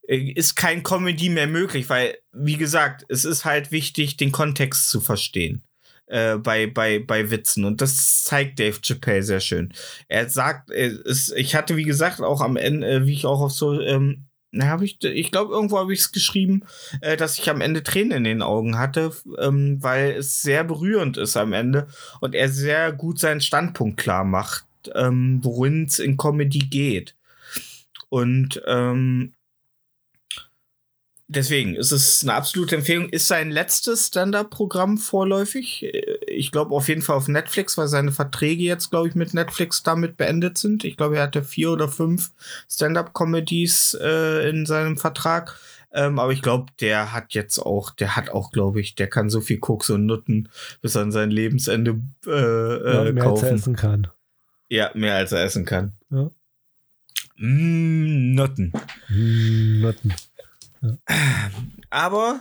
Speaker 1: äh, ist kein Comedy mehr möglich, weil, wie gesagt, es ist halt wichtig, den Kontext zu verstehen äh, bei, bei, bei Witzen. Und das zeigt Dave Chappelle sehr schön. Er sagt, äh, es, ich hatte, wie gesagt, auch am Ende, äh, wie ich auch auf so, ähm, na, habe ich, ich glaube, irgendwo habe ich es geschrieben, äh, dass ich am Ende Tränen in den Augen hatte, ähm, weil es sehr berührend ist am Ende und er sehr gut seinen Standpunkt klar macht, ähm, worin es in Comedy geht. Und ähm, deswegen ist es eine absolute Empfehlung. Ist sein letztes Stand-up-Programm vorläufig. Äh, Ich glaube auf jeden Fall auf Netflix, weil seine Verträge jetzt, glaube ich, mit Netflix damit beendet sind. Ich glaube, er hatte vier oder fünf Stand-up-Comedies äh, in seinem Vertrag. Ähm, aber ich glaube, der hat jetzt auch, der hat auch, glaube ich, der kann so viel Koks und Nutten bis an sein Lebensende äh,
Speaker 2: Ja,
Speaker 1: äh,
Speaker 2: mehr als er
Speaker 1: kaufen.
Speaker 2: essen kann.
Speaker 1: Ja, mehr als er essen kann.
Speaker 2: Ja.
Speaker 1: Mm, Nutten.
Speaker 2: Hm, Nutten.
Speaker 1: Aber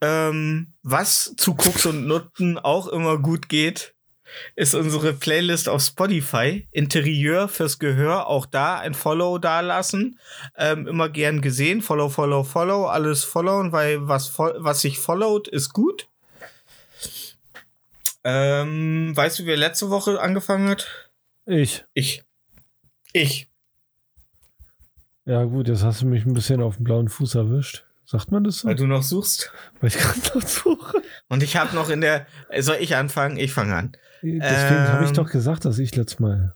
Speaker 1: ähm, was zu Koks und Nutten auch immer gut geht, ist unsere Playlist auf Spotify. Interieur fürs Gehör. Auch da ein Follow dalassen. Ähm, immer gern gesehen. Follow, follow, follow. Alles followen, weil was, was sich followt, ist gut. Ähm, weißt du, wer letzte Woche angefangen hat?
Speaker 2: Ich.
Speaker 1: Ich. Ich.
Speaker 2: Ja, gut, jetzt hast du mich ein bisschen auf den blauen Fuß erwischt. Sagt man das so?
Speaker 1: Weil du noch suchst.
Speaker 2: Weil ich [laughs] gerade noch suche.
Speaker 1: Und ich habe noch in der. Soll ich anfangen? Ich fange an.
Speaker 2: Deswegen habe ich
Speaker 1: Ähm.
Speaker 2: doch gesagt, dass ich letztes Mal.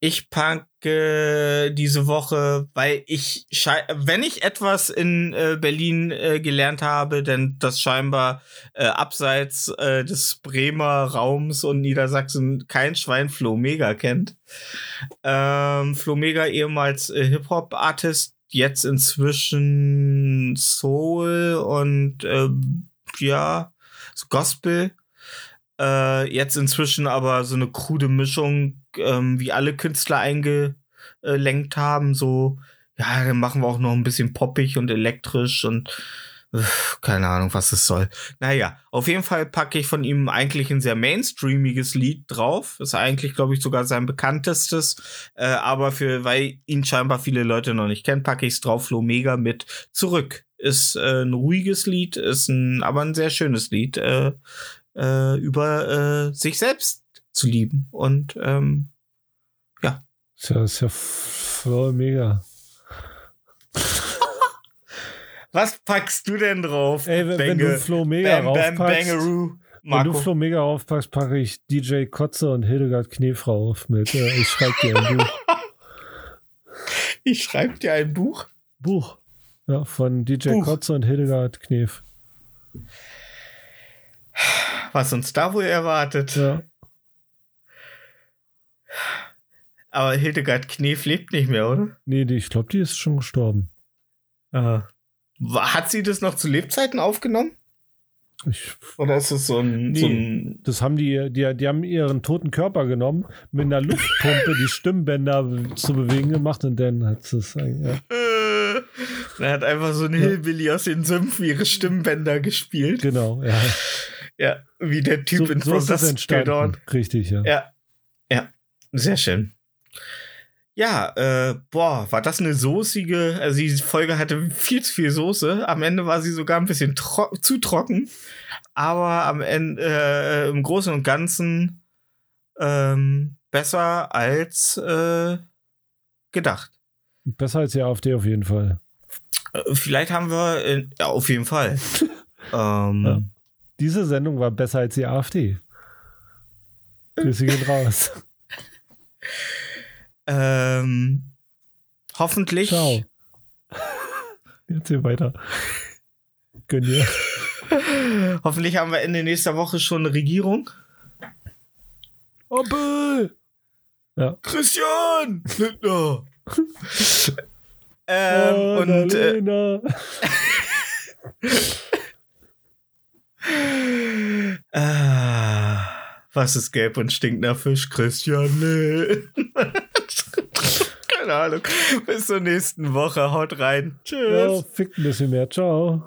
Speaker 1: Ich packe diese Woche, weil ich, wenn ich etwas in äh, Berlin äh, gelernt habe, denn das scheinbar äh, abseits äh, des Bremer Raums und Niedersachsen kein Schwein Flo Mega kennt. Ähm, Flo Mega ehemals äh, Hip-Hop-Artist, jetzt inzwischen Soul und ähm, ja, Gospel. Äh, jetzt inzwischen aber so eine krude Mischung, ähm, wie alle Künstler eingelenkt haben. So, ja, dann machen wir auch noch ein bisschen poppig und elektrisch und keine Ahnung, was es soll. Naja, auf jeden Fall packe ich von ihm eigentlich ein sehr mainstreamiges Lied drauf. Ist eigentlich, glaube ich, sogar sein bekanntestes. Äh, aber für, weil ihn scheinbar viele Leute noch nicht kennen, packe ich es drauf, Flo Mega mit zurück. Ist äh, ein ruhiges Lied, ist ein, aber ein sehr schönes Lied. Äh, äh, über äh, sich selbst zu lieben. Und ähm,
Speaker 2: Ist ja, ist ja voll mega.
Speaker 1: was packst du denn drauf?
Speaker 2: Ey, wenn, wenn du Flo Mega
Speaker 1: Bam, bam,
Speaker 2: raufpackst,
Speaker 1: bangaroo.
Speaker 2: wenn du. Flo Mega raufpackst, packe ich DJ Kotze und Hildegard Knef rauf mit äh, Ich schreib dir ein Buch. [laughs]
Speaker 1: Ich schreibe dir ein Buch.
Speaker 2: Buch. Ja, von DJ
Speaker 1: Buch.
Speaker 2: Kotze und Hildegard Knef.
Speaker 1: Was uns da wohl erwartet.
Speaker 2: Ja.
Speaker 1: Aber Hildegard Knef lebt nicht mehr, oder?
Speaker 2: Nee, die, ich glaube, die ist schon gestorben.
Speaker 1: Aha. Hat sie das noch zu Lebzeiten aufgenommen?
Speaker 2: Ich,
Speaker 1: Oder ist es so ein, so
Speaker 2: Nee.
Speaker 1: ein
Speaker 2: das haben die, die, die haben ihren toten Körper genommen, mit einer Luftpumpe die Stimmbänder zu bewegen gemacht und dann hat es ja. [laughs]
Speaker 1: Er hat einfach so ein Hillbilly aus den Sümpfen ihre Stimmbänder gespielt.
Speaker 2: Genau, ja.
Speaker 1: Ja, wie der Typ
Speaker 2: So,
Speaker 1: in
Speaker 2: so
Speaker 1: From Dusk.
Speaker 2: Richtig, ja.
Speaker 1: Ja, ja, sehr schön. Ja, äh, boah, war das eine soßige, also die Folge hatte viel zu viel Soße. Am Ende war sie sogar ein bisschen tro zu trocken. Aber am Ende, äh, im Großen und Ganzen ähm, besser als äh, gedacht.
Speaker 2: Besser als die AfD auf jeden Fall.
Speaker 1: Äh, vielleicht haben wir, äh, ja, auf jeden Fall. [laughs] ähm,
Speaker 2: Ja. Diese Sendung war besser als die AfD. Grüße gehen raus.
Speaker 1: Ähm, hoffentlich.
Speaker 2: Ciao. Jetzt hier weiter. Gönn dir.
Speaker 1: Hoffentlich haben wir Ende nächster Woche schon eine Regierung.
Speaker 2: Opel!
Speaker 1: Christian Lindner. [laughs] ähm, und äh,
Speaker 2: Annalena. [laughs]
Speaker 1: was ist gelb und stinkt nach Fisch? Christian Lindner. [laughs] Keine Ahnung. Bis zur nächsten Woche. Haut rein.
Speaker 2: Ja,
Speaker 1: Tschüss.
Speaker 2: fickt ein bisschen mehr. Ciao.